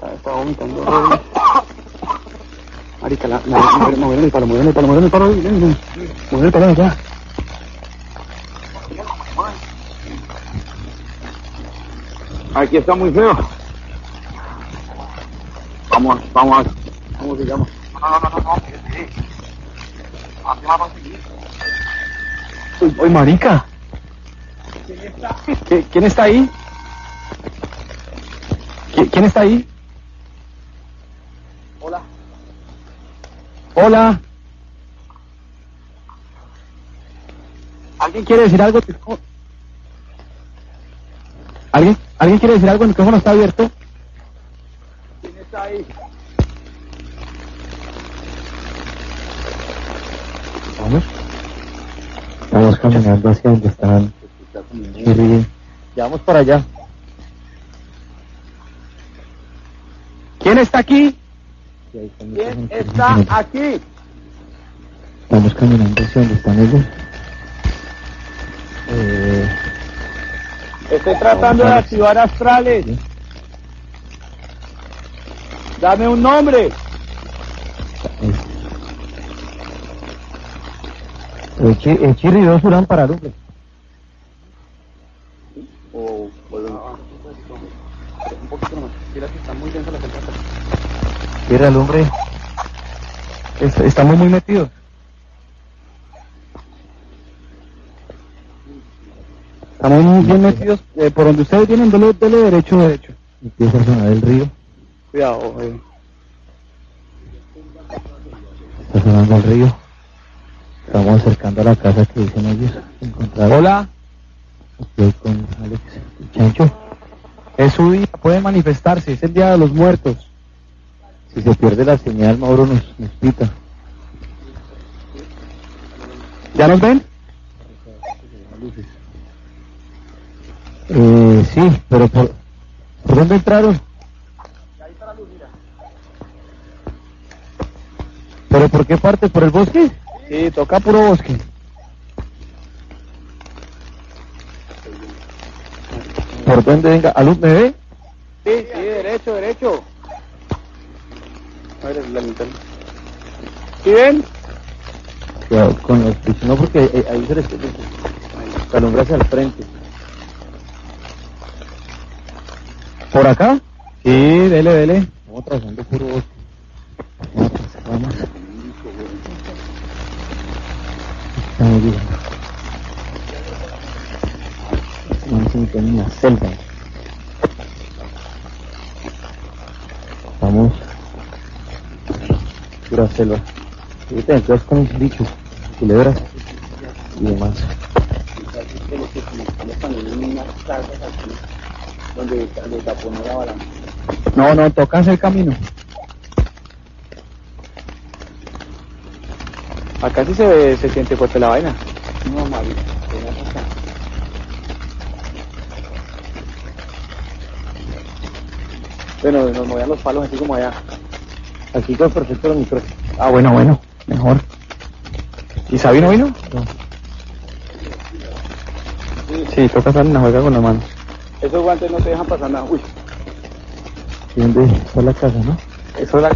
Ah, Estaba vomitando. Marica, la, la, movieron el palo, movieron el palo, movieron el palo. Movieron el palo allá. Aquí está muy feo. Vamos, vamos, ¿cómo se llama? No, no, no, no, no. Aquí vamos a seguir. Uy, uy, marica. ¿Qui- ¿Quién está ahí? ¿Qui- ¿Quién está ahí? Hola. Hola. ¿Alguien quiere decir algo? ¿Alguien, ¿Alguien quiere decir algo? El micrófono está abierto. ¿Quién está ahí? Vamos. Estamos caminando hacia donde están. Ya vamos para allá. ¿Quién está aquí? ¿Quién está aquí? Estamos caminando hacia donde están ellos. Eh, Estoy tratando de activar astrales. Dame un nombre. El, chi, el Chirri y dos Urán para Lupe. O, Un poquito nomás. Mira que está muy densa la. Chirri al hombre. Est- estamos muy metidos. Estamos muy bien metidos. Eh, por donde ustedes vienen, dele, dele derecho, derecho. Empieza a sonar el río. Cuidado. Eh. Está sonando el río. Estamos acercando a la casa que dicen ellos. Encontrar Hola. Estoy con Alex. Chancho, Es su día, puede manifestarse, es el día de los muertos. si se pierde la señal, Mauro nos, nos pita. ¿Ya nos ven? Eh, sí, pero por, ¿por dónde entraron? ¿Pero por qué parte? ¿Por el bosque? Sí, toca puro bosque. ¿Por dónde venga? ¿Alud me ve? Sí, sí, derecho, derecho. A ver, la linterna. ¿Sí ven? Cuidado con los pisos, no porque eh, ahí se les se alumbra hacia el frente. ¿Por acá? Sí, dele, dele. Estamos trazando puro bosque. Vamos, vamos. Vamos a meter en la selva. Vamos. Pura selva. Ahorita entonces con bichos, culebras y demás. No, no, toca hacer camino. Acá sí se, se siente fuerte la vaina. No, Mario. ven acá. Bueno, nos movían los palos así como allá. Aquí quedó perfecto el micrófono. Ah, bueno, bueno, mejor. ¿Y Sabino vino? No. Sí, toca en la juega con la mano. Esos guantes no te dejan pasar nada. Uy, ¿Y ¿Dónde está la casa, no? Eso es la...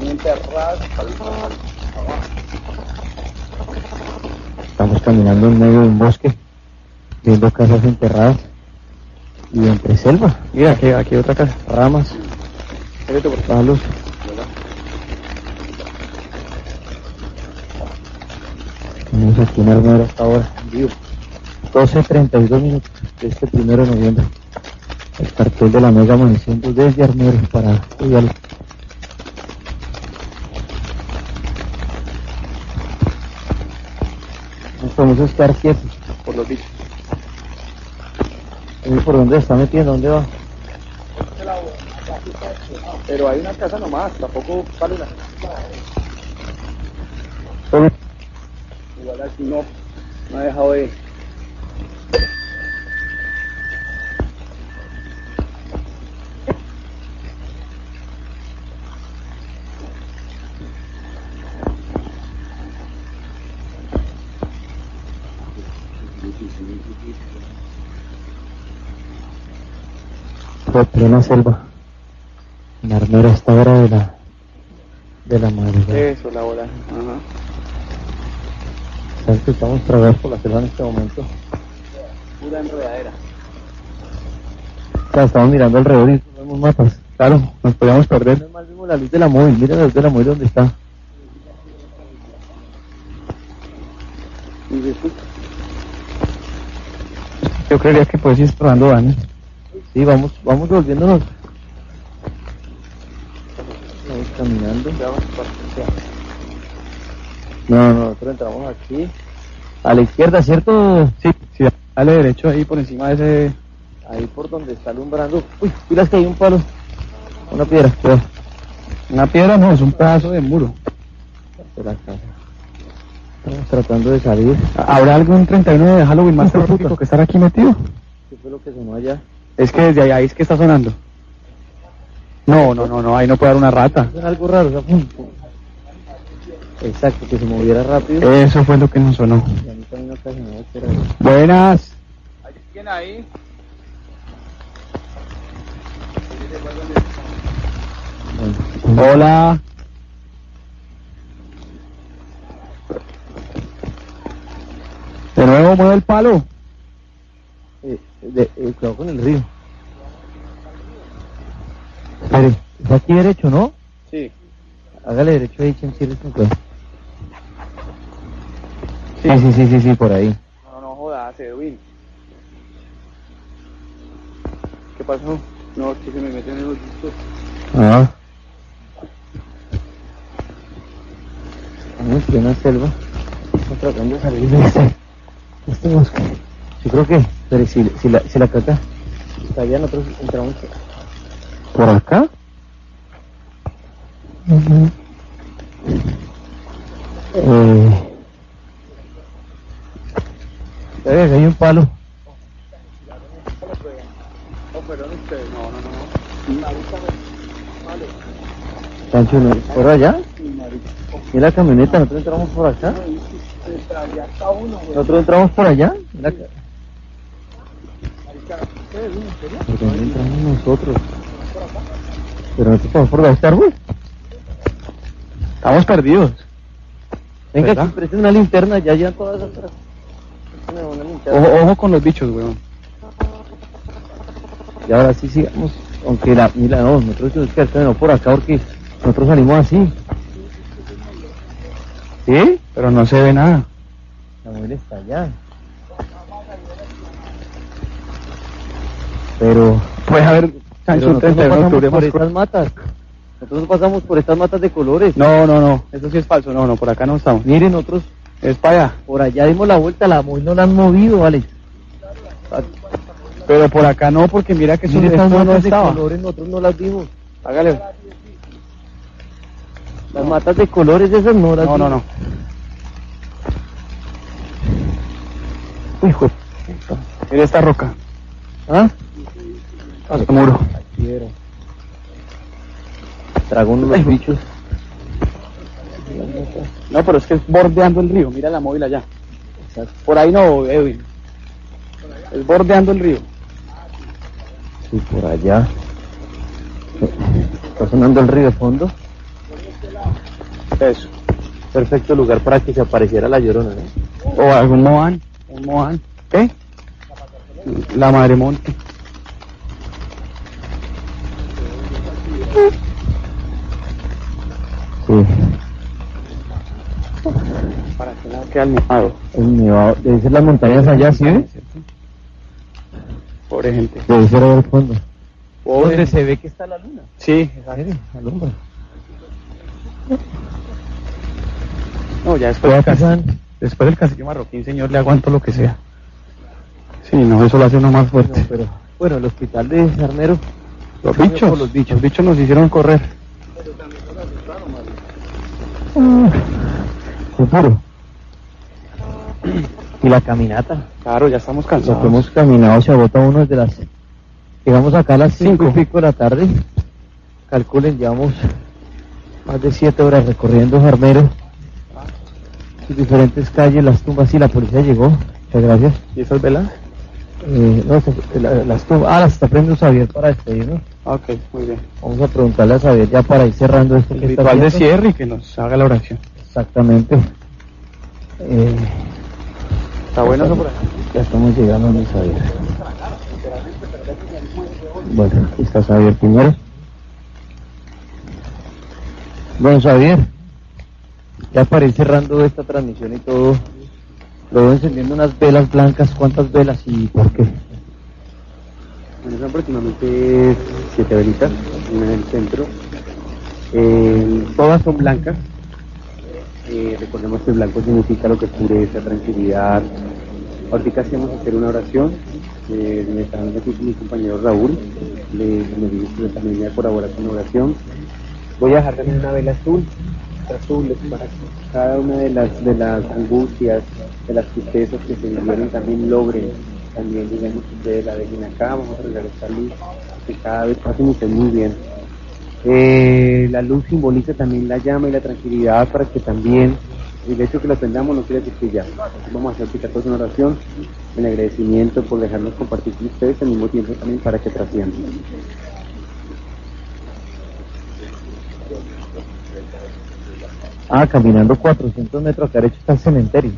enterradas. Estamos caminando en medio de un bosque, viendo casas enterradas y entre selva, Mira, aquí, aquí otra casa. ramas, palos. Tenemos aquí en Armero hasta ahora, vivo. 12.32 minutos de este primero de noviembre. El cartel de la Mega amaneciendo desde Armero para Uyalo. Nos podemos estar quietos por los bichos. ¿Y por dónde está metiendo? ¿Dónde va? Pero hay una casa nomás, tampoco vale la Igual aquí no, no ha dejado de... plena selva. En Armero a esta hora de la, de la madrugada. Eso, la hora. Ajá. ¿Sabes que estamos tragados por la selva en este momento? Pura enredadera. O sea, estamos mirando alrededor y no vemos mapas. Claro, nos podíamos perder. Menos mal vimos la luz de la móvil. Mira la luz de la móvil dónde está. Yo creería que puedes ir explorando daños. Sí, vamos, vamos volviéndonos. Vamos caminando. No, no, nosotros entramos aquí. A la izquierda, ¿cierto? Sí, sí, dale derecho ahí por encima de ese... Ahí por donde está alumbrando. Uy, pilas que hay un palo. Una piedra, cuidado. Una piedra no, es un pedazo de muro. De la casa. Estamos tratando de salir. ¿Habrá algún 31 de Halloween más terrorífico que estar aquí metido? ¿Qué fue lo que sonó allá? Es que desde ahí es que está sonando. No, no, no, no, ahí no puede haber una rata. Suena algo raro, o sea, pum, pum. Exacto, que se moviera rápido. Eso fue lo que nos sonó. Y a mí también algo. Buenas. ¿quién ahí? Bueno, Hola. De nuevo mueve el palo. Eh, de- eh, cuidado con el río. Espere, es aquí derecho, ¿no? Sí. Hágale derecho ahí, Chemsir, con cuidado. Sí, sí, sí, sí, sí, por ahí. No, no jodas, Edwin. ¿Qué pasó? No, es que se me meten en los discos. Ah. Estamos en plena selva. Estamos tratando de salir de este, de este bosque. Yo creo que, pero si, si, la, si la caca está allá, nosotros entramos por acá. Eh, eh, acá hay un palo. No, perdón ustedes, no, no, no. no. Marica, vale. Pancho, ¿no? ¿por allá? ¿Y la camioneta? ¿Nosotros entramos por acá? ¿Nosotros entramos por allá? La ca- Marica, ¿ustedes, en serio? ¿Por dónde entramos nosotros? Pero nosotros podemos por Star, güey. Estamos perdidos. Venga, ¿Verdad? aquí presten una linterna, ya llevan todas atrás. Ojo, ojo con los bichos, weón. Y ahora sí sigamos. Aunque la, mira, no, nosotros tenemos que hacer no por acá porque nosotros salimos así. ¿Sí? Pero no se ve nada. La mujer está allá. Pero, Puede haber pero Chancho un nosotros 31 no de pasamos octubre por estas matas. Nosotros no pasamos por estas matas de colores. No, no, no. Eso sí es falso. No, no, por acá no estamos. Miren, nosotros Es para allá. por allá dimos la vuelta, la móvil no la han movido, Alex. Pero por acá no, porque mira que Miren estas esto no matas de colores, nosotros no las vimos. Hágale. Las matas de colores esas no las No, no, vimos. no. Hijo. Mira esta roca. ¿Ah? Muro. Quiero. tragó uno de los bichos. No, pero es que es bordeando el río, mira la móvil allá. Por ahí no, Edwin. Es bordeando el río. Sí, por allá. Está sonando el río de fondo. Eso. Perfecto lugar para que se apareciera la llorona, ¿no? O algún Moan. Un Moan. ¿Qué? La Madre Monte. Sí. Para que no quede al nevado. El nevado. Debe ser las montañas allá, ¿sí? Pobre gente. Debe ser allá al fondo. Pobre. se ve que está la luna. Sí, Alumbra. No, ya después del, después del cacique marroquín, señor, le aguanto lo que sea. Sí, no, eso lo hace uno más fuerte. No, pero bueno, el hospital de Sarnero. Los bichos, los bichos, los bichos nos hicieron correr. Seguro. Y la caminata. Claro, ya estamos Lo que cansados. hemos caminado se agota uno desde las. Llegamos acá a las cinco y pico de la tarde. Calculen, llevamos más de siete horas recorriendo Sarnero. Sus diferentes calles, las tumbas y la policía llegó. Muchas gracias. ¿Y esas velas? Eh, no, la- las tumbas. Ah, las está prendiendo Xavier para despedirnos. Ok, muy bien. Vamos a preguntarle a Xavier ya para ir cerrando esto El que está ritual de cierre y que nos haga la oración. Exactamente. Eh, ¿Está bueno eso por ahí? ya estamos llegando a mi Xavier. Bueno, aquí está Xavier Piñero. Bueno, Xavier, ya para ir cerrando esta transmisión y todo, lo veo encendiendo unas velas blancas. ¿Cuántas velas y por qué? Bueno, son aproximadamente siete velitas, en el centro. Eh, todas son blancas. Eh, recordemos que el blanco significa lo que es pureza, tranquilidad. Ahorita a hacer una oración. Eh, me está dando aquí mi compañero Raúl. Le, me que también me va a colaborar con la oración. Voy a dejar también una vela azul. Para cada una de las, de las angustias, de las tristezas que se vivieron también logren también digamos ustedes la dejen acá, vamos a regalar luz, que cada vez pasen ustedes muy bien. Eh, la luz simboliza también la llama y la tranquilidad para que también el hecho que la prendamos no quiere decir que ya. Vamos a hacer todos una oración en agradecimiento por dejarnos compartir con ustedes al mismo tiempo también para que trasciendan. Ah, caminando 400 metros derecho está el cementerio.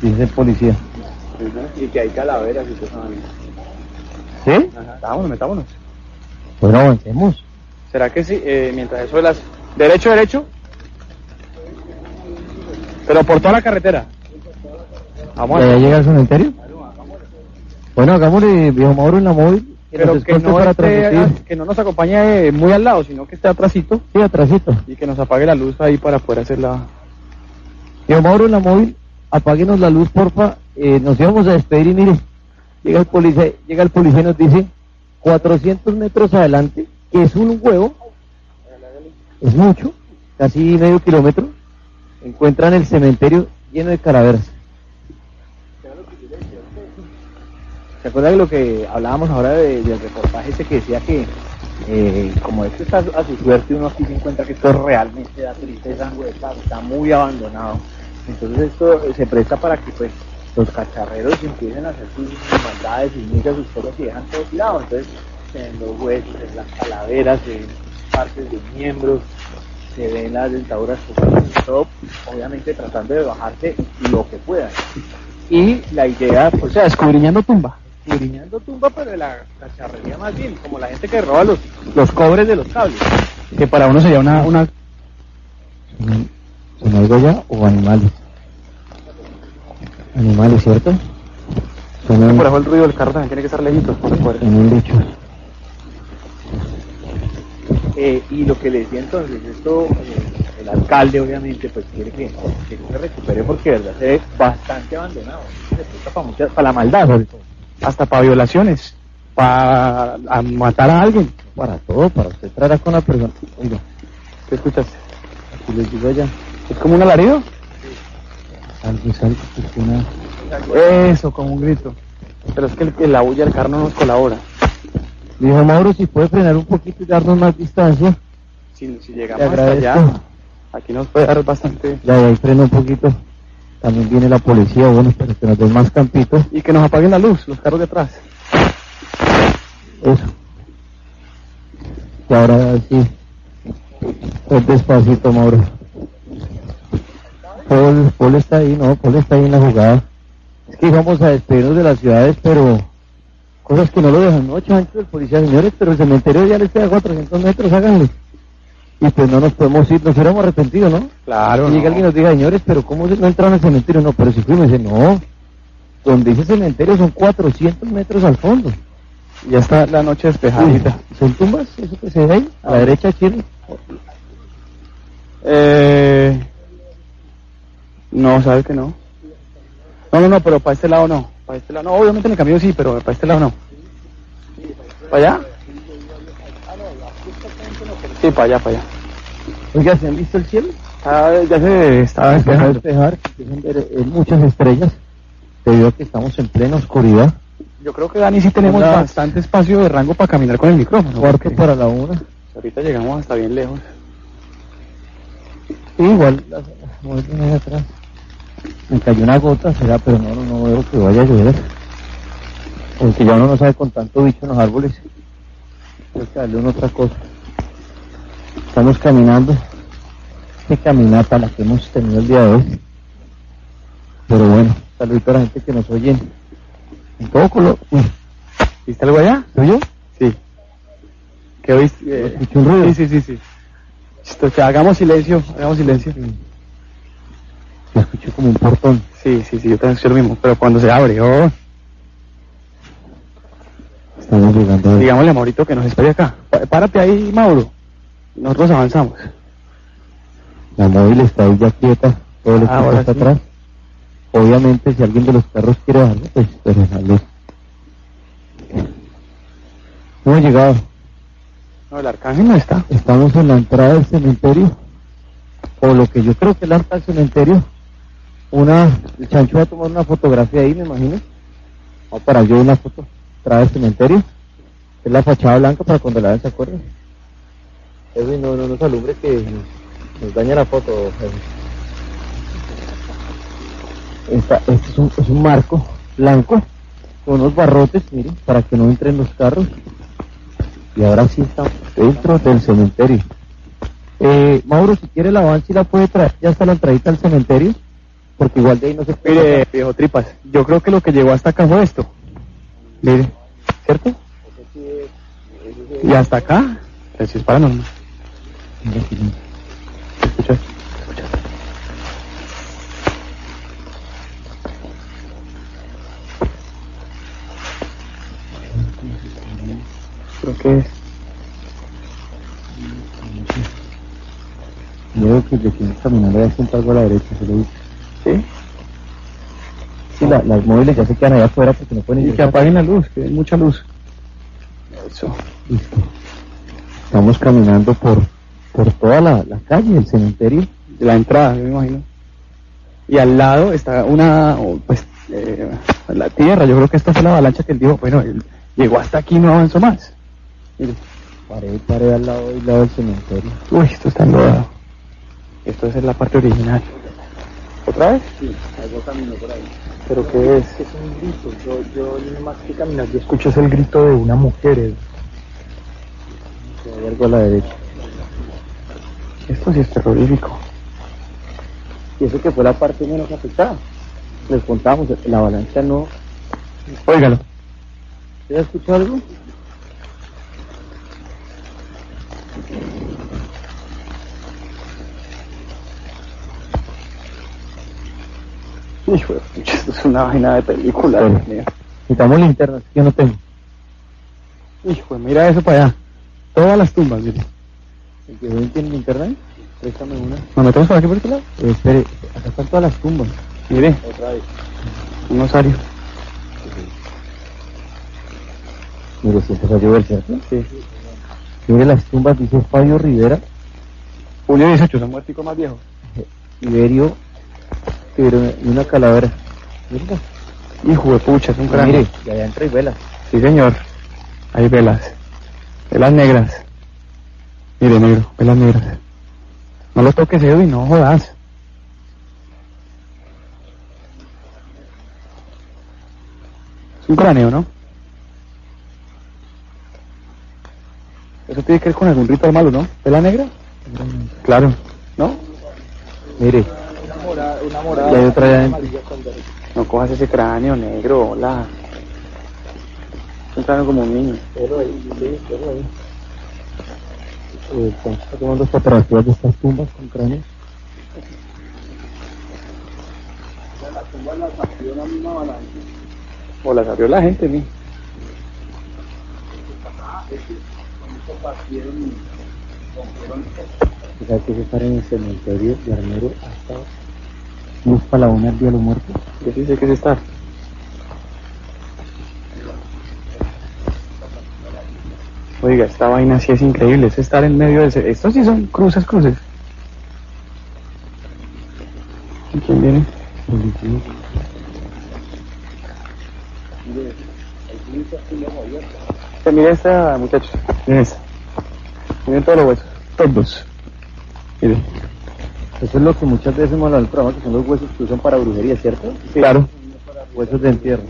Dice el policía. Y que hay calaveras y cosas ¿Sí? Vámonos, metámonos. Bueno, avancemos. ¿Será que sí? Eh, mientras eso de las... Derecho, derecho. Pero por toda la carretera. Vamos ¿Ya a llega al cementerio? Bueno, hagámosle viejo Mauro en la móvil. Pero que no, esté- que no nos acompañe eh, muy al lado, sino que esté atrásito Sí, atrásito. y que nos apague la luz ahí para poder hacer la... Viejo Mauro en la móvil, apáguenos la luz, porfa. Eh, nos íbamos a despedir y mire, llega el policía, llega el policía y nos dice 400 metros adelante, que es un huevo, es mucho, casi medio kilómetro, encuentran el cementerio lleno de calaveras. ¿Se acuerda de lo que hablábamos ahora de- del reportaje ese que decía que eh, como esto está a su suerte uno aquí se encuentra que esto realmente da tristeza, está, está muy abandonado. Entonces esto eh, se presta para que pues los cacharreros empiecen a hacer sus maldades, sus migas, sus cosas y dejan todo tirado. Entonces en los huesos, en las calaveras, en partes de miembros, se ven las dentaduras todo obviamente tratando de bajarse lo que puedan. Y la idea, pues, O sea, escudriñando tumba. escudriñando tumba, pero de la cacharrería más bien, como la gente que roba los, los cobres de los cables. Que para uno sería una... una ¿Son, son algo ya o animales? Animales, ¿cierto? Son, por abajo el ruido del carro también tiene que estar lejitos. por fuera. son bichos. Eh, y lo que le decía entonces, esto, eh, el alcalde obviamente, pues quiere que, que se recupere porque de verdad se ve bastante abandonado. Se para, muchas- para la maldad, sobre todo. Hasta para violaciones. Para a matar a alguien. Para todo, para usted traerá con la persona. Oiga, ¿Qué escuchas? aquí les digo allá. ¿Es como un alarido? Porque una... Eso, como un grito. Pero es que el, la bulla del carro no nos colabora. Dijo Mauro, si puede frenar un poquito y darnos más distancia. si, si Le llegamos hasta allá, aquí nos puede dar bastante... Ya, ya ahí freno un poquito. También viene la policía, bueno, pero que nos den más campito. Y que nos apaguen la luz, los carros de atrás. Eso. Y ahora sí. Pues despacito, Mauro. Paul, Paul está ahí, no, Paul está ahí en la jugada. Es que íbamos a despedirnos de las ciudades, pero cosas que no lo dejan, ¿no? Chancho, el policía, señores, pero el cementerio ya les queda 400 metros, háganle. Y pues no nos podemos ir, nos hubiéramos arrepentido, ¿no? Claro, Y llega no. alguien y nos diga, señores, pero ¿cómo no entraron al cementerio? No, pero si fuimos, dice, no. Donde dice cementerio son 400 metros al fondo. Ya está la noche despejadita. Uy, ¿Son tumbas? ¿Eso que se ve ahí? A la derecha, Chile. Eh... No, sabes que no. No, no, no, pero para este lado no. Para este lado no, obviamente en el camino sí, pero para este lado no. ¿Para allá? Sí, para allá, para allá. Oiga, ¿se han visto el cielo? Ah, ya se a despejando. despejar, eh, muchas estrellas, debido a que estamos en plena oscuridad. Yo creo que Dani sí tenemos bastante espacio de rango para caminar con el micrófono. Cuarto porque para la una. Ahorita llegamos hasta bien lejos. Sí, igual, muy bien atrás. Me cayó una gota, será, pero no, no, veo que vaya a llover. Porque ya uno no sabe con tanto bicho en los árboles. Tengo que darle una otra cosa. Estamos caminando. Qué caminata la que hemos tenido el día de hoy. Pero bueno, saludito a la gente que nos oye en todo color. ¿Viste algo allá? ¿soy yo? Sí. ¿Qué oíste? Eh, un ruido. sí, sí, sí, sí. Esto, que hagamos silencio, hagamos silencio. Yo escuché como un portón. Sí, sí, sí, yo también escuché lo mismo, pero cuando se abre, oh, Estamos llegando digámosle a Maurito que nos espere acá. Párate ahí, Mauro. Nosotros avanzamos. La móvil está ahí ya quieta, todo el Ah, ahora está sí. atrás. Obviamente, si alguien de los carros quiere bajarlo, pues, pero sale. Hemos llegado, No, el arcángel no está. estamos en la entrada del cementerio, o lo que yo creo que es la entrada del cementerio. Una, el chancho va a tomar una fotografía ahí, me imagino. Va a parar yo una foto, entrada del cementerio. Es la fachada blanca para cuando la vean se acuerden. Edwin, no, no nos alumbre que nos, daña la foto. Esta, este es un, es un marco blanco con unos barrotes, miren, para que no entren los carros. Y ahora sí estamos dentro del cementerio. Eh, Mauro, si quiere la van, si la puede traer, ya está la entradita al cementerio, porque igual de ahí no se puede. Mire, viejo tripas, yo creo que lo que llegó hasta acá fue esto. Mire, ¿cierto? Y hasta acá, eso es paranormal. Mira, aquí no. Escucha, escucha. Creo que es. Yo veo que aquí caminando ya siento algo a la derecha, se lo digo. ¿Sí? Sí, la- las móviles ya se quedan allá afuera porque no pueden Y que apaguen la luz, que hay mucha luz. Eso. Listo. Estamos caminando por, por toda la, la calle del cementerio. De la entrada, yo me imagino. Y al lado está una, pues, eh, la tierra. Yo creo que esta fue la avalancha que él dijo, bueno, él llegó hasta aquí y no avanzó más. Mire. Pared, pared al lado y lado del cementerio. Uy, esto está enlodado. Esto es la parte original. ¿Otra vez? Sí, algo caminó por ahí. ¿Pero qué es? Es un grito, yo, yo más que caminar, yo escucho es el grito de una mujer. eh. Hay algo a la derecha. Esto sí es terrorífico. Y eso que fue la parte menos afectada. Les contamos, la avalancha no. Óigalo. ¿Usted ha escuchado algo? Hijo de pucha, esto es una vaina de película. Mío. Necesitamos linternas, yo no tengo. Hijo, mira eso para allá. Todas las tumbas, mire. ¿El que ven tiene linterna? Préstame una. ¿Nos metemos por aquí por este lado? Eh, espere, acá están todas las tumbas. Mire, Otra vez. un osario. Mire, si empezó a llover, ¿cierto? Sí. Mire las tumbas, dice Fabio Rivera, Julio 18, San Muertico más viejo. Iberio, Iberio y una calavera. Mira, Hijo de pucha, es un cráneo. mire, y allá entra y velas. Sí, señor. Hay velas. Velas negras. Mire, negro, ve las negras. No lo toques, Edwin, no jodas. Es un cráneo, ¿no? Eso tiene que ver con algún ritual malo, ¿no? ¿Ve la negra? Claro. ¿No? Mire, Una morada. y hay otra allá adentro. No cojas ese cráneo negro, hola. Es un cráneo como un niño. Eh, está tomando fotografías de estas tumbas con cráneos. O las abrió la gente, mi. Fíjate que estar en el cementerio de Armero hasta Luz para la una el día de los muertos. Yo sí sé que es estar. Oiga, esta vaina sí es increíble, es estar en medio de ese... Estos sí son cruces, cruces. ¿Y quién viene? Eh, Mira esta, muchachos. Miren esta. Miren todos los huesos. Todos. Miren. Eso es lo que muchas veces hemos hablado programa, que son los huesos que usan para brujería, ¿cierto? Claro. Huesos de entierro.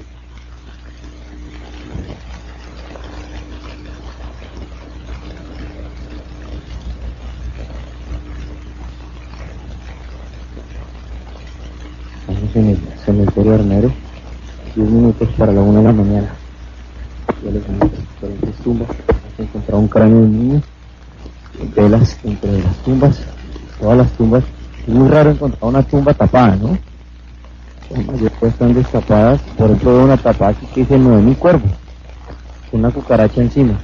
Estamos en el cementerio Armero, 10 minutos para la una de la mañana. Ya les diferentes tumbas. Hemos encontrado un cráneo de un niño, velas entre las tumbas, todas las tumbas. Muy raro encontrar una tumba tapada, ¿no? La mayoría están destapadas. Por ejemplo, una tapada aquí que dice Noemí Cuervo, con una cucaracha encima.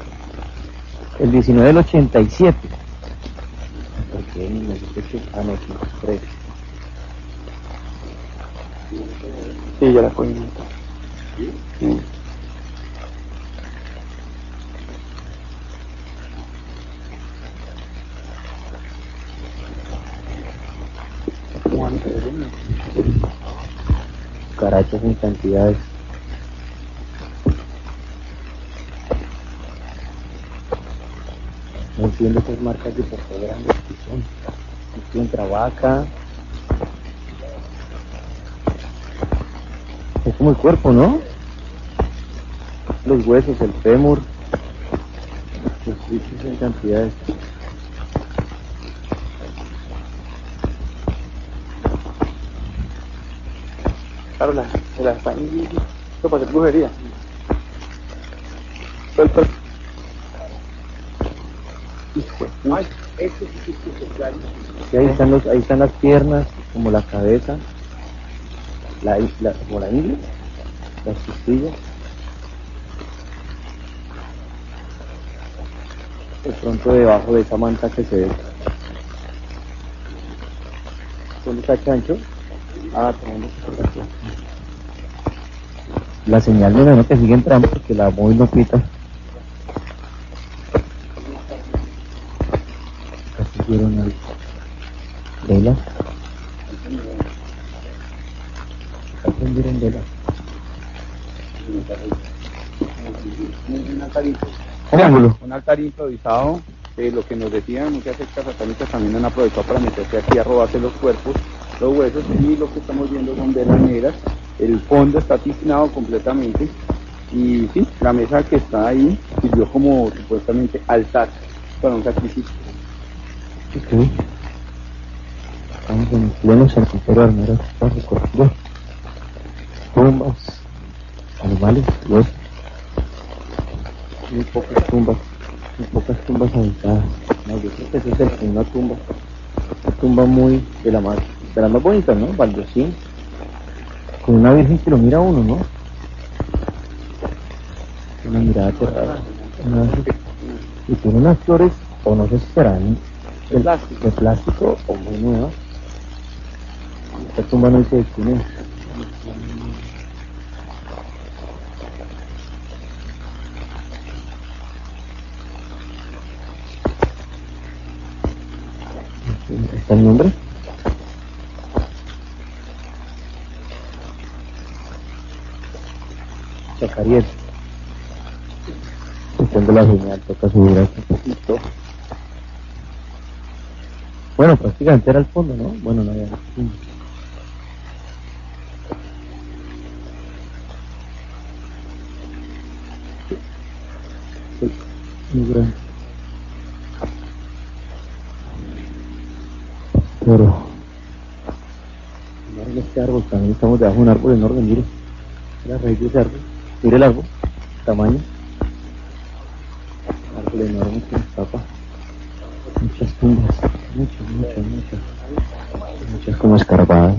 El 19 del 87. ¿Por qué? Ni me dice que- Ah, no, 83. Sí, ya la cogí. Sí. Cucarachas en cantidades. No entiendo esas marcas de qué grandes que son. Aquí entra vaca. Es como el cuerpo, ¿no? Los huesos, el fémur. Los bichos en cantidades. Claro, la, se la están... Esto para hacer brujería. Suelta. Hijo. Y ahí están los, ahí están las piernas, como la cabeza, la, la, como la ingle, las costillas. De pronto debajo de esa manta que se ve. ¿Dónde está Chancho? Ah, fotografía. La señal de la que sigue entrando porque la móvil no pita. Casi vieron al vela. Acá prendieron vela. Triángulo. un altar improvisado, eh, lo que nos decían muchas sectas satánicas también han aprovechado para meterse aquí a robarse los cuerpos, los huesos y lo que estamos viendo son velas negras, el fondo está tiznado completamente y sí, la mesa que está ahí sirvió como supuestamente altar para un sacrificio. Ok. Estamos en pleno cementerio armero, está recorrido. Tumbas, animales, huesos. Muy pocas tumbas, muy pocas tumbas habitadas. No, esa es el- una tumba, una tumba muy de la más, las más bonitas, ¿no? Baldosín, con una virgen que lo mira uno, ¿no? Una mirada cerrada. Y tiene unas flores, o no sé si serán de plástico, de plástico o muy nuevas. Esta tumba no es. ¿Está el nombre? Zacariel. Tengo la señal, toca subir aquí un poquito. Bueno, prácticamente era el fondo, ¿no? Bueno, no había. Muy grande. Pero, miren este árbol, también estamos debajo de un árbol enorme, mire. La raíz de ese árbol. Mire el árbol, tamaño. Árbol enorme que nos. Muchas tumbas, muchas, muchas, muchas. Muchas como escarbadas.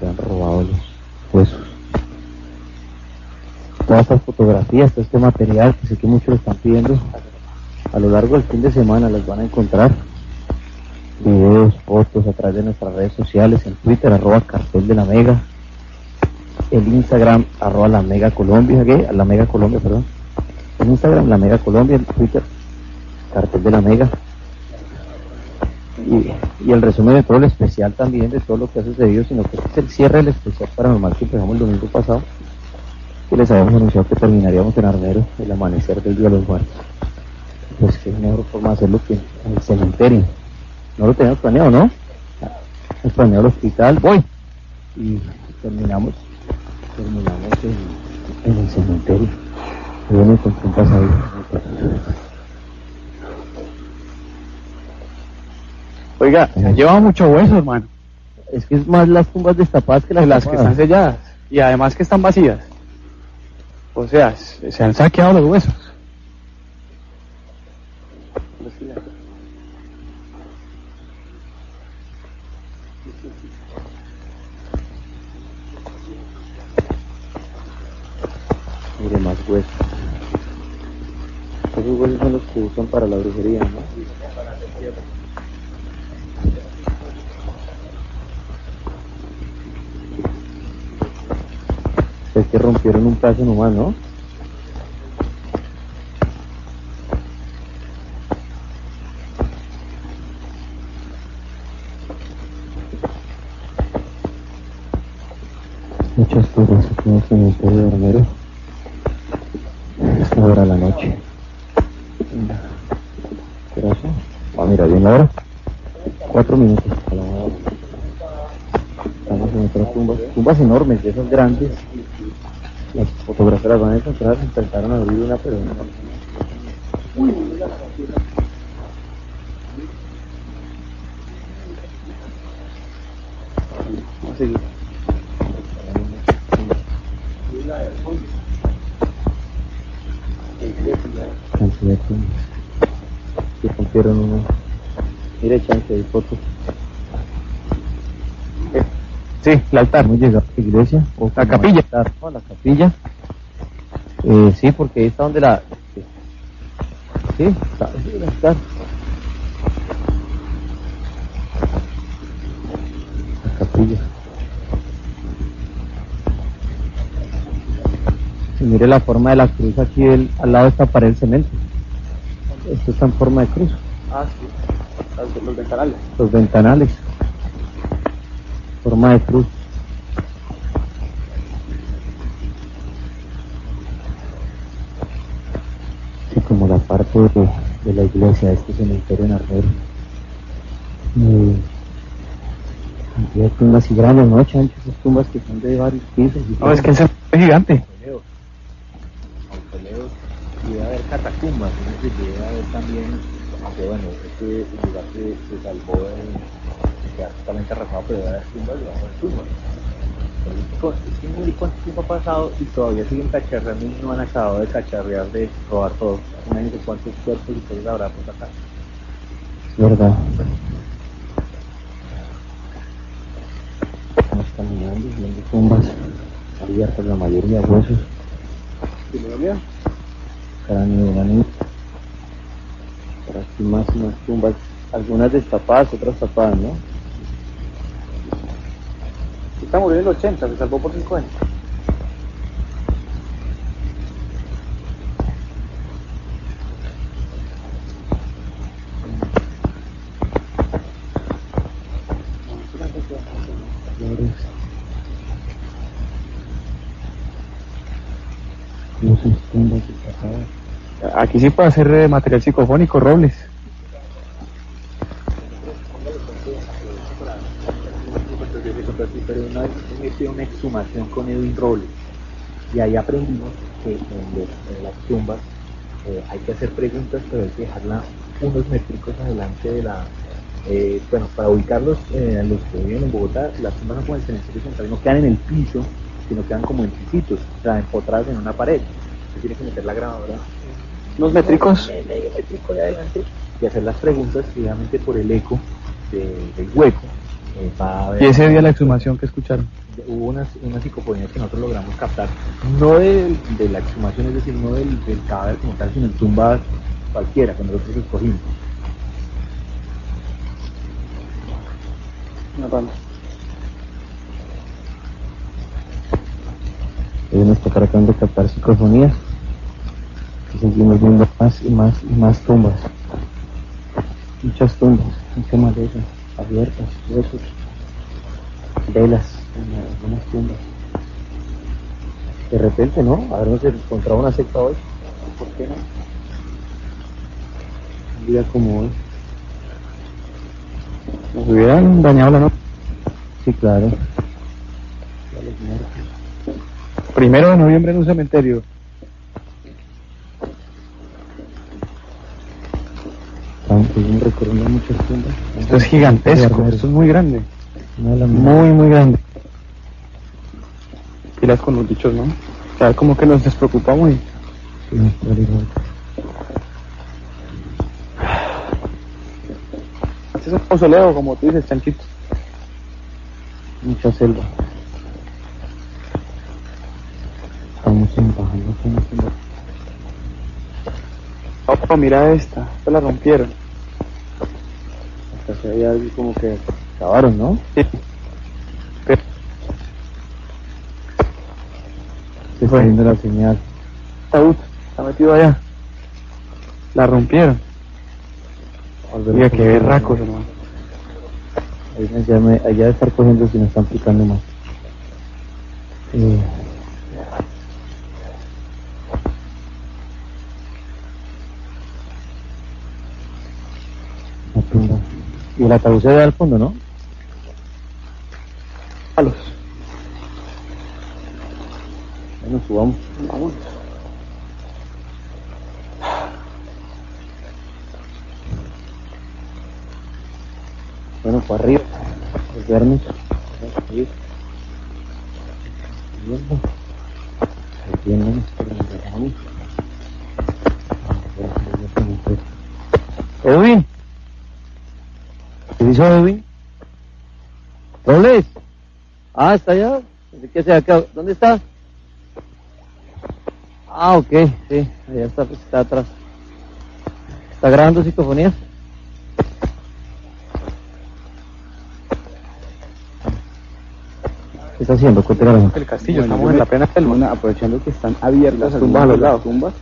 Se han robado los huesos. Todas estas fotografías, todo este material que sé que muchos lo están pidiendo, a lo largo del fin de semana las van a encontrar. Videos, fotos a través de nuestras redes sociales, en Twitter, arroba cartel de la Mega, el Instagram, arroba la Mega Colombia, ¿qué? La Mega Colombia, perdón. En Instagram, la Mega Colombia, en Twitter, cartel de la Mega. Y, y el resumen de todo el especial también, de todo lo que ha sucedido, sino que este es el cierre del especial paranormal que empezamos el domingo pasado, que les habíamos anunciado que terminaríamos en Armero, el amanecer del Día de los Muertos. Pues qué mejor forma de hacerlo que en el cementerio. No lo teníamos planeado, ¿no? Hemos el hospital, voy. Y terminamos, terminamos en, en el cementerio. Y bueno, encontré un pasadillo. Oiga, se han llevado mucho hueso, hermano. Es que es más las tumbas destapadas que las, Las que están selladas. Y además que están vacías. O sea, se se han saqueado los huesos. Más huesos. Esos huesos son los que usan para la brujería, ¿no? Es que rompieron un pedazo nomás, ¿no? Muchas cosas aquí en el cementerio de Armero. Esta hora de la noche. ¿Qué hora son? Ah, mira, bien la hora. Cuatro minutos a la hora. Estamos en otras tumbas, enormes, de esas grandes. Las fotografías las van a encontrar, intentaron abrir una, pero no. Vamos a seguir. Cantidad de. Que rompieron uno. Mire, chance, hay fotos. Sí, el altar. Hemos llegado a la iglesia. O La capilla. altar, ¿no? La capilla. Eh, sí, porque ahí está donde la... Sí, está, sí, el altar. La capilla. Y mire la forma de la cruz aquí del- al lado de esta pared del cemento. Esto está en forma de cruz. Ah, sí. Los ventanales. Los ventanales. Forma de cruz. Sí, como la parte de, de la iglesia de este cementerio en Armero. Eh, de tumbas y grandes, ¿no, Chancho? Esas tumbas que son de varios pisos. Y No, es que cementerio es gigante. mausoleos y debe haber catacumbas, decir, debe haber también, aunque bueno, este lugar se, se salvó de, quedar totalmente arrasado, pero tumbas debajo de tumbas. Pero es que es mire cuánto tiempo ha pasado y todavía siguen cacharreando y no han acabado de cacharrear, de robar todo. Imagínense cuántos cuerpos y cosas habrá por acá. Es verdad. Estamos caminando, viendo tumbas abiertas, la mayoría huesos, cráneo de una niña. Por aquí más y más tumbas, algunas destapadas, otras tapadas, ¿no? Está murió en el 80, se salvó por 5 participa a hacer eh, material psicofónico, Robles. Pero una vez hice una exhumación con Edwin Robles y ahí aprendimos que en, las tumbas eh, hay que hacer preguntas, pero hay que dejarlas unos métricos adelante de la. Eh, bueno, para ubicarlos, eh, los que viven en Bogotá, las tumbas no como el no quedan en el piso, sino quedan como en pisitos, o sea, empotradas en una pared. Se que meter la grabadora unos métricos. de y hacer las preguntas y obviamente por el eco de- del hueco eh, va a haber- Y ese día la exhumación que escucharon. hubo unas, unas psicofonías que nosotros logramos captar, no del- de, la exhumación, es decir, no del, del cadáver como tal, sino en tumbas cualquiera, que nosotros escogimos. Una banda. Ellos nos de captar psicofonías y seguimos viendo más y más y más tumbas. Muchas tumbas, muchas malezas, abiertas, huesos, velas en algunas tumbas. De repente, ¿no? Habernos encontrado una secta hoy. ¿Por qué no? Un día como hoy. Nos hubieran dañado la noche. Sí, claro. Primero de noviembre en un cementerio. Recorriendo muchas tumbas. Esto es gigantesco, esto es muy grande. Muy, muy grande. Pilas con los bichos, ¿no? O sea, como que nos despreocupamos y Sí, este es un mausoleo, como tú dices, chanchito. mucha selva. Estamos en bajando, estamos en bajando. Oh, mira esta, esta la rompieron. Veía algo como que acabaron, ¿no? Sí. Se está viendo la señal. Ataúd, está metido allá. La rompieron. Mira qué berracos, hermano. Llame, allá de estar cogiendo si nos están picando más. Eh, la tumba. Y el ataúd se ve al fondo, ¿no? Palos. Bueno, subamos. Vamos. Bueno, para arriba. Los vernos. Ah, está allá. Se había quedado. ¿Dónde está? Ah, ok, sí, allá está, pues, está atrás. ¿Está grabando psicofonías? ¿Qué está haciendo? El castillo, Bueno, estamos en la plena selva. Bueno, aprovechando que están abiertas Las tumbas a los lados. tumbas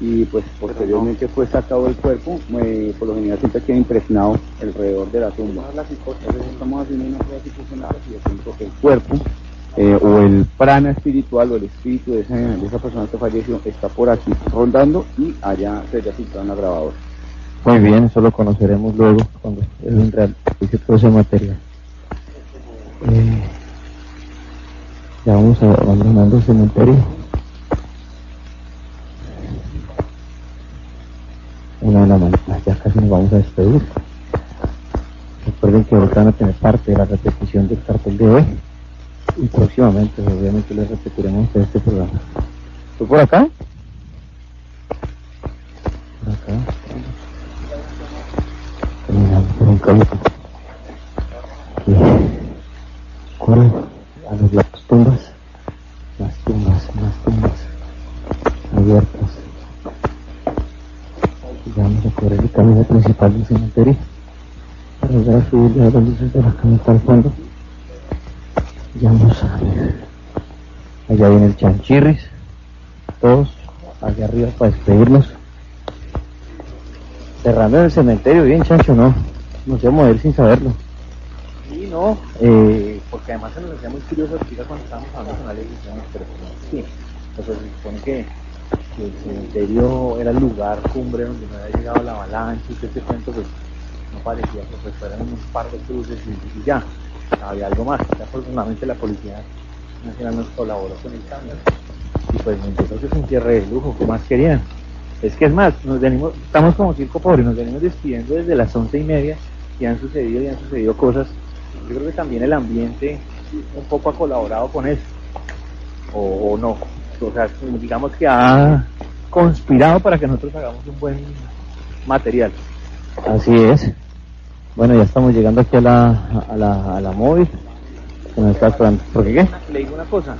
y pues posteriormente fue sacado el cuerpo, eh, por lo general siempre queda impregnado alrededor de la tumba. Estamos haciendo una prueba y que el cuerpo eh, o el prana espiritual o el espíritu de esa, de esa persona que falleció está por aquí rondando y allá se filtrado en la grabadora. Muy bien, eso lo conoceremos luego cuando Edwin realice todo ese material. Eh, ya vamos a- abandonando el cementerio. Una la mañana, ya casi nos vamos a despedir. Recuerden que ahorita van a tener parte de la repetición del cartel de hoy. Y próximamente, obviamente, les repetiremos este programa. ¿Tú por acá? Por acá. Caminando por un camino. Subir a las luces de la al fondo. Y vamos a ver. Allá viene el chanchirris. Todos allá arriba para despedirnos. Cerrando el cementerio, bien chancho, ¿no? Nos íbamos a ir sin saberlo. Sí, no, eh, porque además se nos hacía muy curioso cuando estábamos hablando con la ley, pero. O sea, se supone que, que el cementerio era el lugar cumbre donde no había llegado la avalancha y todo ese cuento, pues parecía que pues fueran unos par de cruces y, y ya, había algo más. Ya, afortunadamente la Policía Nacional nos colaboró con el cambio y pues que es un cierre de lujo, ¿qué más querían? Es que es más, nos venimos, estamos como circo pobre, nos venimos despidiendo desde las once y media y han sucedido y han sucedido cosas. Yo creo que también el ambiente un poco ha colaborado con eso, o, o no. O sea, digamos que ha conspirado para que nosotros hagamos un buen material. Así es. Bueno, ya estamos llegando aquí a la, a la, a la móvil. nos está. ¿Por qué qué? Le digo una cosa,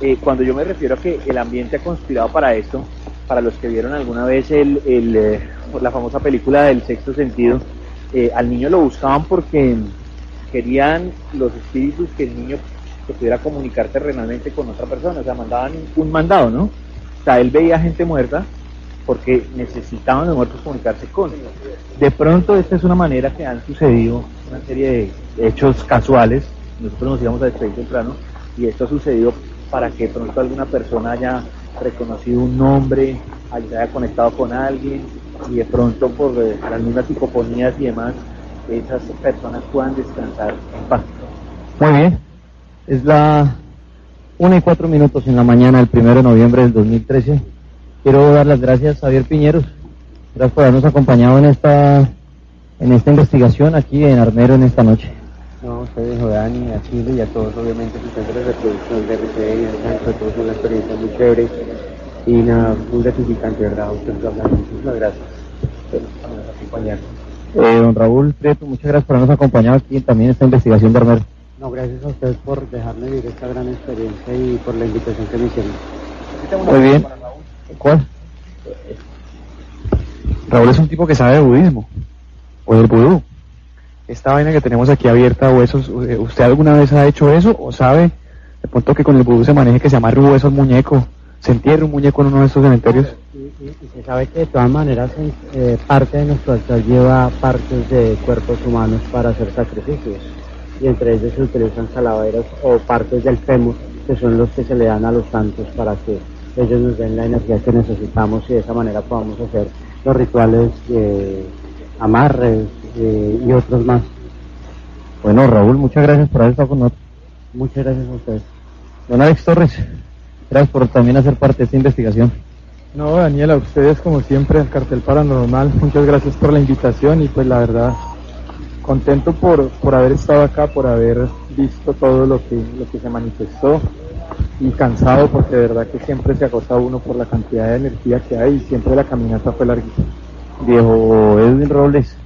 eh, cuando yo me refiero a que el ambiente ha conspirado para esto, para los que vieron alguna vez el, el, eh, la famosa película del sexto sentido, eh, al niño lo buscaban porque querían los espíritus que el niño que pudiera comunicar terrenalmente con otra persona, o sea, mandaban un mandado, ¿no? O sea, él veía gente muerta porque necesitaban los muertos comunicarse con. De pronto esta es una manera que han sucedido una serie de hechos casuales, nosotros nos íbamos a despedir temprano, y esto ha sucedido para que pronto alguna persona haya reconocido un nombre, haya conectado con alguien, y de pronto por las mismas psicofonías y demás, esas personas puedan descansar en paz. Muy bien. Es la una y cuatro minutos en la mañana del primero de noviembre del 2013. Quiero dar las gracias a Javier Piñeros. Gracias por habernos acompañado en esta, en esta investigación aquí en Armero en esta noche. No, ustedes, Dani, a Chile y a todos, obviamente, sus centros de reproducción de RCE y de Sancho, todos una experiencia muy chévere y nada, muy gratificante, ¿verdad? Ustedes hablan, muchísimas gracias por acompañarnos. Eh, don Raúl Prieto, muchas gracias por habernos acompañado aquí también en esta investigación de Armero. No, gracias a ustedes por dejarme vivir esta gran experiencia y por la invitación que me hicieron. Muy bien. ¿Cuál? Raúl es un tipo que sabe de budismo, o del vudú. Esta vaina que tenemos aquí abierta, huesos, eh, ¿usted alguna vez ha hecho eso? ¿O sabe de pronto que con el vudú se maneje que se amarre un hueso muñeco? ¿Se entierre un muñeco en uno de estos cementerios? Y, y- y se sabe que de todas maneras eh, parte de nuestro altar lleva partes de cuerpos humanos para hacer sacrificios y entre ellos se utilizan calaveras o partes del fémur que son los que se le dan a los santos para que ellos nos den la energía que necesitamos y de esa manera podamos hacer los rituales de amarres eh, y otros más. Bueno, Raúl, muchas gracias por haber estado con nosotros. Muchas gracias a ustedes. Don Alex Torres, gracias por también hacer parte de esta investigación. No, Daniel, a ustedes como siempre, al Cartel Paranormal, muchas gracias por la invitación y pues la verdad, contento por, por haber estado acá, por haber visto todo lo que, lo que se manifestó y cansado porque de verdad que siempre se agota uno por la cantidad de energía que hay y siempre la caminata fue larguísima. Viejo Edwin Robles,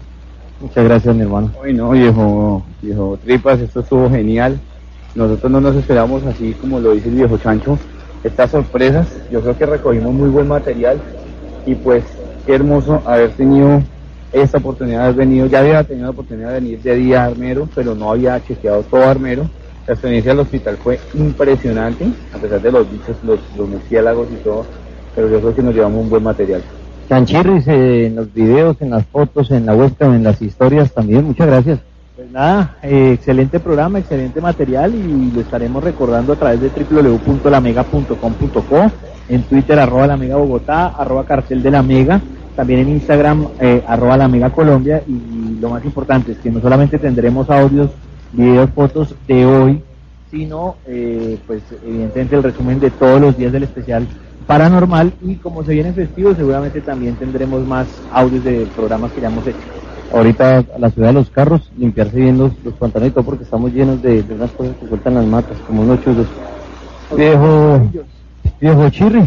muchas gracias mi hermano. Uy, no, viejo, viejo Tripas, esto estuvo genial. Nosotros no nos esperamos así como lo dice el viejo Chancho, estas sorpresas. Yo creo que recogimos muy buen material y pues qué hermoso haber tenido esta oportunidad de haber venido. Ya había tenido la oportunidad de venir de día a Armero, pero no había chequeado todo Armero. La experiencia del hospital fue impresionante, a pesar de los bichos, los, los murciélagos y todo, pero yo creo que nos llevamos un buen material. Chanchirris eh, en los videos, en las fotos, en la webcam, en las historias también, muchas gracias. Pues nada, eh, excelente programa, excelente material y lo estaremos recordando a través de www.lamega.com.co, en Twitter arroba la Mega Bogotá, arroba cartel de la Mega, también en Instagram eh, arroba la Mega Colombia y lo más importante es que no solamente tendremos audios, videos, fotos de hoy, sino eh, pues evidentemente el resumen de todos los días del especial paranormal y como se vienen festivos seguramente también tendremos más audios de programas que ya hemos hecho. Ahorita a la ciudad de los carros, limpiarse bien los, los y todo porque estamos llenos de, de unas cosas que sueltan las matas, como unos chuzos. Viejo, viejo Chirri,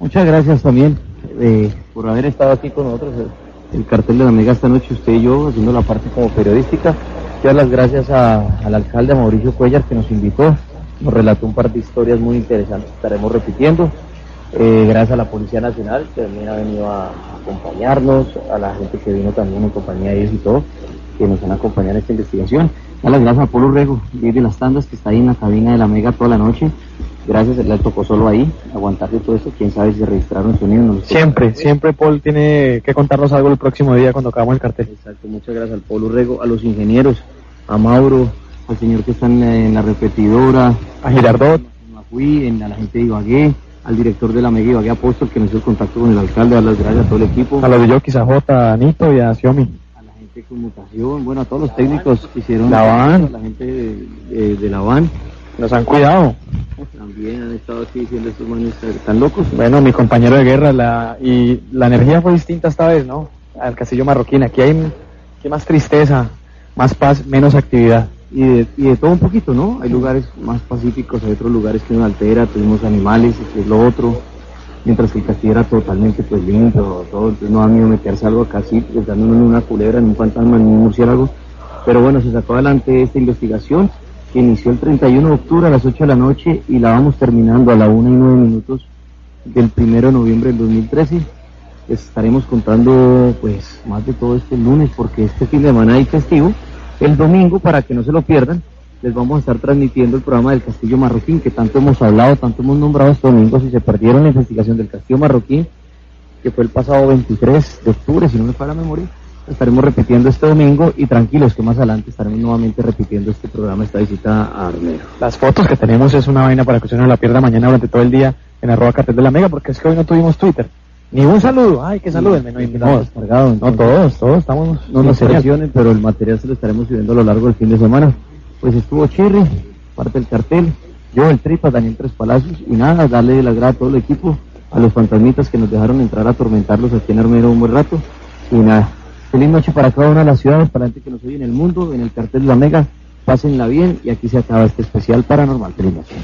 muchas gracias también eh, por haber estado aquí con nosotros. El, el cartel de la Mega esta noche, usted y yo, haciendo la parte como periodística. Dar las gracias a- al alcalde Mauricio Cuellar que nos invitó, nos relató un par de historias muy interesantes estaremos repitiendo. Eh, gracias a la Policía Nacional que también ha venido a acompañarnos, a la gente que vino también en compañía de ellos y todo, que nos han acompañado en esta investigación. Dar las gracias a Polo Rego, de las tandas, que está ahí en la cabina de la Mega toda la noche. Gracias, le tocó solo ahí, aguantarse todo esto. Quién sabe si registraron sonido. No. Siempre, siempre Paul tiene que contarnos algo el próximo día cuando acabamos el cartel. Exacto, muchas gracias al Polo Rego, a los ingenieros, a Mauro, al señor que está en la, en la repetidora, A Girardot. a en, a la gente de Ibagué, al director de la Mega Ibagué Apóstol que nos hizo el contacto con el alcalde, dar las gracias a todo el equipo. A los de Yokis, a J, a Nito y a Xiomi. De conmutación, bueno, a todos los técnicos que hicieron La van. la gente de, de- de la van. Nos han cuidado. También han estado aquí diciendo estos manes tan locos. Bueno, mi compañero de guerra, la, y la energía fue distinta esta vez, ¿no? Al Castillo Marroquín. Aquí hay, aquí más tristeza, más paz, menos actividad. y de, y de todo un poquito, ¿no? Hay lugares más pacíficos, hay otros lugares que nos altera, tuvimos animales, que es lo otro, mientras que el castillo era totalmente pues limpio, todo, no da miedo meterse algo acá así, pues una culebra, ni un fantasma, ni un murciélago, pero bueno, se sacó adelante esta investigación que inició el 31 de octubre a las 8 de la noche y la vamos terminando a la 1 y 9 minutos del 1 de noviembre del 2013. Les estaremos contando pues más de todo este lunes porque este fin de semana hay festivo. El domingo, para que no se lo pierdan, les vamos a estar transmitiendo el programa del Castillo Marroquín, que tanto hemos hablado, tanto hemos nombrado este domingo. Si se perdieron la investigación del Castillo Marroquín, que fue el pasado 23 de octubre, si no me falla la memoria, estaremos repitiendo este domingo y tranquilos que más adelante estaremos nuevamente repitiendo este programa, esta visita a Armero. Las fotos que tenemos es una vaina para que usted no la pierda mañana durante todo el día en arroba cartel de la mega, porque es que hoy no tuvimos Twitter. Ni un saludo. Ay, que salúdenme. No, Estamos no, no, todos, todos estamos. No nos presionen, pero el material se lo estaremos subiendo a lo largo del fin de semana. Pues estuvo Chirri, parte del cartel, yo, el Tripa, Daniel Tres Palacios, y nada, darle las gracias a todo el equipo, a los fantasmitas que nos dejaron entrar a atormentarlos aquí en Armero un buen rato, y nada, feliz noche para cada una de las ciudades, para la gente que nos oye en el mundo, en el cartel de la Mega, pásenla bien, y aquí se acaba este especial paranormal. Feliz noche.